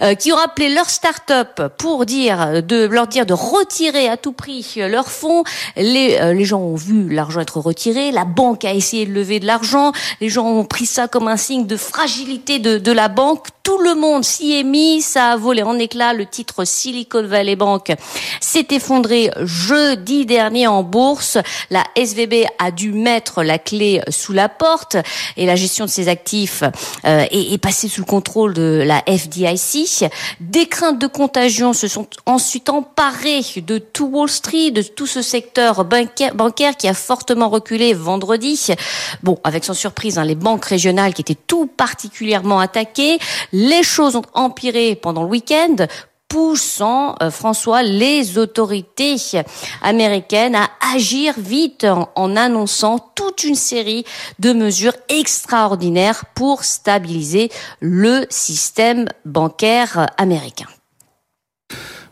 euh, qui ont appelé leur start-up pour dire de leur dire de retirer à tout prix leurs fonds. Les, euh, les gens ont vu l'argent être retiré, la banque a essayé de lever de l'argent, les gens ont pris ça comme un signe de fragilité de, de la banque. Tout le monde s'y est mis, ça a volé en éclats. Le titre Silicon Valley Bank s'est effondré jeudi dernier en bourse la SVB a dû mettre la clé sous la porte et la gestion de ses actifs euh, est, passée sous le contrôle de la FDIC. Des craintes de contagion se sont ensuite emparées de tout Wall Street, de tout ce secteur bancaire, qui a fortement reculé vendredi. Bon, avec sans surprise, hein, les banques régionales qui étaient tout particulièrement attaquées. Les choses ont empiré pendant le week-end poussant, euh, François, les autorités américaines à agir vite en, annonçant toute une série de mesures extraordinaires pour stabiliser le système bancaire américain.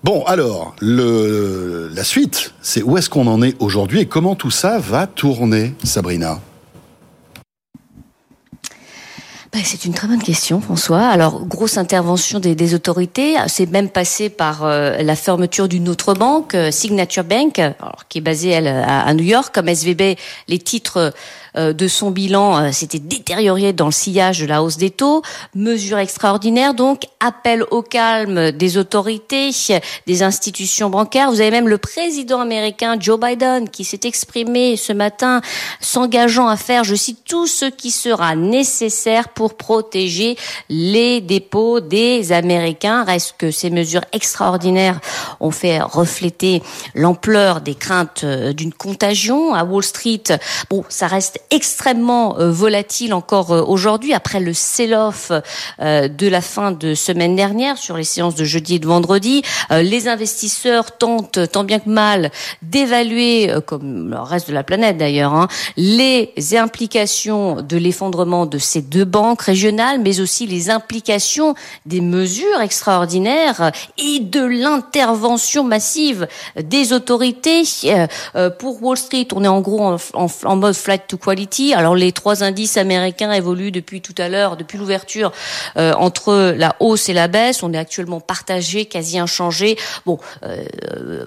Bon, alors, la suite, c'est où est-ce qu'on en est aujourd'hui et comment tout ça va tourner, Sabrina? Bah, c'est une très bonne question, François. Alors, grosse intervention des, autorités. C'est même passé par euh, la fermeture d'une autre banque, euh, Signature Bank, alors, qui est basée elle à, New York, comme SVB. Les titres de son bilan euh, s'était détérioré dans le sillage de la hausse des taux. Mesure extraordinaire, donc appel au calme des autorités, des institutions bancaires. Vous avez même le président américain Joe Biden qui s'est exprimé ce matin, s'engageant à faire, je cite, tout ce qui sera nécessaire pour protéger les dépôts des Américains. Reste que ces mesures extraordinaires ont fait refléter l'ampleur des craintes euh, d'une contagion à Wall Street. Bon, ça reste extrêmement volatile encore aujourd'hui après le sell-off de la fin de semaine dernière sur les séances de jeudi et de vendredi. Les investisseurs tentent tant bien que mal d'évaluer, comme le reste de la planète d'ailleurs, hein, les implications de l'effondrement de ces deux banques régionales, mais aussi les implications des mesures extraordinaires et de l'intervention massive des autorités. Euh, pour Wall Street, on est en gros en, en, mode flight to quality. Alors les trois indices américains évoluent depuis tout à l'heure, depuis l'ouverture, euh, entre la hausse et la baisse. On est actuellement partagé, quasi inchangé. Bon, euh,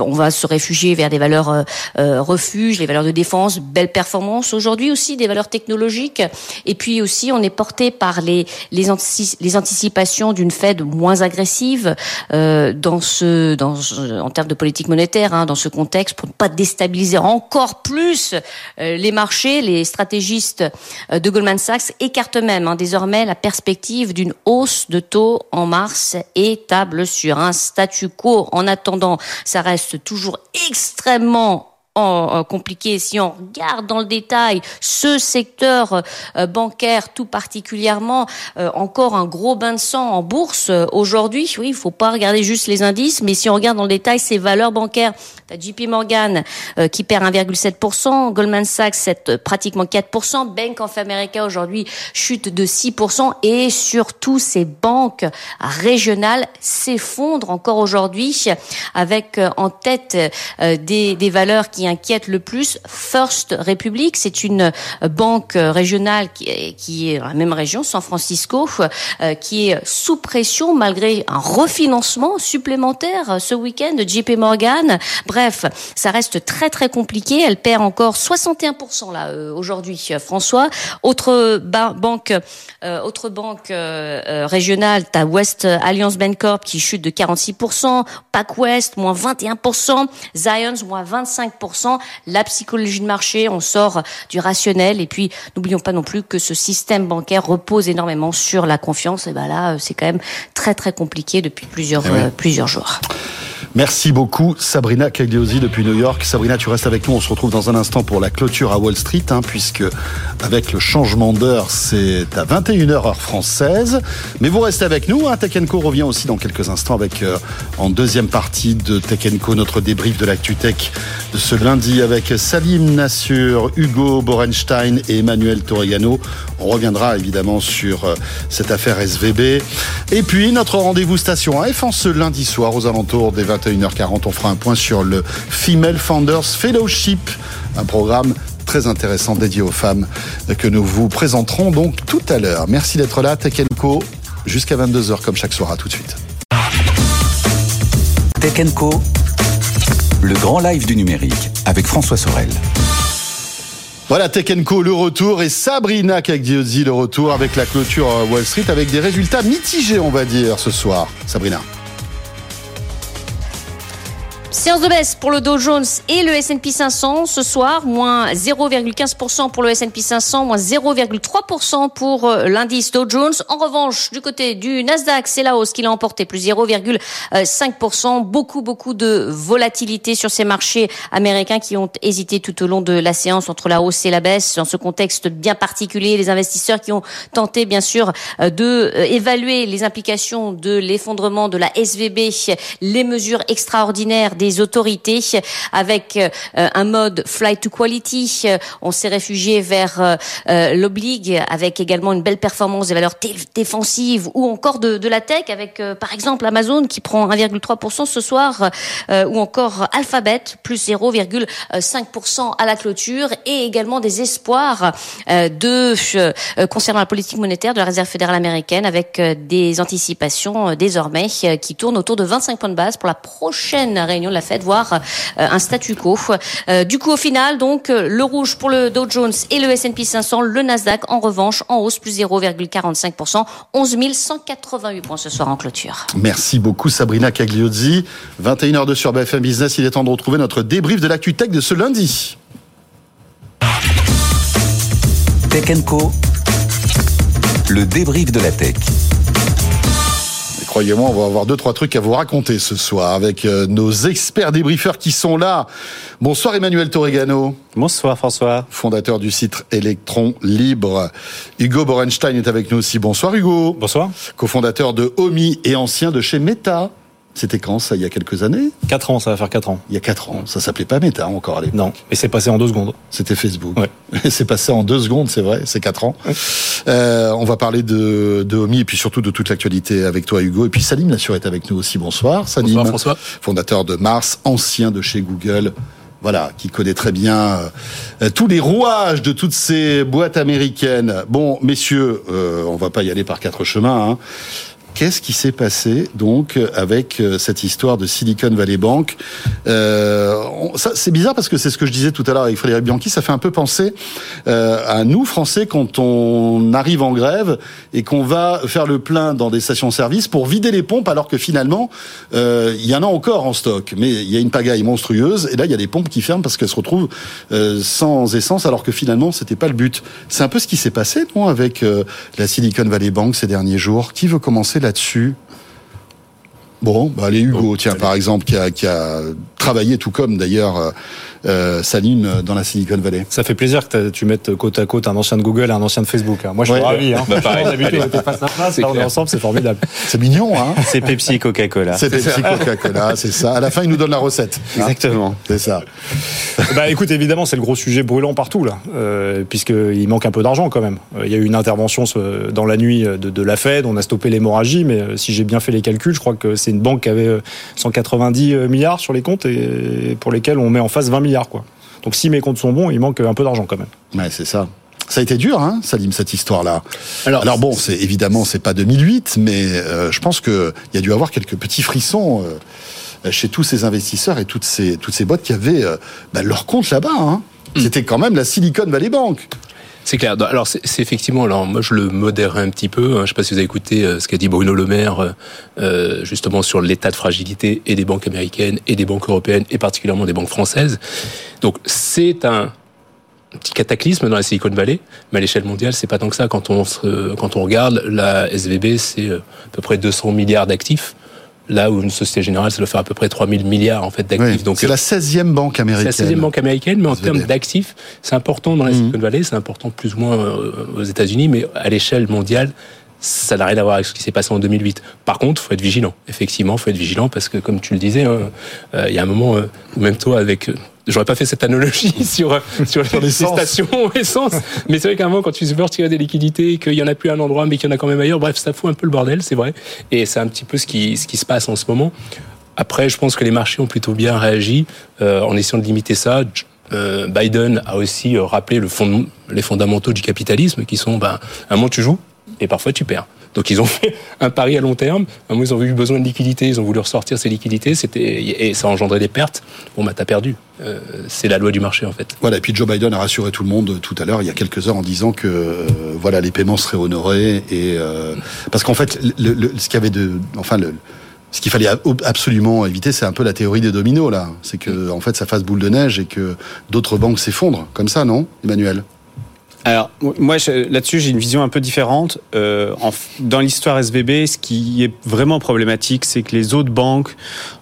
on va se réfugier vers des valeurs refuges, les valeurs de défense, belle performance. Aujourd'hui aussi des valeurs technologiques. Et puis aussi, on est porté par les les, les anticipations d'une Fed moins agressive dans ce dans en termes de politique monétaire, hein, dans ce contexte, pour ne pas déstabiliser encore plus euh, les marchés. Les stratégistes euh, de Goldman Sachs écartent même hein, désormais la perspective d'une hausse de taux en mars et table sur un statu quo. En attendant, ça reste toujours extrêmement compliqué. Si on regarde dans le détail ce secteur euh, bancaire tout particulièrement, euh, encore un gros bain de sang en bourse euh, aujourd'hui. Oui, il faut pas regarder juste les indices, mais si on regarde dans le détail ces valeurs bancaires, as JP Morgan qui perd 1,7%, Goldman Sachs c'est pratiquement 4%, Bank of America aujourd'hui chute de 6% et surtout ces banques régionales s'effondrent encore aujourd'hui avec en tête des, des valeurs qui inquiète le plus, First Republic, c'est une banque régionale qui est, dans la même région, San Francisco, euh, qui est sous pression malgré un refinancement supplémentaire ce week-end de JP Morgan. Bref, ça reste très très compliqué. Elle perd encore 61% là euh, aujourd'hui, François. Autre banque, euh, autre banque régionale, t'as West Alliance Bancorp qui chute de 46%, PacWest moins 21%, Zions moins 25% la psychologie de marché, on sort du rationnel. Et puis n'oublions pas non plus que ce système bancaire repose énormément sur la confiance. Et ben là c'est quand même très très compliqué depuis plusieurs eh euh, plusieurs jours. Merci beaucoup Sabrina Cagliosi depuis New York. Sabrina, tu restes avec nous. On se retrouve dans un instant pour la clôture à Wall Street, hein, puisque avec le changement d'heure, c'est à 21h heure française. Mais vous restez avec nous. Hein. Tech Co revient aussi dans quelques instants avec euh, en deuxième partie de Tech Co notre débrief de l'actu tech de ce lundi avec Salim Nassur, Hugo Borenstein et Emmanuel Torregano. On reviendra évidemment sur euh, cette affaire SVB. Et puis notre rendez-vous station AF en ce lundi soir aux alentours des 21h40. On fera un point sur le Female Founders Fellowship, un programme très intéressant dédié aux femmes que nous vous présenterons donc tout à l'heure. Merci d'être là, Tech Co, jusqu'à 22h comme chaque soir. À tout de suite. Tech Co, le grand live du numérique avec François Sorel. Voilà, Tech Co, le retour et Sabrina Cagdiozzi, le retour avec la clôture Wall Street avec des résultats mitigés, on va dire, ce soir. Sabrina. Séance de baisse pour le Dow Jones et le S&P 500 ce soir, moins 0,15% pour le S&P 500, moins 0,3% pour euh, l'indice Dow Jones. En revanche, du côté du Nasdaq, c'est la hausse qui l'a emporté, plus 0,5%. Beaucoup, beaucoup de volatilité sur ces marchés américains qui ont hésité tout au long de la séance entre la hausse et la baisse. Dans ce contexte bien particulier, les investisseurs qui ont tenté, bien sûr, euh, de euh, évaluer les implications de l'effondrement de la SVB, les mesures extraordinaires des autorités avec euh, un mode flight to quality. On s'est réfugié vers euh, euh, l'obligue avec également une belle performance des valeurs défensives ou encore de, la tech avec par exemple Amazon qui prend 1,3% ce soir ou encore Alphabet plus 0,5% à la clôture et également des espoirs concernant la politique monétaire de la Réserve fédérale américaine avec des anticipations désormais qui tournent autour de 25 points de base pour la prochaine réunion Fed, voir euh, un statu quo. Euh, du coup, au final, donc, euh, le rouge pour le Dow Jones et le S&P 500, le Nasdaq, en revanche, en hausse, plus 0,45%, 11 188 points ce soir en clôture. Merci beaucoup Sabrina Cagliozzi. 21h2 sur BFM Business, il est temps de retrouver notre débrief de l'actu tech de ce lundi. Tech Co, le débrief de la tech croyez-moi, on va avoir deux, trois trucs à vous raconter ce soir avec euh, nos experts débriefeurs qui sont là. Bonsoir Emmanuel Torregano. Bonsoir François. Fondateur du site Electron Libre. Hugo Borenstein est avec nous aussi. Bonsoir Hugo. Bonsoir. Cofondateur de Omi et ancien de chez Meta. C'était quand ça Il y a quelques années? 4 ans, ça va faire 4 ans. Il y a 4 ans. Ça s'appelait pas Meta encore à l'époque. Non, mais c'est passé en 2 secondes. C'était Facebook. Ouais. c'est passé en 2 secondes, c'est vrai, c'est 4 ans. Euh, on va parler de, de Omi et puis surtout de toute l'actualité avec toi Hugo. Et puis Salim Lassure est avec nous aussi. Bonsoir Salim. Bonsoir François. Fondateur de Mars, ancien de chez Google. Voilà, qui connaît très bien euh, tous les rouages de toutes ces boîtes américaines. Bon, messieurs, euh, on va pas y aller par quatre chemins. Hein. Qu'est-ce qui s'est passé donc avec euh, cette histoire de Silicon Valley Bank? Euh, C'est bizarre parce que c'est ce que je disais tout à l'heure avec Frédéric Bianchi. Ça fait un peu penser euh, à nous Français quand on arrive en grève et qu'on va faire le plein dans des stations-service pour vider les pompes, alors que finalement euh, il y en a encore en stock, mais il y a une pagaille monstrueuse. Et là, il y a des pompes qui ferment parce qu'elles se retrouvent euh, sans essence, alors que finalement c'était pas le but. C'est un peu ce qui s'est passé, non, avec la Silicon Valley Bank ces derniers jours? Qui veut commencer là-dessus. Bon, bah allez Hugo, tiens par exemple, qui a, qui a travaillé tout comme d'ailleurs euh, euh, euh, dans la Silicon Valley. Ça fait plaisir que tu mettes côte à côte un ancien de Google et un ancien de Facebook. hein. Moi, je suis Ouais. ravi. Hein. Bah, pareil. On était face à face. Là, on est ensemble, c'est formidable. C'est mignon, hein C'est Pepsi et Coca-Cola. C'est Pepsi Coca-Cola, c'est ça. À la fin, il nous donne la recette. hein. Exactement. C'est ça. Bah écoute, évidemment, c'est le gros sujet brûlant partout là, euh, puisqu'il manque un peu d'argent quand même. Euh, Il y a eu une intervention dans la nuit de, de la Fed, on a stoppé l'hémorragie, mais euh, si j'ai bien fait les calculs, je crois que c'est une banque qui avait euh, 190 milliards sur les comptes et pour lesquels on met en face 20 milliards quoi. Donc si mes comptes sont bons, il manque un peu d'argent quand même. Ouais, c'est ça. Ça a été dur, hein, Salim, cette histoire-là. Alors, Alors, bon, c'est évidemment, c'est pas 2008, mais euh, je pense que il y a dû avoir quelques petits frissons euh, chez tous ces investisseurs et toutes ces toutes ces boîtes qui avaient euh, bah, leur compte là-bas. Hein. C'était quand même la Silicon Valley Bank. C'est clair. Alors c'est c'est effectivement. Alors moi je le modérerai un petit peu. hein. Je ne sais pas si vous avez écouté euh, ce qu'a dit Bruno Le Maire euh, euh, justement sur l'état de fragilité et des banques américaines et des banques européennes et particulièrement des banques françaises. Donc c'est un petit cataclysme dans la Silicon Valley, mais à l'échelle mondiale c'est pas tant que ça. Quand on se, quand on regarde la SVB, c'est euh, à peu près 200 milliards d'actifs. Là où une Société Générale, ça doit faire à peu près 3000 milliards en fait d'actifs. Oui, c'est la 16e banque c'est américaine. la 16e banque américaine, mais en termes d'actifs, c'est important dans la Mhm. Silicon Valley, c'est important plus ou moins euh, aux États-Unis, mais à l'échelle mondiale, ça n'a rien à voir avec ce qui s'est passé en 2008. Par contre, faut être vigilant. Effectivement, faut être vigilant parce que, comme tu le disais, hein, euh, il y a un moment euh, où même toi, avec, j'aurais pas fait cette analogie sur sur, les stations essence, mais c'est vrai qu'à un moment, quand tu veux retirer des liquidités, qu'il y en a plus à un endroit, mais qu'il y en a quand même ailleurs, bref, ça fout un peu le bordel, c'est vrai. Et c'est un petit peu ce qui ce qui se passe en ce moment. Après, je pense que les marchés ont plutôt bien réagi euh, en essayant de limiter ça. Euh, Biden a aussi euh, rappelé le fond, les fondamentaux du capitalisme, qui sont, ben, à un moment tu joues et parfois tu perds. Donc ils ont fait un pari à long terme. Moment, ils ont eu besoin de liquidités, ils ont voulu ressortir ces liquidités, et ça a engendré des pertes. Bon, bah t'as perdu. Euh, c'est la loi du marché en fait. Voilà, et puis Joe Biden a rassuré tout le monde euh, tout à l'heure, il y a quelques heures, en disant que euh, voilà, les paiements seraient honorés et parce qu'en fait, ce qu'il y avait de, enfin ce qu'il fallait ab- absolument éviter, c'est un peu la théorie des dominos là. C'est que en fait, ça fasse boule de neige et que d'autres banques s'effondrent, comme ça, non, Emmanuel? Alors, moi, là-dessus, j'ai une vision un peu différente. Euh, en dans l'histoire SVB, ce qui est vraiment problématique, c'est que les autres banques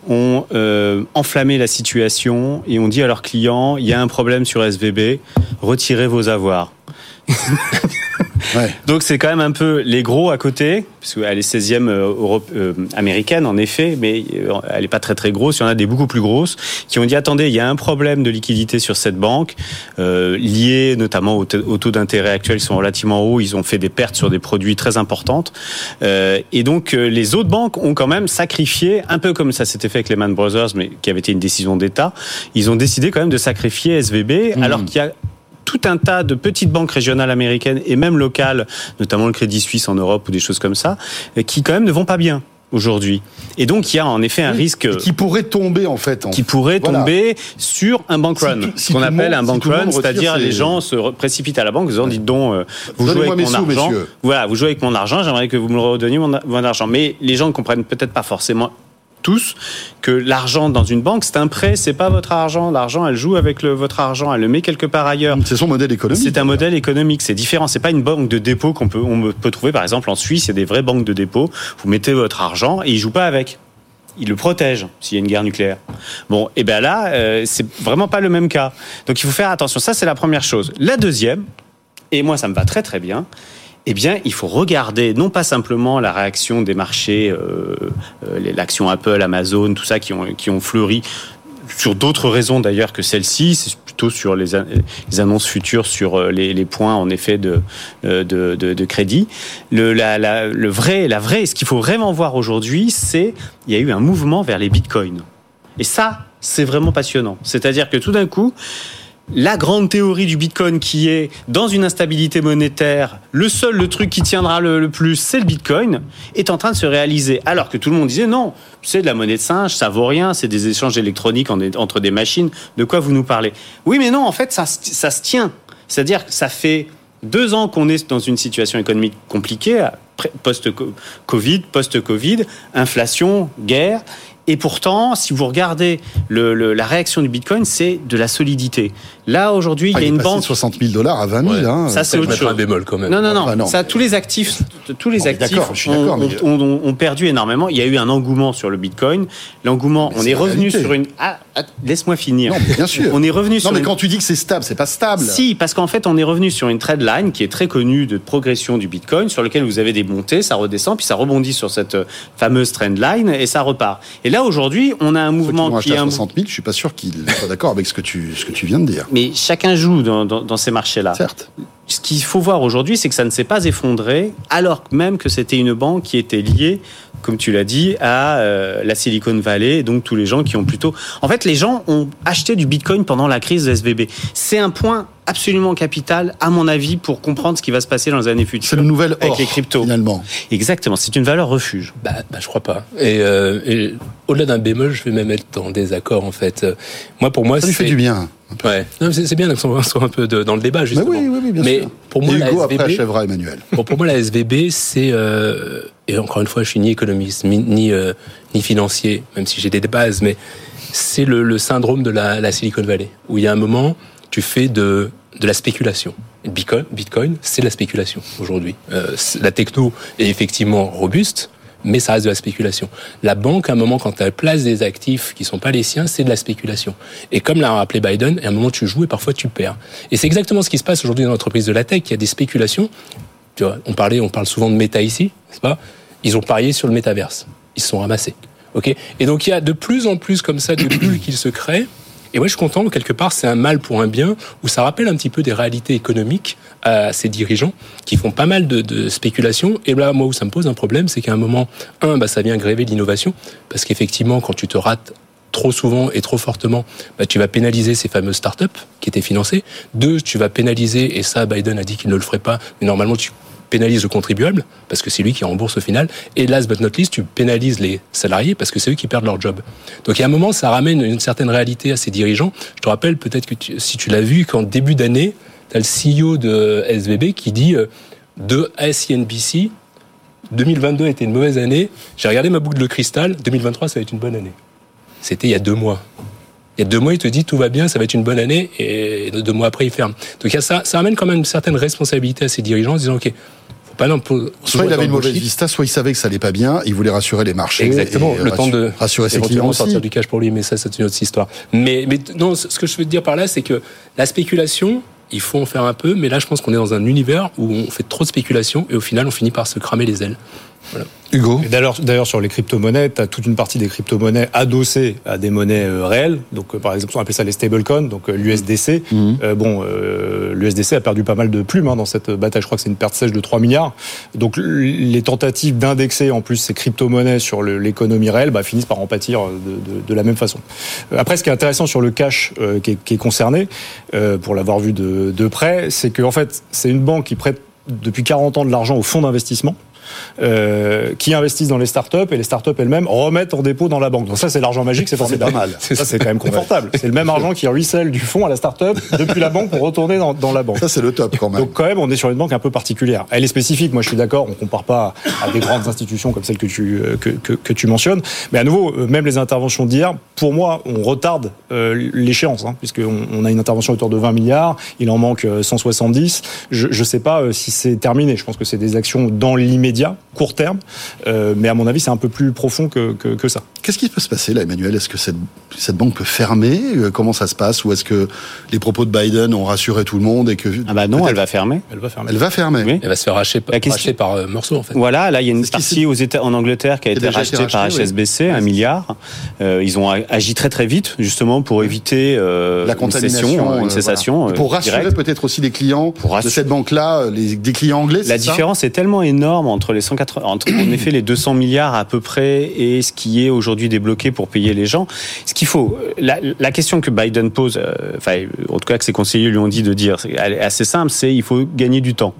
ont euh, enflammé la situation et ont dit à leurs clients, il y a un problème sur SVB, retirez vos avoirs. Ouais. Donc c'est quand même un peu les gros à côté, parce qu'elle est 16e euh, Europe- euh, américaine en effet, mais euh, elle n'est pas très très grosse. Il y en a des beaucoup plus grosses qui ont dit attendez, il y a un problème de liquidité sur cette banque, euh, lié notamment au, taux- au taux d'intérêt actuel, ils sont relativement hauts, ils ont fait des pertes sur des produits très importantes. Euh, et donc euh, les autres banques ont quand même sacrifié, un peu comme ça s'était fait avec Lehman Brothers, mais qui avait été une décision d'État, ils ont décidé quand même de sacrifier SVB, alors qu'il y a tout un tas de petites banques régionales américaines et même locales, notamment le Crédit Suisse en Europe ou des choses comme ça, euh, qui quand même ne vont pas bien aujourd'hui. Et donc il y a en effet un risque qui pourrait tomber en fait. en- qui pourrait Voilà. tomber sur un bank run, si ce qu'on appelle monde- un bank run, c'est-à-dire les gens se précipitent à la banque en disant dites donc euh, vous jouez avec mon argent, voilà, vous jouez avec mon argent, j'aimerais que vous me redonniez mon, mon argent. Mais les gens ne comprennent peut-être pas forcément tous que l'argent dans une banque, c'est un prêt, c'est pas votre argent. L'argent, elle joue avec le, votre argent, elle le met quelque part ailleurs. C'est son modèle économique. C'est un modèle économique, c'est différent. C'est pas une banque de dépôt qu'on peut, on peut trouver par exemple en Suisse. Il y a des vraies banques de dépôt. Vous mettez votre argent et ils jouent pas avec. Ils le protègent s'il y a une guerre nucléaire. Bon, et bien là, euh, c'est vraiment pas le même cas. Donc il faut faire attention. Ça, c'est la première chose. La deuxième, et moi ça me va très très bien, eh bien, il faut regarder non pas simplement la réaction des marchés, euh, euh, l'action Apple, Amazon, tout ça qui ont, qui ont fleuri sur d'autres raisons d'ailleurs que celle-ci, c'est plutôt sur les, annonces futures sur euh, les, les points en effet de, de, de, de crédit. Le, la, la, le vrai, la vraie, ce qu'il faut vraiment voir aujourd'hui, c'est il y a eu un mouvement vers les bitcoins. Et ça, c'est vraiment passionnant. C'est-à-dire que tout d'un coup, la grande théorie du Bitcoin qui est dans une instabilité monétaire, le seul le truc qui tiendra le, plus, c'est le Bitcoin, est en train de se réaliser. Alors que tout le monde disait non, c'est de la monnaie de singe, ça vaut rien, c'est des échanges électroniques entre des machines. De quoi vous nous parlez? Oui, mais non, en fait, ça, ça se tient. C'est-à-dire que ça fait deux ans qu'on est dans une situation économique compliquée, post-Covid, post-Covid, inflation, guerre. Et pourtant, si vous regardez le, le, la réaction du Bitcoin, c'est de la solidité. Là, aujourd'hui, ah, il y a une banque. 60 000 dollars à 20 000. Ouais. Hein. Ça, c'est autre chose. un bémol quand même. Non, non, non. Ah, non. Ça, tous les actifs, tous les actifs ont, mais... ont, ont, ont, perdu énormément. Il y a eu un engouement sur le Bitcoin. L'engouement, on est, est revenu sur une. Ah, ah laisse-moi finir. Non, bien sûr. On est revenu non, sur. mais une... quand tu dis que c'est stable, c'est pas stable. Si, parce qu'en fait, on est revenu sur une trend line qui est très connue de progression du Bitcoin, sur lequel vous avez des montées, ça redescend, puis ça rebondit sur cette fameuse trend line et ça repart. Et là, aujourd'hui, on a un mouvement qui est. à 60 000, je suis pas sûr qu'il soit d'accord avec ce que tu ce que tu viens de dire. Mais chacun joue dans, dans, dans ces marchés-là. Certes. Ce qu'il faut voir aujourd'hui, c'est que ça ne s'est pas effondré, alors même que c'était une banque qui était liée, comme tu l'as dit, à euh, la Silicon Valley, et donc tous les gens qui ont plutôt... En fait, les gens ont acheté du Bitcoin pendant la crise de SVB. C'est un point absolument capital, à mon avis, pour comprendre ce qui va se passer dans les années futures. C'est le nouvel avec or, les cryptos. Finalement. Exactement, c'est une valeur refuge. Bah, bah je crois pas. Et, euh, et au-delà d'un bémol, je vais même être en désaccord en fait. Moi, pour moi, ça lui fait du bien. Ouais, c'est bien qu'on soit un peu de, dans le débat justement. Mais oui, oui, oui bien Mais sûr. pour moi, Et la Hugo SVB, après achèvera Emmanuel. Bon, pour moi, la SVB, c'est euh, et encore une fois, je suis ni économiste ni ni, euh, ni financier, même si j'ai des bases, mais c'est le, le, syndrome de la, la Silicon Valley où il y a un moment, tu fais de de la spéculation. Bitcoin, Bitcoin c'est la spéculation aujourd'hui. Euh, la techno est effectivement robuste, mais ça reste de la spéculation. La banque, à un moment, quand elle place des actifs qui sont pas les siens, c'est de la spéculation. Et comme l'a rappelé Biden, à un moment, tu joues et parfois tu perds. Et c'est exactement ce qui se passe aujourd'hui dans l'entreprise de la tech. Il y a des spéculations. On parlait, on parle souvent de méta ici, n'est-ce pas? Ils ont parié sur le métaverse. Ils se sont ramassés. Et donc, il y a de plus en plus comme ça de bulles qui se créent. Et moi, je suis content, quelque part, c'est un mal pour un bien, où ça rappelle un petit peu des réalités économiques à ces dirigeants qui font pas mal de, de spéculations. Et là, moi, où ça me pose un problème, c'est qu'à un moment, un, bah, ça vient gréver l'innovation, parce qu'effectivement, quand tu te rates trop souvent et trop fortement, bah, tu vas pénaliser ces fameuses startups qui étaient financées. Deux, tu vas pénaliser, et ça, Biden a dit qu'il ne le ferait pas, mais normalement, tu pénalises le contribuable, parce que c'est lui qui rembourse au final, et last but not least, tu pénalises les salariés, parce que c'est eux qui perdent leur job. Donc il y a un moment, ça ramène une certaine réalité à ces dirigeants. Je te rappelle peut-être que si tu l'as vu, qu'en début d'année, tu as le CEO de SVB qui dit euh, de SNBC, 2022 était une mauvaise année, j'ai regardé ma boucle de cristal, 2023 ça va être une bonne année. C'était il y a deux mois. Il y a deux mois, il te dit tout va bien, ça va être une bonne année, et deux mois après, il ferme. Donc il y a ça, ça amène quand même une certaine responsabilité à ces dirigeants en disant, OK, faut pas Soit il avait une mauvaise vista, soit il savait que ça allait pas bien, il voulait rassurer les marchés. Exactement, et le temps de rassurer ses clients sortir du cash pour lui, mais ça, c'est une autre histoire. Mais, mais non, ce que je veux te dire par là, c'est que la spéculation, il faut en faire un peu, mais là, je pense qu'on est dans un univers où on fait trop de spéculation et au final, on finit par se cramer les ailes. Voilà. Hugo D'ailleurs, sur les crypto-monnaies, tu as toute une partie des crypto-monnaies adossées à des monnaies euh, réelles. Donc, euh, par exemple, on appelle ça les stablecoins, donc euh, l'USDC. Euh, bon, l'USDC a perdu pas mal de plumes hein, dans cette bataille. Je crois que c'est une perte sèche de 3 milliards. Donc, les tentatives d'indexer en plus ces crypto-monnaies sur l'économie réelle bah, finissent par en pâtir de, de, de, la même façon. Après, ce qui est intéressant sur le cash qui, est, qui, est, concerné, pour l'avoir vu de, de près, c'est qu'en fait, c'est une banque qui prête depuis 40 ans de l'argent aux fonds d'investissement euh, qui investissent dans les startups et les startups elles-mêmes remettent en dépôt dans la banque. Donc ça, c'est l'argent magique, c'est C'est pas mal. Ça, c'est quand même confortable. C'est le même argent qui ruisselle du fonds à la startup depuis la banque pour retourner dans, dans la banque. Ça, c'est le top quand même. Donc quand même, on est sur une banque un peu particulière. Elle est spécifique, moi je suis d'accord, on compare pas à des grandes institutions comme celles que tu, euh, que, que, que tu mentionnes. Mais à nouveau, euh, même les interventions d'hier, pour moi, on retarde euh, l'échéance, hein, puisqu'on on a une intervention autour de 20 milliards, il en manque euh, 170. Je ne sais pas si c'est terminé. Je pense que c'est des actions dans l'immédiat, court terme, euh, mais à mon avis, c'est un peu plus profond que, que, que ça. Qu'est-ce qui peut se passer là, Emmanuel? Est-ce que cette, cette banque peut fermer? Euh, Comment ça se passe? Ou est-ce que les propos de Biden ont rassuré tout le monde et que Ah bah non, elle va fermer. Elle va fermer. elle va fermer Oui. Elle va se faire racheter, par euh, morceaux en fait. Voilà, là il y a une partie aux États, en Angleterre qui a Qui a été rachetée par racheté, oui. HSBC, un milliard. Euh, ils ont a- agi très très vite justement pour éviter euh, la une contamination, euh, une cessation. voilà. Pour rassurer peut-être aussi les clients de rassurer- cette banque-là, les, des clients anglais. La ça? différence est tellement énorme entre les 180, entre en effet les 200 milliards à peu près et ce qui est aujourd'hui débloqué pour payer les gens. Ce qu'il faut, la, question que Biden pose, euh, enfin en tout cas que ses conseillers lui ont dit de dire, elle assez simple, c'est il faut gagner du temps.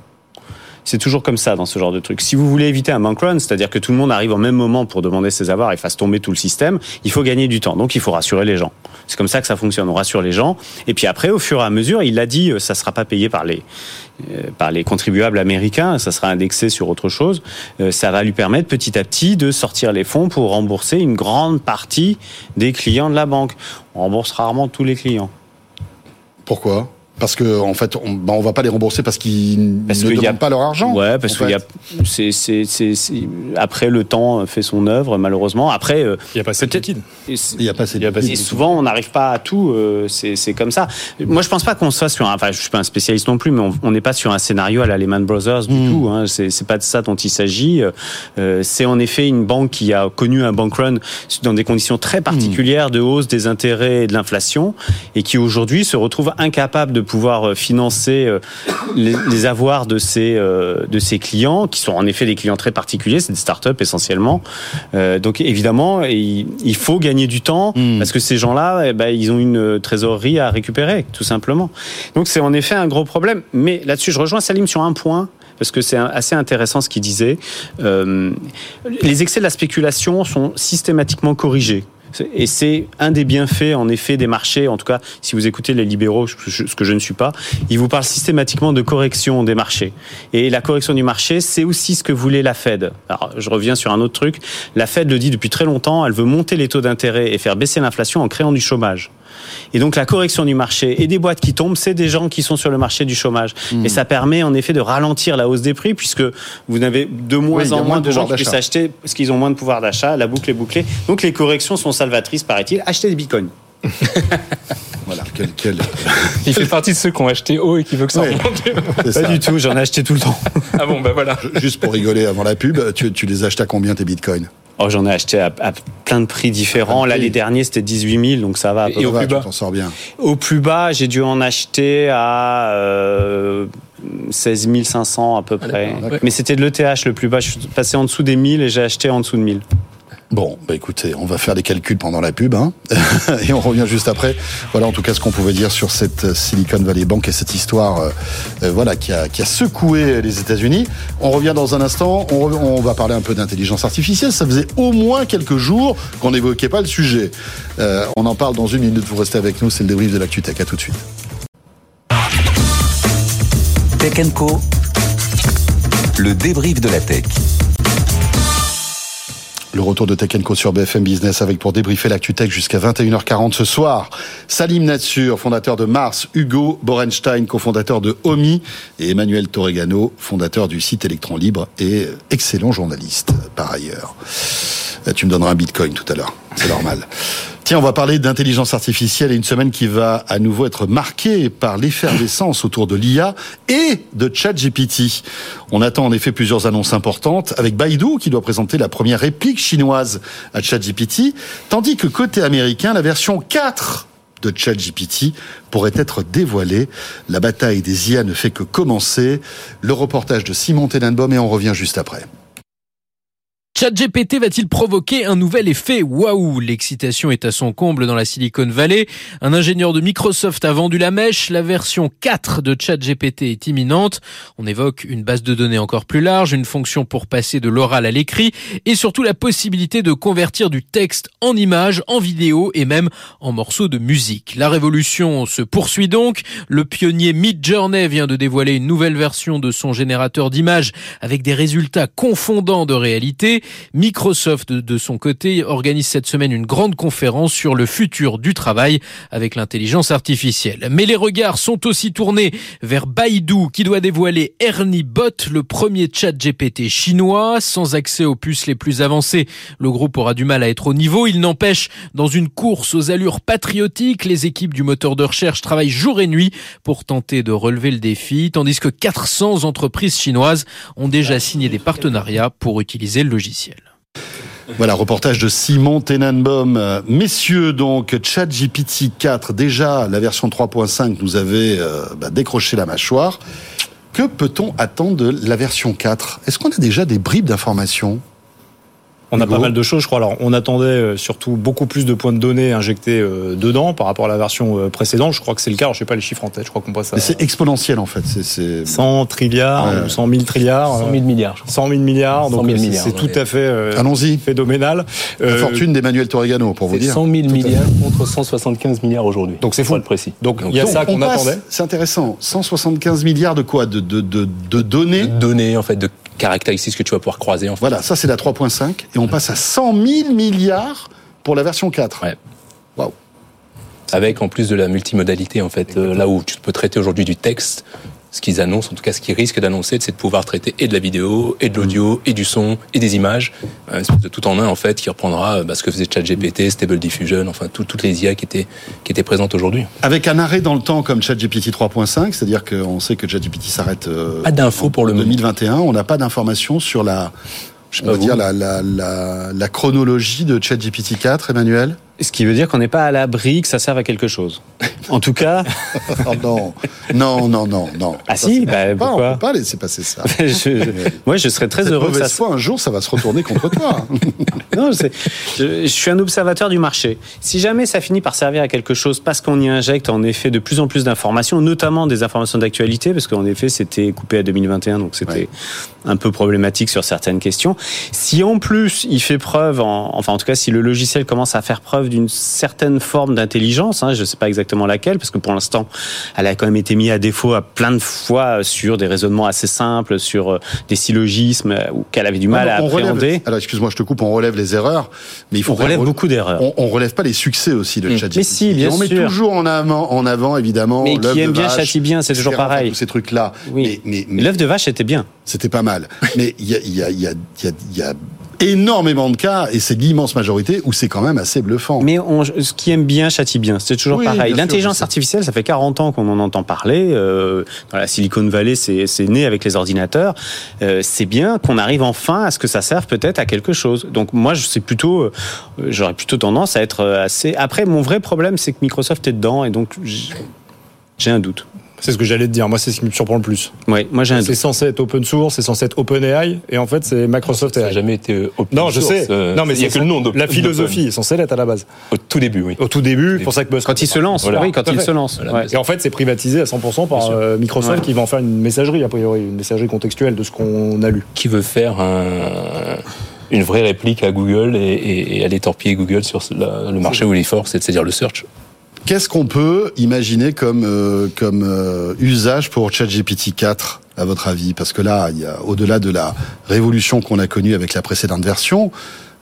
C'est toujours comme ça dans ce genre de truc. Si vous voulez éviter un bank run, c'est-à-dire que tout le monde arrive au même moment pour demander ses avoirs et fasse tomber tout le système, il faut gagner du temps. Donc il faut rassurer les gens. C'est comme ça que ça fonctionne. On rassure les gens. Et puis après, au fur et à mesure, il l'a dit, euh, ça sera pas payé par les par les contribuables américains, ça sera indexé sur autre chose. Euh, ça va lui permettre petit à petit de sortir les fonds pour rembourser une grande partie des clients de la banque. On rembourse rarement tous les clients. Pourquoi? Parce que en fait, on, bah, on va pas les rembourser parce qu'ils Parce ne y a- demandent pas leur argent. Ouais, parce qu'il y a, c'est, c'est, c'est, c'est- après le temps fait son œuvre malheureusement. Après, euh, Il n'y a pas assez de liquide. Il y a pas assez de Il y a pas assez et souvent, on n'arrive pas à tout. euh, c'est, comme ça. Moi, je pense pas qu'on soit sur. Un, enfin, je suis pas un spécialiste non plus, mais on- n'est pas sur un scénario à la Lehman Brothers du Mm. tout. Hein. C'est, pas de ça dont il s'agit. Euh, c'est en effet une banque qui a connu un bank run dans des conditions très particulières de hausse des intérêts et de l'inflation, et qui aujourd'hui se retrouve incapable de pouvoir euh, financer euh, les, les avoirs de ses euh, de ses clients, qui sont en effet des clients très particuliers, c'est des startups essentiellement. Donc évidemment, il, il faut gagner du temps Mm. parce que ces gens-là, eh ben, ils ont une trésorerie à récupérer, tout simplement. Donc c'est en effet un gros problème. Mais là-dessus, je rejoins Salim sur un point. Parce que c'est assez intéressant ce qu'il disait. Euh, les excès de la spéculation sont systématiquement corrigés. Et c'est un des bienfaits, en effet, des marchés. En tout cas, si vous écoutez les libéraux, ce que je ne suis pas, ils vous parlent systématiquement de correction des marchés. Et la correction du marché, c'est aussi ce que voulait la Fed. Alors, je reviens sur un autre truc. La Fed le dit depuis très longtemps, elle veut monter les taux d'intérêt et faire baisser l'inflation en créant du chômage. Et donc la correction du marché et des boîtes qui tombent, c'est des gens qui sont sur le marché du chômage. Et ça permet en effet de ralentir la hausse des prix puisque vous avez de moins Oui, en moins moins de gens qui puissent acheter parce qu'ils ont moins de pouvoir d'achat, la boucle est bouclée. Donc les corrections sont salvatrices, paraît-il. Achetez des bitcoins. Voilà, quel, quel... Il fait partie de ceux qui ont acheté haut et qui veut que ça remonte. c'est Pas du tout, j'en ai acheté tout le temps. ah bon, bah voilà. Juste pour rigoler avant la pub, tu, tu les achètes à combien tes bitcoins? Oh, j'en ai acheté à, à plein de prix différents. Là, les derniers, c'était 18 000, donc ça va. à peu Et au Ça va, plus bas sors bien. Au plus bas, j'ai dû en acheter à euh, 16 500 à peu près. d'accord. Mais c'était de l'ETH le plus bas. Je suis passé en dessous des 1000 et j'ai acheté en dessous de 1000. Bon, bah écoutez, on va faire des calculs pendant la pub, hein, et on revient juste après. Voilà, en tout cas, ce qu'on pouvait dire sur cette euh, Silicon Valley Bank et cette histoire, euh, euh, voilà, qui a, secoué les États-Unis. On revient dans un instant. On, va parler un peu d'intelligence artificielle. Ça faisait au moins quelques jours qu'on n'évoquait pas le sujet. On en parle dans une minute. Vous restez avec nous. C'est le débrief de l'actu tech. À tout de suite. Tech Co. Le débrief de la tech. Le retour de Tech sur BFM Business avec pour débriefer l'actu tech jusqu'à 21h40 ce soir. Salim Natsur, fondateur de Mars, Hugo Borenstein, cofondateur de Omi, et Emmanuel Torregano, fondateur du site Electron Libre et excellent journaliste par ailleurs. Euh, Tu me donneras un bitcoin tout à l'heure, c'est normal. Tiens, on va parler d'intelligence artificielle et une semaine qui va à nouveau être marquée par l'effervescence autour de l'IA et de ChatGPT. On attend en effet plusieurs annonces importantes avec Baidu qui doit présenter la première réplique chinoise à ChatGPT, tandis que côté américain, la version 4 de ChatGPT pourrait être dévoilée. La bataille des IA ne fait que commencer. Le reportage de Simon Tenenbaum et on revient juste après. ChatGPT va-t-il provoquer un nouvel effet? Waouh L'excitation est à son comble dans la Silicon Valley. Un ingénieur de Microsoft a vendu la mèche. La version 4 de ChatGPT est imminente. On évoque une base de données encore plus large, une fonction pour passer de l'oral à l'écrit et surtout la possibilité de convertir du texte en images, en vidéo et même en morceaux de musique. La révolution se poursuit donc. Le pionnier Midjourney vient de dévoiler une nouvelle version de son générateur d'images avec des résultats confondants de réalité. Microsoft, de son côté, organise cette semaine une grande conférence sur le futur du travail avec l'intelligence artificielle. Mais les regards sont aussi tournés vers Baidu qui doit dévoiler Ernie Bot, le premier chat GPT chinois, sans accès aux puces les plus avancées. Le groupe aura du mal à être au niveau. Il n'empêche, dans une course aux allures patriotiques, les équipes du moteur de recherche travaillent jour et nuit pour tenter de relever le défi, tandis que 400 entreprises chinoises ont déjà signé des partenariats pour utiliser le logiciel. Voilà, reportage de Simon Tenenbaum. Messieurs, donc, ChatGPT 4, déjà, la version 3.5 nous avait euh, bah, décroché la mâchoire. Que peut-on attendre de la version 4 Est-ce qu'on a déjà des bribes d'informations? On a pas mal de choses, je crois. Alors, on attendait euh, surtout beaucoup plus de points de données injectés euh, dedans par rapport à la version euh, précédente. Je crois que c'est le cas. Alors, je sais pas les chiffres en tête. Je crois qu'on passe à. C'est exponentiel en fait. C'est 100 trilliards, ouais. 100 000 trilliards, 100 000 milliards. 100 000 milliards. Donc, c'est tout à fait. Allons-y. Phénoménal. La fortune d'Emmanuel Torregano, pour vous dire. 100 000 milliards contre 175 milliards aujourd'hui. Donc c'est fou. le précis. Donc il y a ça qu'on attendait. C'est intéressant. 175 milliards de quoi? De, de, de, de données? De données en fait de caractéristiques que tu vas pouvoir croiser. En fait. Voilà, ça c'est la 3.5 et on passe à 100 000 milliards pour la version 4. Ouais. Waouh. Avec en plus de la multimodalité en fait, euh, là où tu peux traiter aujourd'hui du texte, ce qu'ils annoncent, en tout cas ce qu'ils risquent d'annoncer, c'est de pouvoir traiter et de la vidéo, et de l'audio, et du son, et des images, un espèce de tout en un en fait, qui reprendra bah, ce que faisait ChatGPT, Stable Diffusion, enfin tout, toutes les IA qui étaient qui étaient présentes aujourd'hui. Avec un arrêt dans le temps comme ChatGPT 3.5, c'est-à-dire qu'on sait que ChatGPT s'arrête. Euh, pas d'infos pour le 2021, on n'a pas d'informations sur la. Je peux dire la, la, la, la chronologie de ChatGPT 4, Emmanuel? Ce qui veut dire qu'on n'est pas à l'abri que ça serve à quelque chose. En tout cas. oh non, non, non, non, non. Ah si, bah, pas, pourquoi On peut pas laisser passer ça. je, moi, je serais très Cette heureux que ça. Fois, un jour, ça va se retourner contre toi. non, je, je, je, suis un observateur du marché. Si jamais ça finit par servir à quelque chose, parce qu'on y injecte en effet de plus en plus d'informations, notamment des informations d'actualité, parce qu'en effet, c'était coupé à 2021, donc c'était ouais. un peu problématique sur certaines questions. Si en plus il fait preuve, en, enfin en tout cas, si le logiciel commence à faire preuve d'une certaine forme d'intelligence, hein, je ne sais pas exactement laquelle, parce que pour l'instant, elle a quand même été mise à défaut à plein de fois sur des raisonnements assez simples, sur euh, des syllogismes euh, qu'elle avait du mal non, à appréhender. Relève, alors excuse-moi, je te coupe, on relève les erreurs, mais il faut on relève beaucoup d'erreurs. On, on, relève pas les succès aussi de mmh. ChatGPT. Mais si, bien on sûr. met toujours en avant, en avant évidemment. Mais qui aime bien châtie bien, c'est toujours pareil. Tous ces trucs-là. Oui. Mais, mais, mais l'œuf de vache était bien. C'était pas mal. mais il y a, y a, y a, y a énormément de cas, et c'est l'immense majorité, où c'est quand même assez bluffant. Mais on, ce qui aime bien châtie bien, c'est toujours oui, pareil. L'intelligence artificielle, ça fait 40 ans qu'on en entend parler. Euh, dans la Silicon Valley, c'est né avec les ordinateurs. Euh, c'est bien qu'on arrive enfin à ce que ça serve peut-être à quelque chose. Donc moi, je sais plutôt, euh, j'aurais plutôt tendance à être assez. Après, mon vrai problème, c'est que Microsoft est dedans, et donc j'ai un doute. C'est ce que j'allais te dire. Moi, c'est ce qui me surprend le plus. Oui, moi j'ai un C'est censé être open source, c'est censé être OpenAI, et en fait, c'est Microsoft Ça n'a jamais été open Non, je source. sais. Euh, non, mais il y a que le nom. de- La philosophie est censée l'être à la base. Au tout début, oui. Au tout début, pour ça que Musk. Quand il se lance, Voilà. oui, quand Tout il fait. se lance. Voilà. ouais. Et en fait, c'est privatisé à 100% par euh, Microsoft Ouais. qui va en faire une messagerie, a priori, une messagerie contextuelle de ce qu'on a lu. Qui veut faire un- une vraie réplique à Google et, et- et aller torpiller Google sur la- le marché où il est fort, c'est-à-dire le search Qu'est-ce qu'on peut imaginer comme, euh, comme euh, usage pour ChatGPT 4, à votre avis? Parce que là, il y a, au-delà de la révolution qu'on a connue avec la précédente version,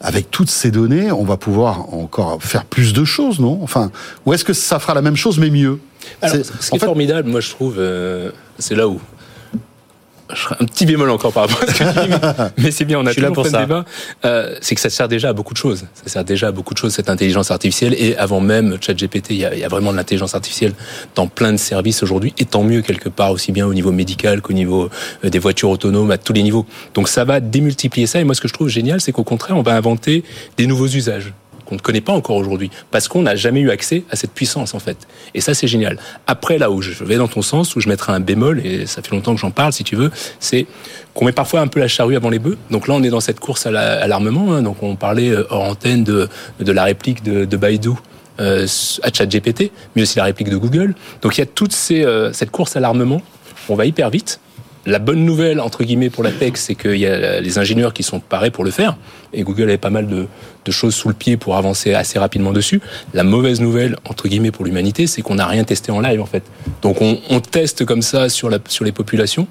avec toutes ces données, on va pouvoir encore faire plus de choses, non? Enfin, ou est-ce que ça fera la même chose, mais mieux? Alors, ce qui est fait- formidable, moi je trouve, euh, c'est là où. Je serais un petit bémol encore par rapport à ce que tu dis, mais, mais c'est bien, on a toujours pour ça. débat. Euh, c'est que ça sert déjà à beaucoup de choses. Ça sert déjà à beaucoup de choses, cette intelligence artificielle. Et avant même ChatGPT, il y a, il y a vraiment de l'intelligence artificielle dans plein de services aujourd'hui. Et tant mieux quelque part, aussi bien au niveau médical qu'au niveau euh, des voitures autonomes, à tous les niveaux. Donc ça va démultiplier ça. Et moi, ce que je trouve génial, c'est qu'au contraire, on va inventer des nouveaux usages qu'on ne connaît pas encore aujourd'hui, parce qu'on n'a jamais eu accès à cette puissance en fait. Et ça c'est génial. Après là où je vais dans ton sens, où je mettrai un bémol, et ça fait longtemps que j'en parle si tu veux, c'est qu'on met parfois un peu la charrue avant les bœufs. Donc là on est dans cette course à l'armement, hein. donc on parlait euh, hors antenne de, de la réplique de, Baidu euh, à ChatGPT, mais aussi la réplique de Google. Donc il y a toute euh, cette course à l'armement. On va hyper vite. La bonne nouvelle, entre guillemets, pour la tech, c'est qu'il y a les ingénieurs qui sont parés pour le faire. Et Google avait pas mal de, choses sous le pied pour avancer assez rapidement dessus. La mauvaise nouvelle, entre guillemets, pour l'humanité, c'est qu'on n'a rien testé en live, en fait. Donc on, teste comme ça sur les populations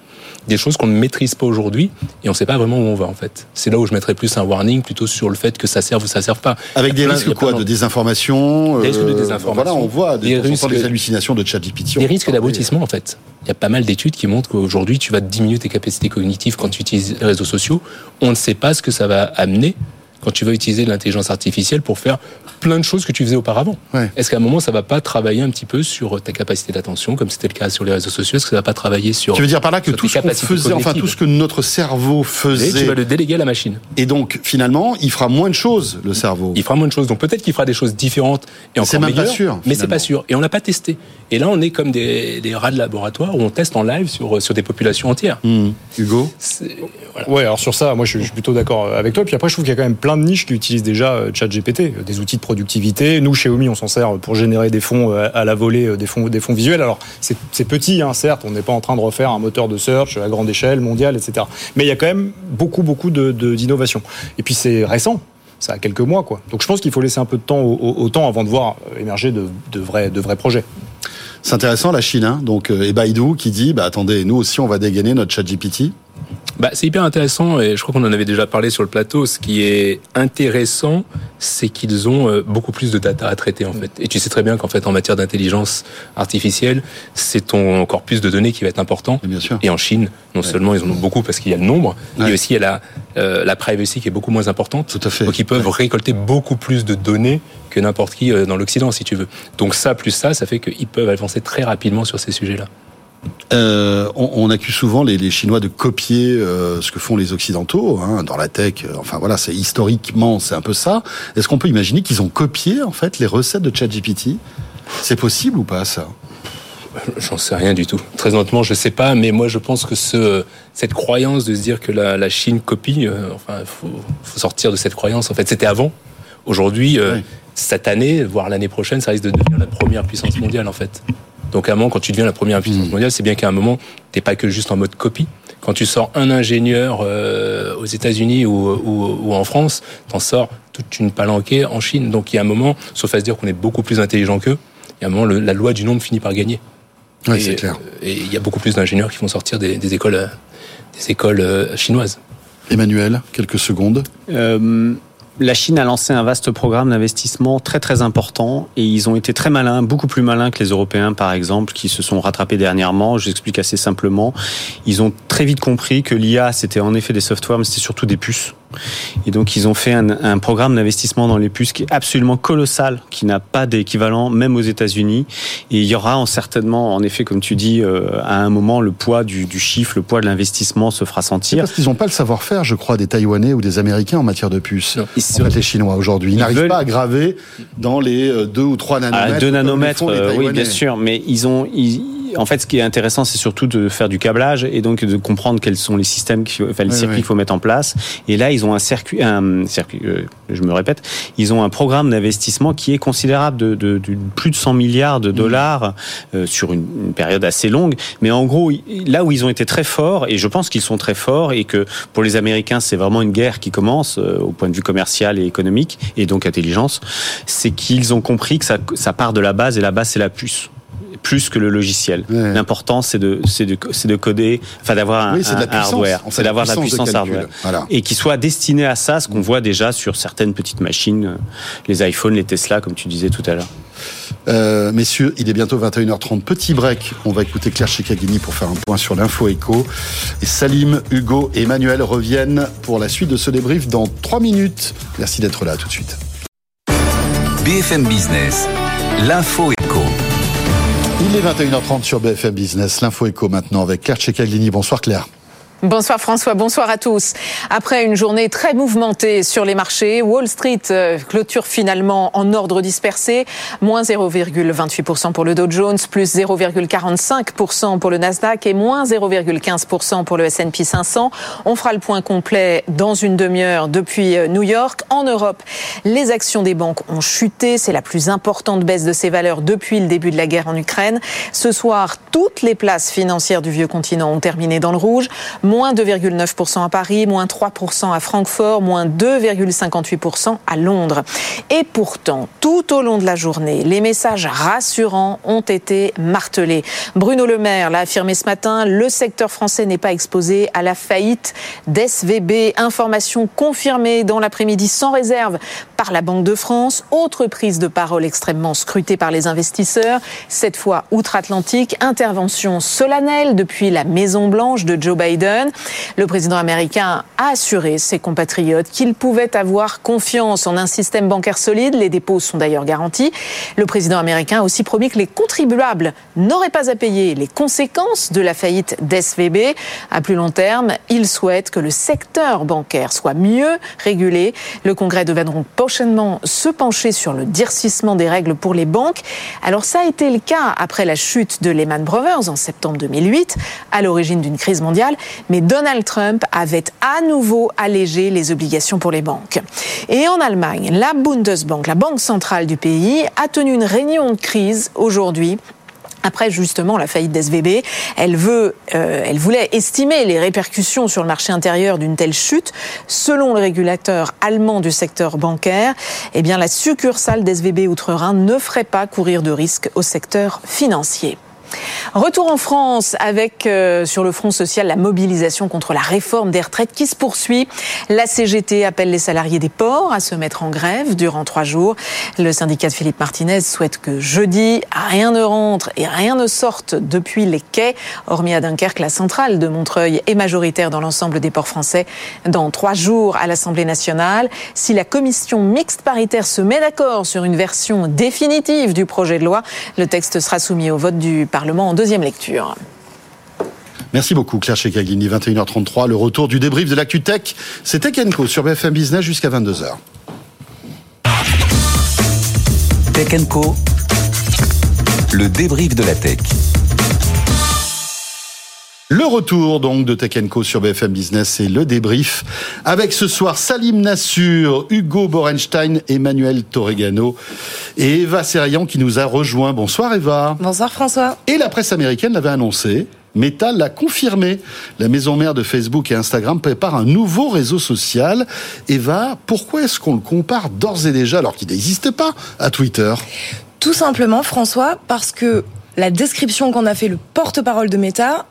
des choses qu'on ne maîtrise pas aujourd'hui et on ne sait pas vraiment où on va en fait. C'est là où je mettrais plus un warning plutôt sur le fait que ça serve ou ça serve pas. Avec des risques quoi De désinformation Des risques de désinformation. Voilà, on voit des, risques- des hallucinations de ChatGPT. Des risques d'abrutissement en fait. Il y a pas mal d'études qui montrent qu'aujourd'hui tu vas diminuer tes capacités cognitives quand tu utilises les réseaux sociaux. On ne sait pas ce que ça va amener quand tu vas utiliser l'intelligence artificielle pour faire plein de choses que tu faisais auparavant. Est-ce qu'à un moment ça va pas travailler un petit peu sur ta capacité d'attention comme c'était le cas sur les réseaux sociaux? Est-ce que ça va pas travailler sur Tu veux dire par là que tout ce qu'on faisait, enfin tout ce que notre cerveau Et faisait, tu vas le déléguer à la machine. et donc finalement, il fera moins de choses, le cerveau. Il fera moins de choses. Donc peut-être qu'il fera des choses différentes et encore C'est même pas meilleures, sûr, Mais c'est pas sûr. Et on n'a pas testé. Et là, on est comme des, des rats de laboratoire où on teste en live sur, sur des populations entières. Hmm. Hugo Ouais, alors sur ça, moi je suis, je suis plutôt d'accord avec toi. Puis après, je trouve qu'il y a quand même plein de niches qui utilisent déjà euh, ChatGPT, euh, des outils de productivité. Nous, chez Omi, on s'en sert pour générer des fonds euh, à la volée, des fonds, des fonds visuels. Alors, c'est petit, hein, certes, on n'est pas en train de refaire un moteur de search à grande échelle, mondiale, etc. Mais il y a quand même beaucoup, beaucoup de- de- d'innovation. Et puis, c'est récent. Ça a quelques mois, quoi. Donc, je pense qu'il faut laisser un peu de temps au, temps avant de voir émerger de, de vrais, de vrais projets. C'est intéressant la Chine, hein, donc et Baidu qui dit, bah attendez, nous aussi on va dégainer notre ChatGPT. Bah, c'est hyper intéressant et je crois qu'on en avait déjà parlé sur le plateau. Ce qui est intéressant, c'est qu'ils ont euh, beaucoup plus de data à traiter en fait. Et tu sais très bien qu'en fait, en matière d'intelligence artificielle, c'est ton corpus de données qui va être important. Bien sûr. Et en Chine, non seulement ils en ont beaucoup parce qu'il y a le nombre, Ouais. mais aussi il y a la, euh, la privacy qui est beaucoup moins importante. Tout à fait. Donc ils peuvent récolter beaucoup plus de données que n'importe qui euh, dans l'Occident, si tu veux. Donc ça, plus ça, ça fait qu'ils peuvent avancer très rapidement sur ces sujets-là. Euh, on, on accuse souvent les, les Chinois de copier euh, ce que font les Occidentaux hein, dans la tech. euh, Enfin voilà, c'est historiquement c'est un peu ça. Est-ce qu'on peut imaginer qu'ils ont copié en fait les recettes de ChatGPT? C'est possible ou pas ça? J'en sais rien du tout. Très honnêtement, je sais pas, mais moi je pense que ce, cette croyance de se dire que la, la Chine copie, enfin, faut, faut sortir de cette croyance. En fait, c'était avant. Aujourd'hui, cette année, voire l'année prochaine, ça risque de devenir la première puissance mondiale, en fait. Donc, à un moment, quand tu deviens la première puissance mondiale, c'est bien qu'à un moment, t'es pas que juste en mode copie. Quand tu sors un ingénieur euh, aux États-Unis ou, ou, ou en France, t'en sors toute une palanquée en Chine. Donc, il y a un moment, sauf à se dire qu'on est beaucoup plus intelligent qu'eux, il y a un moment, le- la loi du nombre finit par gagner. Oui, Et, c'est clair. euh, Et il y a beaucoup plus d'ingénieurs qui vont sortir des, des écoles, des écoles euh, chinoises. Emmanuel, quelques secondes. Euh, la Chine a lancé un vaste programme d'investissement très très important et ils ont été très malins, beaucoup plus malins que les Européens par exemple, qui se sont rattrapés dernièrement. Je l'explique assez simplement. Ils ont très vite compris que l'IA c'était en effet des softwares, mais c'était surtout des puces. Et donc ils ont fait un, un programme d'investissement dans les puces qui est absolument colossal, qui n'a pas d'équivalent même aux États-Unis. Et il y aura en- certainement, en effet, comme tu dis, euh, à un moment le poids du, du chiffre, le poids de l'investissement se fera sentir. parce qu'ils n'ont pas le savoir-faire, je crois, des Taïwanais ou des Américains en matière de puces. Ils En fait, les Chinois aujourd'hui, ils, Ils n'arrivent veulent- pas à graver dans les 2 ou 3 nanomètres. À 2 comme le nanomètres, euh, oui, bien sûr, mais ils ont. ils- en fait, ce qui est intéressant, c'est surtout de faire du câblage et donc de comprendre quels sont les systèmes, enfin les Oui, circuits oui. qu'il faut mettre en place. Et là, ils ont un circuit, un circuit, euh, je me répète, ils ont un programme d'investissement qui est considérable, de, de, de plus de 100 milliards Mmh. de dollars euh, sur une, une période assez longue. Mais en gros, là où ils ont été très forts, et je pense qu'ils sont très forts, et que pour les Américains, c'est vraiment une guerre qui commence euh, au point de vue commercial et économique, et donc intelligence, c'est qu'ils ont compris que ça, ça part de la base, et la base, c'est la puce plus que le logiciel. L'important, c'est de, c'est de, c'est de coder, enfin d'avoir un, Oui, un hardware, c'est d'avoir de la puissance de puissance calcul. hardware, Voilà. et qui soit destiné à ça, ce qu'on voit déjà sur certaines petites machines, euh, les iPhones, les Tesla, comme tu disais tout à l'heure. Euh, messieurs, il est bientôt 21h30. Petit break. On va écouter Claire Chekagini pour faire un point sur l'info éco. Et Salim, Hugo et Emmanuel reviennent pour la suite de ce débrief dans 3 minutes. Merci d'être là. À tout de suite. BFM Business, l'info éco. Il est 21h30 sur BFM Business. L'info éco maintenant avec Claire Chekaglini. Bonsoir Claire. Bonsoir François, bonsoir à tous. Après une journée très mouvementée sur les marchés, Wall Street euh, clôture finalement en ordre dispersé, moins 0,28% pour le Dow Jones, plus 0,45% pour le Nasdaq et moins 0,15% pour le S&P 500. On fera le point complet dans une demi-heure depuis euh, New York. En Europe, les actions des banques ont chuté, c'est la plus importante baisse de ces valeurs depuis le début de la guerre en Ukraine. Ce soir, toutes les places financières du vieux continent ont terminé dans le rouge moins 2,9% à Paris, moins 3% à Francfort, moins 2,58% à Londres. Et pourtant, tout au long de la journée, les messages rassurants ont été martelés. Bruno Le Maire l'a affirmé ce matin, le secteur français n'est pas exposé à la faillite d'SVB. Information confirmée dans l'après-midi sans réserve par la Banque de France. Autre prise de parole extrêmement scrutée par les investisseurs, cette fois outre-Atlantique. Intervention solennelle depuis la Maison-Blanche de Joe Biden. Le président américain a assuré ses compatriotes qu'il pouvait avoir confiance en un système bancaire solide. Les dépôts sont d'ailleurs garantis. Le président américain a aussi promis que les contribuables n'auraient pas à payer les conséquences de la faillite d'SVB. À plus long terme, il souhaite que le secteur bancaire soit mieux régulé. Le Congrès devait donc prochainement se pencher sur le durcissement des règles pour les banques. Alors ça a été le cas après la chute de Lehman Brothers en septembre 2008, à l'origine d'une crise mondiale mais Donald Trump avait à nouveau allégé les obligations pour les banques. Et en Allemagne, la Bundesbank, la banque centrale du pays, a tenu une réunion de crise aujourd'hui après justement la faillite d'SVB, elle euh, elle voulait estimer les répercussions sur le marché intérieur d'une telle chute. Selon le régulateur allemand du secteur bancaire, eh bien la succursale d'SVB Outre-Rhin ne ferait pas courir de risque au secteur financier. Retour en France avec euh, sur le front social la mobilisation contre la réforme des retraites qui se poursuit. La CGT appelle les salariés des ports à se mettre en grève durant trois jours. Le syndicat de Philippe Martinez souhaite que jeudi rien ne rentre et rien ne sorte depuis les quais. Hormis à Dunkerque, la centrale de Montreuil est majoritaire dans l'ensemble des ports français. Dans trois jours à l'Assemblée nationale, si la commission mixte paritaire se met d'accord sur une version définitive du projet de loi, le texte sera soumis au vote du Parlement en deuxième lecture. Merci beaucoup Claire Checaglini, 21h33, le retour du débrief de l'actu tech. C'était Kenko sur BFM Business jusqu'à 22h. Tech Co, le débrief de la tech. Le retour donc de Tech Co sur BFM Business et le débrief avec ce soir Salim Nassur, Hugo Borenstein, Emmanuel Torregano et Eva Serian qui nous a rejoint. Bonsoir Eva. Bonsoir François. Et la presse américaine l'avait annoncé. Meta l'a confirmé. La maison mère de Facebook et Instagram prépare un nouveau réseau social. Eva, pourquoi est-ce qu'on le compare d'ores et déjà, alors qu'il n'existe pas, à Twitter? Tout simplement, François, parce que la description qu'on a fait le porte-parole de Meta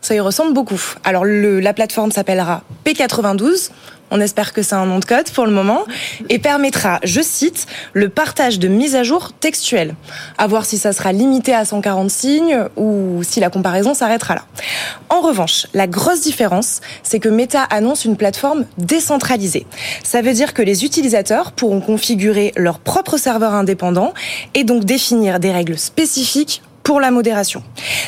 ça y ressemble beaucoup. Alors le, la plateforme s'appellera P92. On espère que c'est un nom de code pour le moment et permettra, je cite, le partage de mises à jour textuelles. À voir si ça sera limité à 140 signes ou si la comparaison s'arrêtera là. En revanche, la grosse différence, c'est que Meta annonce une plateforme décentralisée. Ça veut dire que les utilisateurs pourront configurer leur propre serveur indépendant et donc définir des règles spécifiques pour la modération.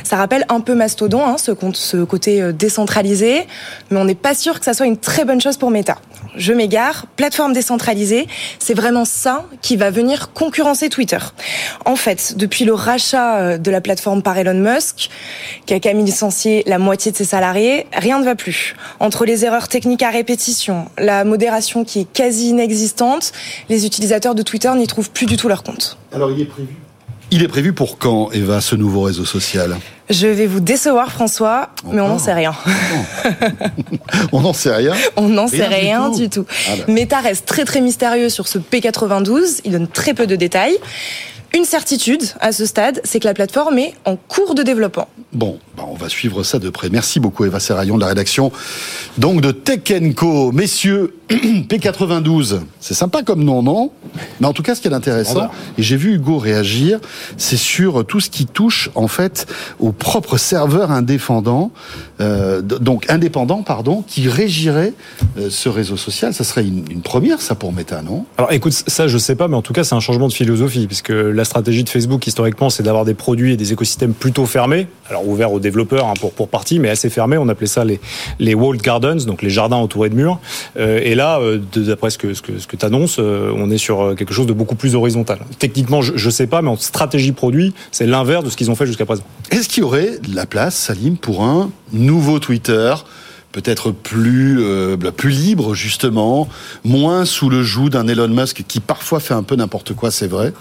Ça rappelle un peu Mastodon, hein, ce, côté euh, décentralisé, mais on n'est pas sûr que ça soit une très bonne chose pour Meta. Je m'égare, plateforme décentralisée, c'est vraiment ça qui va venir concurrencer Twitter. En fait, depuis le rachat euh, de la plateforme par Elon Musk, qui a même licencié la moitié de ses salariés, rien ne va plus. Entre les erreurs techniques à répétition, la modération qui est quasi inexistante, les utilisateurs de Twitter n'y trouvent plus du tout leur compte. Alors il est prévu il est prévu pour quand, Eva, ce nouveau réseau social? Je vais vous décevoir, François, mais on n'en sait rien. on n'en sait rien? On n'en sait rien du tout. Ah bah. Meta reste très très mystérieux sur ce P92, il donne très peu de détails. Une certitude à ce stade, c'est que la plateforme est en cours de développement. Bon, bah on va suivre ça de près. Merci beaucoup Eva Serraillon de la rédaction donc de Tech Co. Messieurs, P92, c'est sympa comme nom, non? Mais en tout cas, ce qui est intéressant, et j'ai vu Hugo réagir, c'est sur tout ce qui touche en fait au propre serveur indépendant, euh, donc indépendant, pardon, qui régirait euh, ce réseau social. Ça serait une, une première, ça, pour Meta, non? Alors écoute, ça je sais pas, mais en tout cas c'est un changement de philosophie, puisque la stratégie de Facebook historiquement c'est d'avoir des produits et des écosystèmes plutôt fermés, alors ouverts aux développeurs hein, pour, pour partie, mais assez fermés, on appelait ça les, les walled gardens, donc les jardins entourés de murs. Euh, et là, euh, d'après ce que, ce que, tu annonces, on est sur euh, quelque chose de beaucoup plus horizontal. Techniquement, je, je sais pas, mais en stratégie produit, c'est l'inverse de ce qu'ils ont fait jusqu'à présent. Est-ce qu'il y aurait de la place, Salim, pour un nouveau Twitter peut-être plus euh, bah, plus libre justement, moins sous le joug d'un Elon Musk qui parfois fait un peu n'importe quoi, c'est vrai.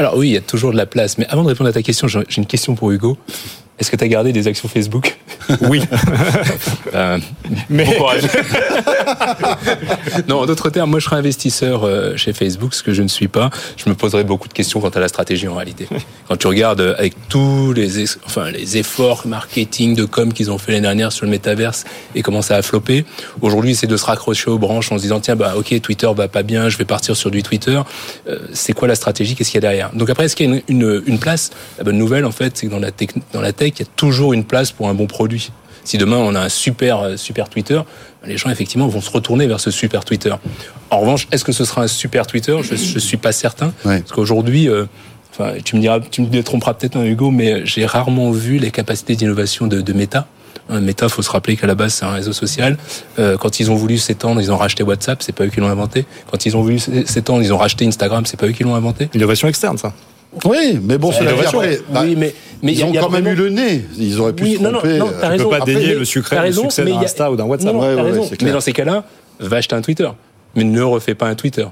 Alors oui, il y a toujours de la place. Mais avant de répondre à ta question, j'ai une question pour Hugo. Est-ce que tu as gardé des actions Facebook Oui. Euh, Mais- bon courage. non, en d'autres termes, moi je serais investisseur euh, chez Facebook, ce que je ne suis pas. Je me poserais beaucoup de questions quant à la stratégie en réalité. Quand tu regardes euh, avec tous les, es- enfin, les efforts marketing de com qu'ils ont fait l'année dernière sur le métaverse et comment ça a floppé, aujourd'hui c'est de se raccrocher aux branches en se disant tiens bah ok Twitter va pas bien, je vais partir sur du Twitter. Euh, c'est quoi la stratégie? Qu'est-ce qu'il y a derrière? Donc après est-ce qu'il y a une, une, une place? La bonne nouvelle en fait c'est que dans la, tech, dans la tech il y a toujours une place pour un bon produit. Si demain on a un super euh, super Twitter, les gens effectivement vont se retourner vers ce super Twitter. En revanche, est-ce que ce sera un super Twitter? Je je suis pas certain parce qu'aujourd'hui euh, Enfin, tu me diras, tu me tromperas peut-être, hein, Hugo, mais j'ai rarement vu les capacités d'innovation de, de Meta. Hein, Meta, faut se rappeler qu'à la base c'est un réseau social. Euh, quand ils ont voulu s'étendre, ils ont racheté WhatsApp, c'est pas eux qui l'ont inventé. Quand ils ont voulu s'étendre, ils ont racheté Instagram, c'est pas eux qui l'ont inventé. Innovation externe, ça. Oui, mais bon, C'est cela dit, après, bah, Oui, mais- mais ils y a- ont y a quand même vraiment- eu le nez. Ils auraient pu Oui, se non, non, tromper. non, t'as raison. peut pas Après, dénier mais- le sucre, t'as le raison, succès mais d'un il y a- Insta ou d'un WhatsApp. Non, non, Ouais, Mais dans ces cas-là, va acheter un Twitter. Mais ne refais pas un Twitter.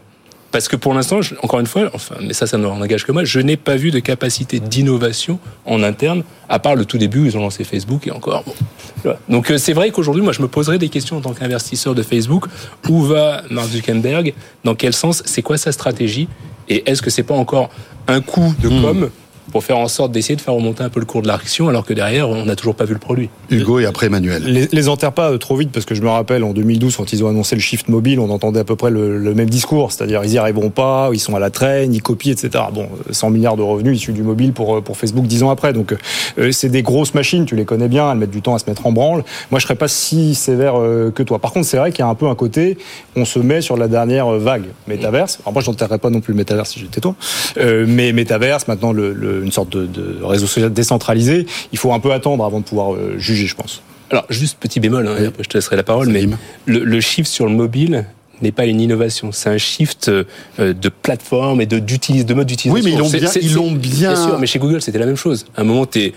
Parce que pour l'instant, encore une fois, enfin, mais ça, ça ne n'engage que moi, je n'ai pas vu de capacité d'innovation en interne, à part le tout début où ils ont lancé Facebook et encore. bon. Donc euh, c'est vrai qu'aujourd'hui, moi, je me poserais des questions en tant qu'investisseur de Facebook. Où va Mark Zuckerberg? Dans quel sens? C'est quoi sa stratégie? Et est-ce que c'est pas encore un coup de Hmm. com pour faire en sorte d'essayer de faire remonter un peu le cours de l'action alors que derrière, on n'a toujours pas vu le produit Hugo et après Emmanuel. Les, les enterre pas euh, trop vite parce que je me rappelle en 2012 quand ils ont annoncé le shift mobile, on entendait à peu près le, le même discours, c'est-à-dire ils y arriveront pas, ils sont à la traîne, ils copient, etc. Bon, euh, 100 milliards de revenus issus du mobile pour euh, pour Facebook dix ans après, donc euh, c'est des grosses machines, tu les connais bien, elles mettent du temps à se mettre en branle. Moi, je serais pas si sévère euh, que toi. Par contre, c'est vrai qu'il y a un peu un côté, on se met sur la dernière euh, vague métaverse. Alors moi, je n'enterrerais pas non plus le métaverse si j'étais toi, euh, mais métaverse maintenant le, le- une sorte de, de réseau social décentralisé. Il faut un peu attendre avant de pouvoir euh, juger, je pense. Alors, juste petit bémol, hein, après je te laisserai la parole, mais le, le shift sur le mobile n'est pas une innovation, c'est un shift euh, de plateforme et de, de mode d'utilisation. Oui, mais ils l'ont bien- ils l'ont bien- sûr, mais chez Google, c'était la même chose. À un moment, t'es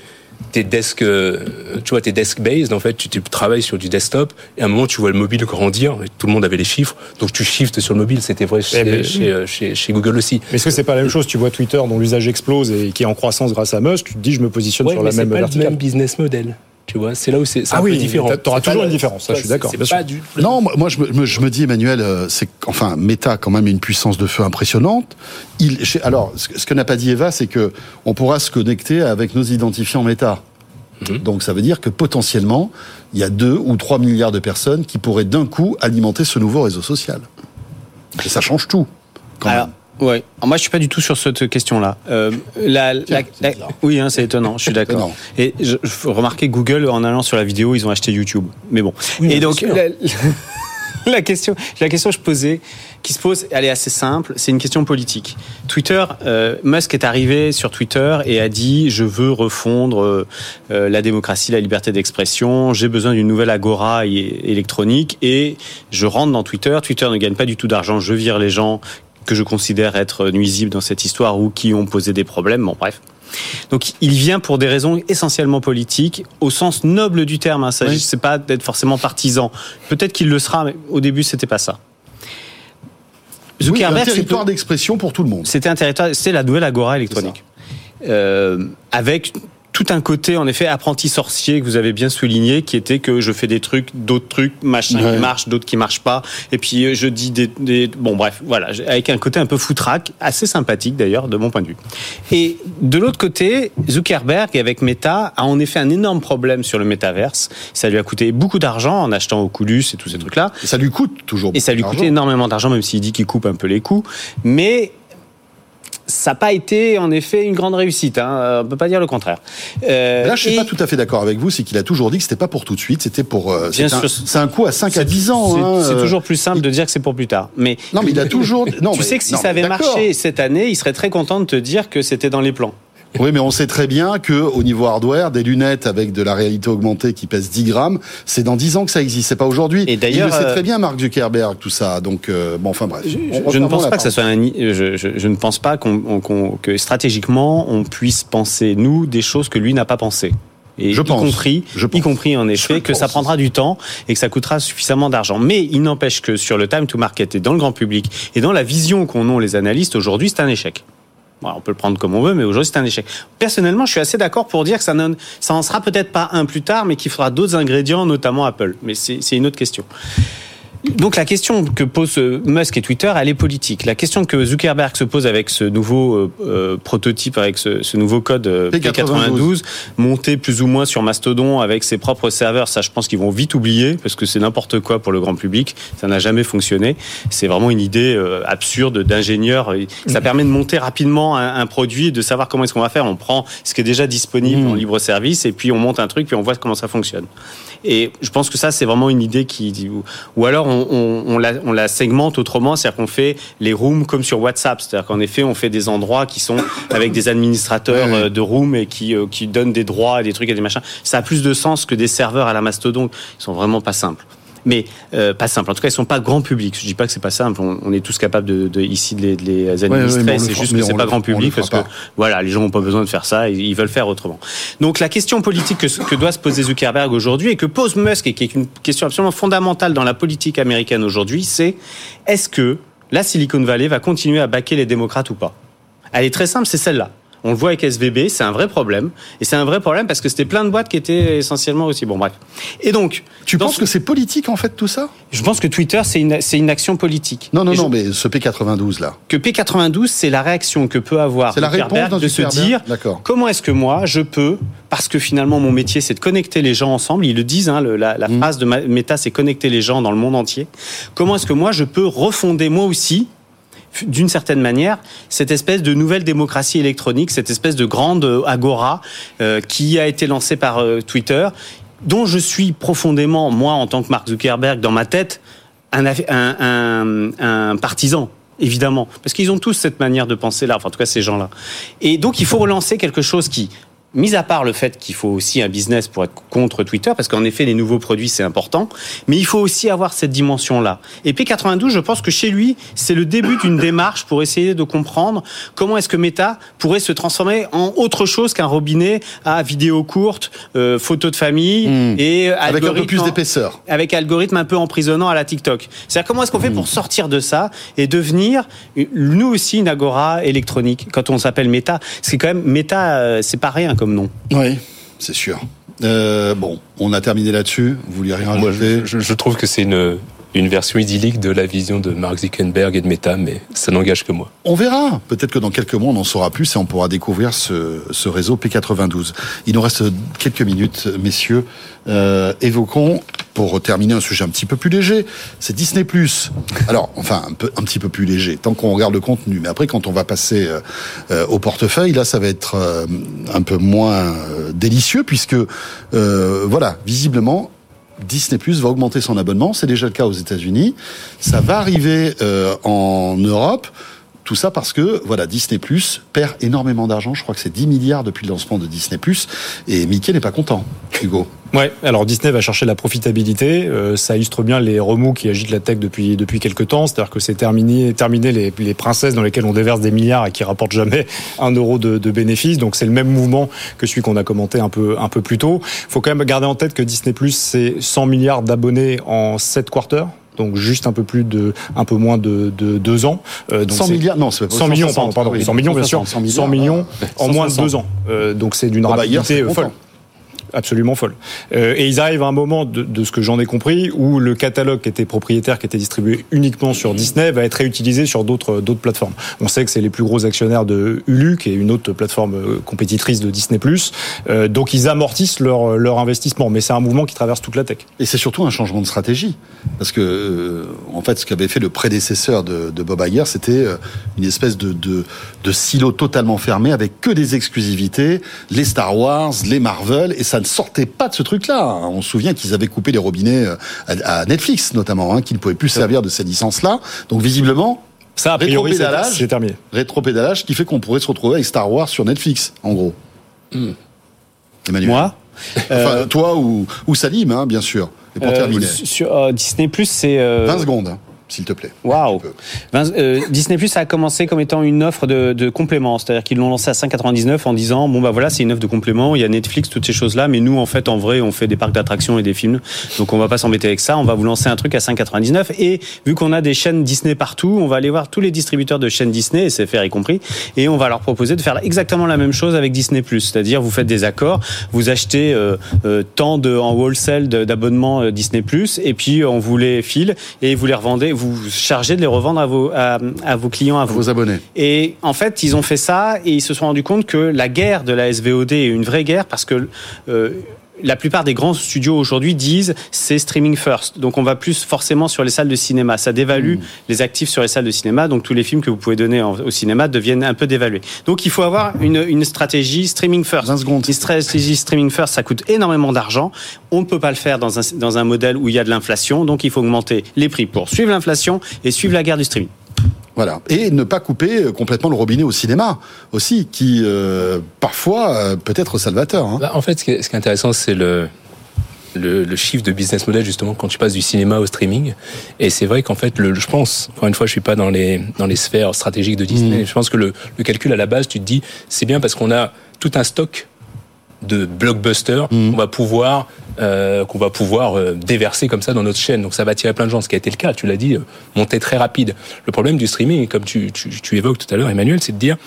t'es desk, euh, tu vois, t'es desk based. En fait, tu, tu travailles sur du desktop. Et à un moment, tu vois le mobile grandir. Et tout le monde avait les chiffres, donc tu shifts sur le mobile. C'était vrai chez, chez, euh, chez- chez Google aussi. Mais est-ce que c'est pas la même chose Tu vois Twitter dont l'usage explose et qui est en croissance grâce à Musk, tu te dis je me positionne Ouais, sur mais la c'est même pas le même business model. Tu vois, c'est là où c'est Ah un oui, peu différent. t'a- t'auras toujours une différence, ça, je suis d'accord, du Non, moi moi, je me, me- je me dis, Emmanuel, euh, c'est enfin Meta a quand même une puissance de feu impressionnante. Il, alors, ce que, ce que n'a pas dit Eva, c'est que on pourra se connecter avec nos identifiants Meta. Mhm. Donc ça veut dire que potentiellement, il y a 2 ou 3 milliards de personnes qui pourraient d'un coup alimenter ce nouveau réseau social. Et ça change tout. Quand Alors, ouais. Moi, je suis pas du tout sur cette question-là. Euh, la, la- la- oui, hein, c'est étonnant. Je suis d'accord. Et je, remarquer Google en allant sur la vidéo, ils ont acheté YouTube. Mais bon. Oui, Et donc la, question, la question que je posais, qui se pose, elle est assez simple. C'est une question politique. Twitter, euh, Musk est arrivé sur Twitter et a dit je veux refondre euh, la démocratie, la liberté d'expression. J'ai besoin d'une nouvelle agora électronique et je rentre dans Twitter. Twitter ne gagne pas du tout d'argent. Je vire les gens que je considère être nuisibles dans cette histoire ou qui ont posé des problèmes. Bon, bref. Donc, il vient pour des raisons essentiellement politiques, au sens noble du terme. Hein. Ça, Oui. c'est pas d'être forcément partisan. Peut-être qu'il le sera, mais au début, c'était pas ça. Oui, un Zuckerberg, territoire d'expression pour tout le monde. c'était un territoire, c'est la nouvelle agora électronique. Euh, avec tout un côté, en effet, apprenti sorcier que vous avez bien souligné, qui était que je fais des trucs, d'autres trucs, machin Ouais. qui marchent, d'autres qui marchent pas. Et puis, euh, je dis des, des- bon, bref, voilà. Avec un côté un peu foutraque, assez sympathique d'ailleurs, de mon point de vue. Et de l'autre côté, Zuckerberg, avec Meta, a en effet un énorme problème sur le métaverse. Ça lui a coûté beaucoup d'argent en achetant Oculus et tous ces trucs-là. Et ça lui coûte toujours. Et ça lui d'argent. énormément d'argent, même s'il dit qu'il coupe un peu les coûts. Mais ça n'a pas été en effet une grande réussite. Hein. On peut pas dire le contraire. Euh, Là, je suis pas tout à fait d'accord avec vous. C'est qu'il a toujours dit que c'était pas pour tout de suite. C'était pour. Euh, Bien sûr. C'est un coup à 5 à 10 ans. C'est hein, euh. toujours plus simple de dire que c'est pour plus tard. Mais non, mais il a toujours. Non, tu mais- sais que si non, ça avait marché cette année, il serait très content de te dire que c'était dans les plans. Oui, mais on sait très bien que au niveau hardware, des lunettes avec de la réalité augmentée qui pèsent 10 grammes, c'est dans 10 ans que ça existe. C'est pas aujourd'hui. Et d'ailleurs, il le sait euh, très bien, Mark Zuckerberg, tout ça. Donc, euh, bon, enfin bref. Je, ne pense pas que ça soit un, je, je- je ne pense pas qu'on, on- qu'on- que stratégiquement on puisse penser nous des choses que lui n'a pas pensé. Et Je y pense. compris, Je y compris en effet que ça prendra du temps et que ça coûtera suffisamment d'argent. Mais il n'empêche que sur le time to market et dans le grand public et dans la vision qu'en ont les analystes aujourd'hui, c'est un échec. On peut le prendre comme on veut, mais aujourd'hui c'est un échec. Personnellement, je suis assez d'accord pour dire que ça n'en, sera peut-être pas un plus tard, mais qu'il faudra d'autres ingrédients, notamment Apple. Mais c'est une autre question. Donc la question que pose euh, Musk et Twitter, elle est politique. La question que Zuckerberg se pose avec ce nouveau euh, euh, prototype, avec ce, ce nouveau code euh, P92, monté plus ou moins sur Mastodon avec ses propres serveurs, ça je pense qu'ils vont vite oublier parce que c'est n'importe quoi pour le grand public. Ça n'a jamais fonctionné. C'est vraiment une idée euh, absurde d'ingénieur. Ça permet de monter rapidement un, un produit et de savoir comment est-ce qu'on va faire. On prend ce qui est déjà disponible en libre service et puis on monte un truc puis on voit comment ça fonctionne. Et je pense que ça, c'est vraiment une idée qui. Ou, ou alors, on, on, on, la, on la segmente autrement, c'est-à-dire qu'on fait les rooms comme sur WhatsApp. C'est-à-dire qu'en effet, on fait des endroits qui sont avec des administrateurs euh, de rooms et qui, euh, qui donnent des droits et des trucs et des machins. Ça a plus de sens que des serveurs à la mastodon. Ils sont vraiment pas simples. Mais euh, pas simple. En tout cas, ils sont pas grand public. Je dis pas que c'est pas simple. On, on est tous capables de, de ici de les, de les administrer. le c'est juste que c'est pas le- grand public parce que voilà, les gens n'ont pas besoin de faire ça. Ils, ils veulent faire autrement. Donc la question politique que, que doit se poser Zuckerberg aujourd'hui et que pose Musk et qui est une question absolument fondamentale dans la politique américaine aujourd'hui, c'est est-ce que la Silicon Valley va continuer à baquer les démocrates ou pas? Elle est très simple, c'est celle-là. On le voit avec SVB, c'est un vrai problème. Et c'est un vrai problème parce que c'était plein de boîtes qui étaient essentiellement aussi. Bon, bref. Et donc. Tu penses que c'est politique, en fait, tout ça? Je pense que Twitter, c'est une, action politique. Non, non, Et je- non, mais ce P92, là. que P92, c'est la réaction que peut avoir C'est la réponse de se dire comment est-ce que moi je peux, parce que finalement mon métier c'est de connecter les gens ensemble, ils le disent, hein, le- la, la Mmh. phrase de Meta c'est connecter les gens dans le monde entier, comment est-ce que moi je peux refonder moi aussi d'une certaine manière, cette espèce de nouvelle démocratie électronique, cette espèce de grande euh, agora euh, qui a été lancée par euh, Twitter, dont je suis profondément, moi, en tant que Mark Zuckerberg, dans ma tête, un, un, un- un partisan. Évidemment, parce qu'ils ont tous cette manière de penser là, enfin en tout cas ces gens-là. Et donc il faut relancer quelque chose qui, mis à part le fait qu'il faut aussi un business pour être contre Twitter, parce qu'en effet les nouveaux produits c'est important, mais il faut aussi avoir cette dimension-là. Et P92, je pense que chez lui, c'est le début d'une démarche pour essayer de comprendre comment est-ce que Meta pourrait se transformer en autre chose qu'un robinet à vidéo courte, euh, photo de famille et Hmm. Avec un peu plus d'épaisseur. avec algorithme un peu emprisonnant à la TikTok. C'est-à-dire comment est-ce qu'on fait Hmm. pour sortir de ça et devenir nous aussi une agora électronique quand on s'appelle Meta. C'est quand même Meta, euh, c'est pas rien comme nom. Oui, c'est sûr. Euh, bon, on a terminé là-dessus. Vous vouliez rien Moi, rajouter je, je- je trouve que c'est une, une version idyllique de la vision de Mark Zuckerberg et de Meta, mais ça n'engage que moi. On verra. Peut-être que dans quelques mois, on en saura plus et on pourra découvrir ce, ce réseau P92. Il nous reste quelques minutes, messieurs. Euh, évoquons, pour terminer, un sujet un petit peu plus léger, c'est Disney+. Alors, enfin, un, peu, un petit peu plus léger, tant qu'on regarde le contenu. Mais après, quand on va passer euh, au portefeuille, là, ça va être euh, un peu moins euh, délicieux, puisque, euh, voilà, visiblement, Disney Plus va augmenter son abonnement. C'est déjà le cas aux États-Unis. Ça va arriver euh, en Europe. Tout ça parce que voilà Disney Plus perd énormément d'argent. Je crois que c'est 10 milliards depuis le lancement de Disney Plus. Et Mickey n'est pas content. Hugo. Ouais, alors Disney va chercher la profitabilité. Euh, ça illustre bien les remous qui agitent la tech depuis depuis quelques temps. C'est-à-dire que c'est terminé, terminé les, princesses dans lesquelles on déverse des milliards et qui rapportent jamais un euro de, bénéfices. Donc c'est le même mouvement que celui qu'on a commenté un peu un peu plus tôt. Faut quand même garder en tête que Disney Plus c'est 100 milliards d'abonnés en 7 quarters. Donc juste un peu plus de, un peu moins de, de deux ans. Euh, donc 100 c'est- milliards Non, c'est pas 100 millions, 160, pardon, pardon, oui, 100 millions bien sûr, 160, 100 millions, en moins de 160. deux ans. Euh, donc c'est d'une Ah bah, rapidité euh, folle. Absolument folle. Euh, et ils arrivent à un moment de, ce que j'en ai compris où le catalogue qui était propriétaire, qui était distribué uniquement sur Disney, va être réutilisé sur d'autres plateformes. On sait que c'est les plus gros actionnaires de Hulu, qui est une autre plateforme euh, compétitrice de Disney+. Euh, donc ils amortissent leur investissement, mais c'est un mouvement qui traverse toute la tech. Et c'est surtout un changement de stratégie, parce que en fait, ce qu'avait fait le prédécesseur de, Bob Iger, c'était une espèce de de silo totalement fermé avec que des exclusivités, les Star Wars, les Marvel, et ça ne sortait pas de ce truc-là. On se souvient qu'ils avaient coupé les robinets euh, à, Netflix notamment, hein, qui ne pouvaient plus servir de ces licences-là. Donc visiblement. Ça, a priori, c'est- terminé. rétropédalage qui fait qu'on pourrait se retrouver avec Star Wars sur Netflix, en gros. Emmanuel. Moi Enfin, toi ou, ou Salim, hein, bien sûr. Et pour Euh, terminer. Sur euh, Disney Plus, c'est. euh, 20 secondes, hein, s'il te plaît. Waouh. Euh, Disney Plus a commencé comme étant une offre de, de complément, c'est-à-dire qu'ils l'ont lancé à 5,99 en disant bon bah voilà c'est une offre de complément, il y a Netflix toutes ces choses là, mais nous en fait en vrai on fait des parcs d'attractions et des films, donc on va pas s'embêter avec ça, on va vous lancer un truc à 5,99 et vu qu'on a des chaînes Disney partout, on va aller voir tous les distributeurs de chaînes Disney, SFR y compris, et on va leur proposer de faire exactement la même chose avec Disney Plus, c'est-à-dire vous faites des accords, vous achetez euh, euh, tant de en wholesale d'abonnements Disney Plus et puis on vous les file et vous les revendez, vous vous chargez de les revendre à vos à, à vos clients, à, vous. vos abonnés. Et en fait, ils ont fait ça et ils se sont rendus compte que la guerre de la SVOD est une vraie guerre parce que euh, la plupart des grands studios aujourd'hui disent c'est streaming first. Donc on va plus forcément sur les salles de cinéma. Ça dévalue les actifs sur les salles de cinéma. Donc tous les films que vous pouvez donner en- au cinéma deviennent un peu dévalués. Donc il faut avoir une, une stratégie streaming first. 20 secondes. Une stratégie streaming first, ça coûte énormément d'argent. On ne peut pas le faire dans un, dans un modèle où il y a de l'inflation. Donc il faut augmenter les prix pour suivre l'inflation et suivre la guerre du streaming. Voilà. Et ne pas couper euh, complètement le robinet au cinéma aussi, qui euh, parfois euh, peut être salvateur. hein. Bah, en fait, ce qui est, ce qui est intéressant, c'est le, le, le chiffre de business model, justement, quand tu passes du cinéma au streaming. Et c'est vrai qu'en fait, le, je pense, encore une fois, je suis pas dans les, dans les sphères stratégiques de Disney. Je pense que le, le calcul à la base, tu te dis, c'est bien parce qu'on a tout un stock de blockbusters qu'on va pouvoir euh, qu'on va pouvoir euh, déverser comme ça dans notre chaîne. Donc ça va attirer plein de gens, ce qui a été le cas. Tu l'as dit, euh, montée très rapide. Le problème du streaming, comme tu, tu, tu évoques tout à l'heure, Emmanuel, c'est de dire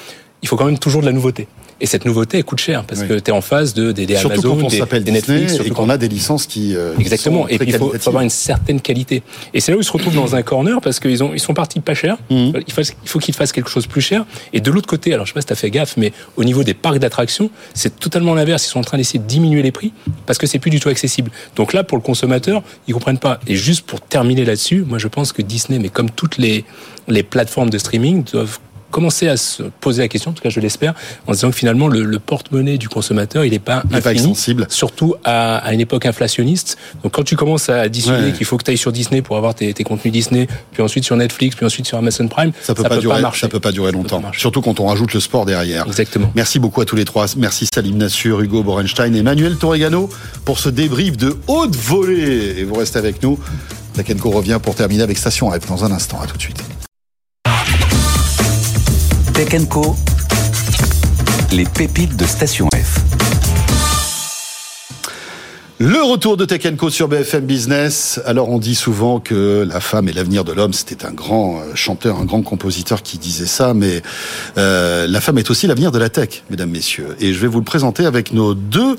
il faut quand même toujours de la nouveauté. Et cette nouveauté, elle coûte cher parce Oui. que tu es en face de des, des Surtout Amazon, quand on des, des Disney Netflix, et qu'on a des licences qui euh, qui Exactement. sont Et très puis il faut, avoir une certaine qualité. Et c'est là où ils se retrouvent dans un corner parce qu'ils ont ils sont partis pas cher. Mhm. Il faut, il faut qu'ils fassent quelque chose de plus cher. Et de l'autre côté, alors je sais pas si t'as fait gaffe, mais au niveau des parcs d'attractions, c'est totalement l'inverse. Ils sont en train d'essayer de diminuer les prix parce que c'est plus du tout accessible. Donc là, pour le consommateur, ils comprennent pas. Et juste pour terminer là-dessus, moi je pense que Disney, mais comme toutes les les plateformes de streaming, doivent commencer à se poser la question, en tout cas je l'espère, en disant que finalement le, le porte-monnaie du consommateur il n'est pas Il pas infini, extensible. surtout à, à une époque inflationniste. Donc quand tu commences à Ouais. qu'il faut que tu ailles sur Disney pour avoir tes, tes contenus Disney, puis ensuite sur Netflix, puis ensuite sur Amazon Prime, Ça peut, pas, durer, marcher. ça peut pas durer longtemps. Surtout quand on rajoute le sport derrière. Exactement. Merci beaucoup à tous les trois. Merci Salim Nassur, Hugo Borenstein et Emmanuel Torregano pour ce débrief de haute volée. Et vous restez avec nous. Takenko revient pour terminer avec Station F dans un instant. À tout de suite. Tech Co. Les pépites de Station F. Le retour de Tech Co sur BFM Business. Alors on dit souvent que la femme est l'avenir de l'homme. C'était un grand euh, chanteur, un grand compositeur qui disait ça, mais euh, la femme est aussi l'avenir de la tech, mesdames, messieurs. Et je vais vous le présenter avec nos deux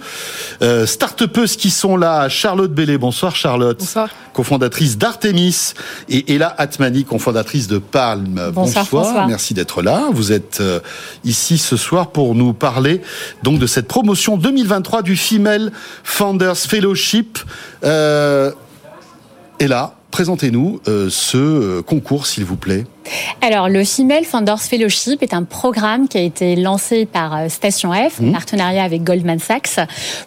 euh, start-upeuses qui sont là. Charlotte Bellé, bonsoir Charlotte. Bonsoir. Cofondatrice d'Artemis et Ella Atmani, cofondatrice de Palm. Bonsoir, François. merci d'être là. Vous êtes euh, ici ce soir pour nous parler donc de cette promotion 2023 du Female Founders Fellowship. Euh, et là, présentez-nous euh, ce euh, concours, s'il vous plaît. Alors, le Female Founders Fellowship est un programme qui a été lancé par euh, Station F, en partenariat avec Goldman Sachs,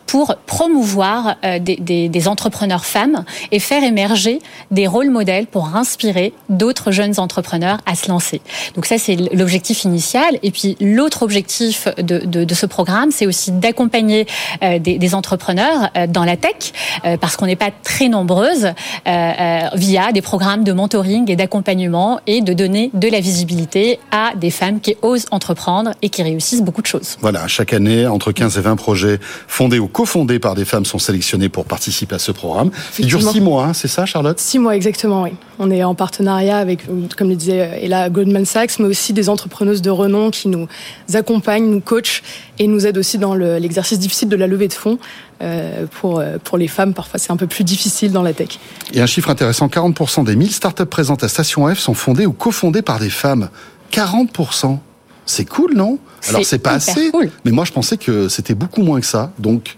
pour promouvoir euh, des, des- des entrepreneurs femmes et faire émerger des rôles modèles pour inspirer d'autres jeunes entrepreneurs à se lancer. Donc ça, c'est l'objectif initial. Et puis, l'autre objectif de, de- de ce programme, c'est aussi d'accompagner euh, des, des entrepreneurs dans la tech, parce qu'on n'est pas très nombreuses, via des programmes de mentoring et d'accompagnement et de donner de la visibilité à des femmes qui osent entreprendre et qui réussissent beaucoup de choses. Voilà, chaque année, entre 15 et 20 projets fondés ou cofondés par des femmes sont sélectionnés pour participer à ce programme. Il dure Effectivement. six mois, hein, c'est ça, Charlotte? Six mois exactement, oui. On est en partenariat avec, comme le disait Ella, Goldman Sachs, mais aussi des entrepreneuses de renom qui nous accompagnent, nous coachent et nous aident aussi dans le- l'exercice difficile de la levée de fonds. Euh, pour, pour les femmes, parfois c'est un peu plus difficile dans la tech. Et un chiffre intéressant, 40% des 1000 startups présentes à Station F sont fondées ou cofondées par des femmes. 40% C'est cool, non? Alors c'est pas assez, mais moi je pensais que c'était beaucoup moins que ça. Donc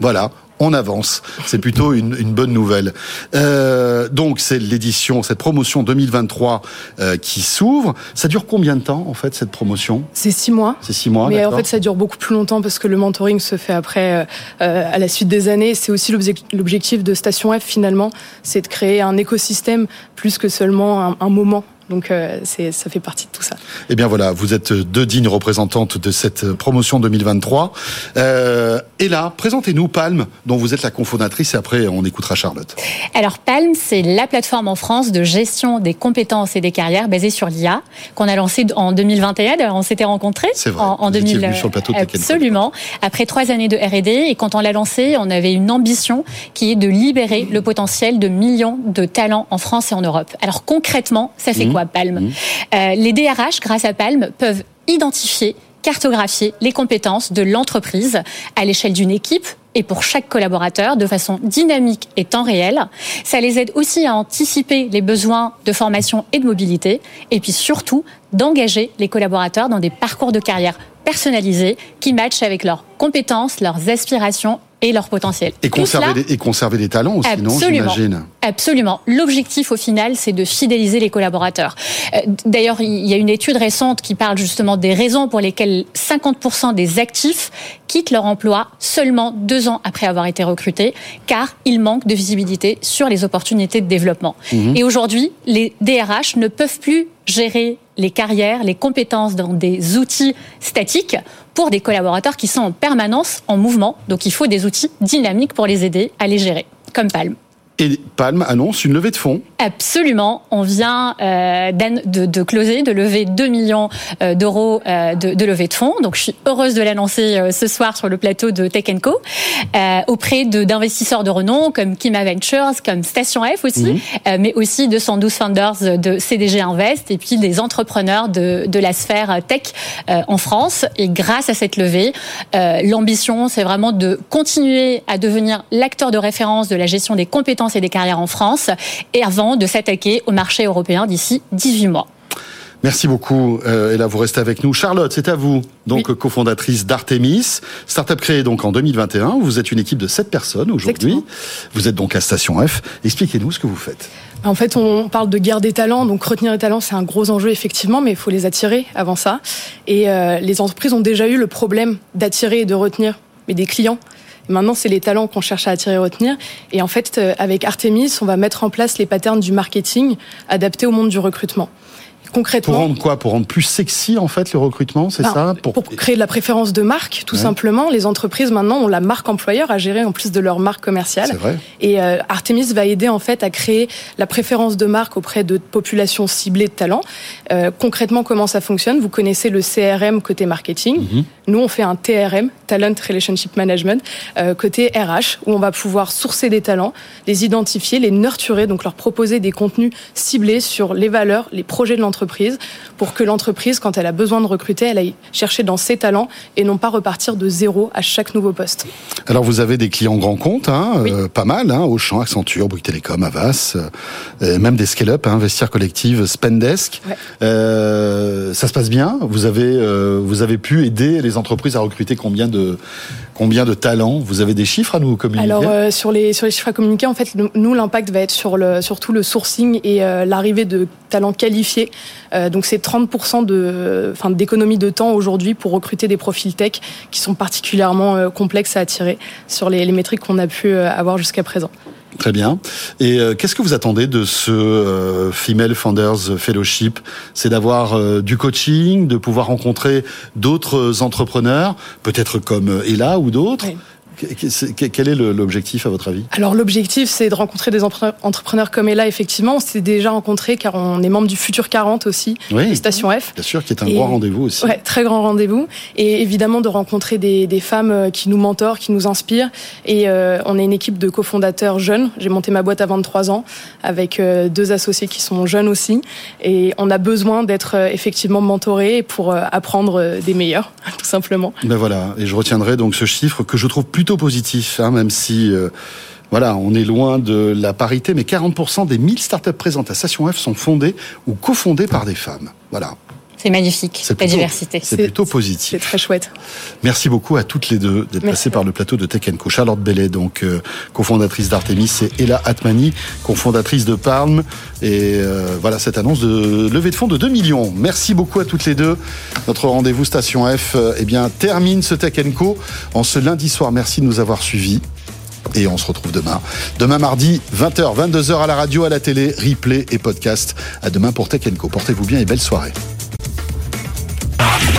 voilà, on avance. C'est plutôt une, une, bonne nouvelle. Euh, donc c'est l'édition, cette promotion 2023 euh, qui s'ouvre. Ça dure combien de temps en fait cette promotion? C'est six mois. C'est six mois. Mais en fait ça dure beaucoup plus longtemps parce que le mentoring se fait après, euh, à la suite des années. C'est aussi l'objectif de Station F finalement, c'est de créer un écosystème plus que seulement un, un moment donc euh, ça fait partie de tout ça. Eh bien voilà, vous êtes deux dignes représentantes de cette promotion 2023. Euh, et là, présentez-nous Palm, dont vous êtes la cofondatrice, et après on écoutera Charlotte. Alors Palm, c'est la plateforme en France de gestion des compétences et des carrières basée sur l'IA, qu'on a lancée en 2021. D'ailleurs, on s'était rencontrés en, en 2000. Sur le plateau de Absolument. Après trois années de R&D, et quand on l'a lancé, on avait une ambition qui est de libérer le potentiel de millions de talents en France et en Europe. Alors concrètement, ça fait mmh. quoi? Mmh. Euh, les DRH, grâce à Palm, peuvent identifier cartographier les compétences de l'entreprise à l'échelle d'une équipe et pour chaque collaborateur de façon dynamique et temps réel. Ça les aide aussi à anticiper les besoins de formation et de mobilité et puis surtout d'engager les collaborateurs dans des parcours de carrière personnalisés qui matchent avec leurs compétences, leurs aspirations et leur potentiel. Et conserver, des, et conserver des talents aussi, non j'imagine Absolument. L'objectif au final, c'est de fidéliser les collaborateurs. Euh, d'ailleurs, il y a une étude récente qui parle justement des raisons pour lesquelles 50% des actifs quittent leur emploi seulement deux ans après avoir été recrutés, car il manque de visibilité sur les opportunités de développement. Mhm. Et aujourd'hui, les DRH ne peuvent plus gérer les carrières, les compétences dans des outils statiques pour des collaborateurs qui sont en permanence en mouvement. Donc il faut des outils dynamiques pour les aider à les gérer, comme Palm. Et Palm annonce une levée de fonds. Absolument. On vient euh, de, de, closer, de lever 2 millions euh, d'euros euh, de, de, levée de fonds. Donc, je suis heureuse de l'annoncer euh, ce soir sur le plateau de Tech Co. Euh, auprès d'investisseurs de, renom comme Kima Ventures, comme Station F aussi, mhm. euh, mais aussi de 112 founders de CDG Invest et puis des entrepreneurs de, de la sphère tech en France. Et grâce à cette levée, l'ambition, c'est vraiment de continuer à devenir l'acteur de référence de la gestion des compétences et des carrières en France, et avant de s'attaquer au marché européen d'ici 18 mois. Merci beaucoup. Euh, et là, vous restez avec nous. Charlotte, c'est à vous. Donc, cofondatrice d'Artemis. Startup créée donc en 2021. Vous êtes une équipe de 7 personnes aujourd'hui. Vous êtes donc à Station F. Expliquez-nous ce que vous faites. En fait, on parle de guerre des talents. Donc, retenir les talents, c'est un gros enjeu, effectivement, mais il faut les attirer avant ça. Et euh, les entreprises ont déjà eu le problème d'attirer et de retenir mais des clients. Maintenant, c'est les talents qu'on cherche à attirer et retenir. Et en fait, euh, avec Artemis, on va mettre en place les patterns du marketing adaptés au monde du recrutement. Concrètement. Pour rendre quoi Pour rendre plus sexy en fait le recrutement, c'est ben, ça pour... créer de la préférence de marque, tout simplement. Les entreprises maintenant ont la marque employeur à gérer en plus de leur marque commerciale. Vrai. Et euh, Artemis va aider en fait à créer la préférence de marque auprès de populations ciblées de talents. Euh, concrètement, comment ça fonctionne? Vous connaissez le CRM côté marketing. Mhm. Nous, on fait un TRM, Talent Relationship Management, euh, côté RH, où on va pouvoir sourcer des talents, les identifier, les nurturer, donc leur proposer des contenus ciblés sur les valeurs, les projets de l'entreprise pour que l'entreprise, quand elle a besoin de recruter, elle aille chercher dans ses talents et non pas repartir de zéro à chaque nouveau poste. Alors vous avez des clients grands comptes, hein, euh, pas mal, hein, Auchan, Accenture, Bouygues Télécom, Avas, euh, même des scale-up, hein, Vestiaire Collective, Spendesk. Euh, ça se passe bien Vous avez vous avez pu aider les entreprises à recruter combien de combien de talents? Vous avez des chiffres à nous communiquer? Alors sur les sur les chiffres à communiquer, en fait, nous l'impact va être sur le surtout le sourcing et l'arrivée de talents qualifiés. Euh, donc c'est 30% de, enfin, d'économie de temps aujourd'hui pour recruter des profils tech qui sont particulièrement euh, complexes à attirer sur les, les métriques qu'on a pu euh, avoir jusqu'à présent. Très bien. Et qu'est-ce que vous attendez de ce Female Founders Fellowship? C'est d'avoir du coaching, de pouvoir rencontrer d'autres entrepreneurs, peut-être comme Ella ou d'autres? Quel est l'objectif à votre avis? Alors l'objectif, c'est de rencontrer des entrepreneurs comme Ella. Effectivement, on s'est déjà rencontrés car on est membre du Futur 40 aussi, oui, Station F. Bien sûr, qui est un grand rendez-vous aussi. Ouais, très grand rendez-vous. Et évidemment de rencontrer des, des, femmes euh, qui nous mentorent, qui nous inspirent. Et euh, on est une équipe de cofondateurs jeunes. J'ai monté ma boîte à 23 ans avec euh, deux associés qui sont jeunes aussi. Et on a besoin d'être effectivement mentorés pour apprendre des meilleurs, tout simplement. Ben voilà. Et je retiendrai donc ce chiffre que je trouve plutôt positif, hein, même si euh, voilà, on est loin de la parité, mais 40% des 1000 startups présentes à Station F sont fondées ou cofondées par des femmes. Voilà. C'est magnifique, C'est la plutôt- diversité. C'est plutôt positif. C'est très chouette. Merci beaucoup à toutes les deux d'être passées par le plateau de Tech Co. Charlotte Bellet, donc euh, cofondatrice d'Artemis, et Ella Atmani, cofondatrice de Palm. Et euh, voilà cette annonce de levée de fonds de 2 millions. Merci beaucoup à toutes les deux. Notre rendez-vous Station F euh, eh bien, termine ce Tech Co. en ce lundi soir. Merci de nous avoir suivis. Et on se retrouve demain. Demain mardi, 20h, 22h à la radio, à la télé, replay et podcast. À demain pour Tech Co. Portez-vous bien et belle soirée. Bobby.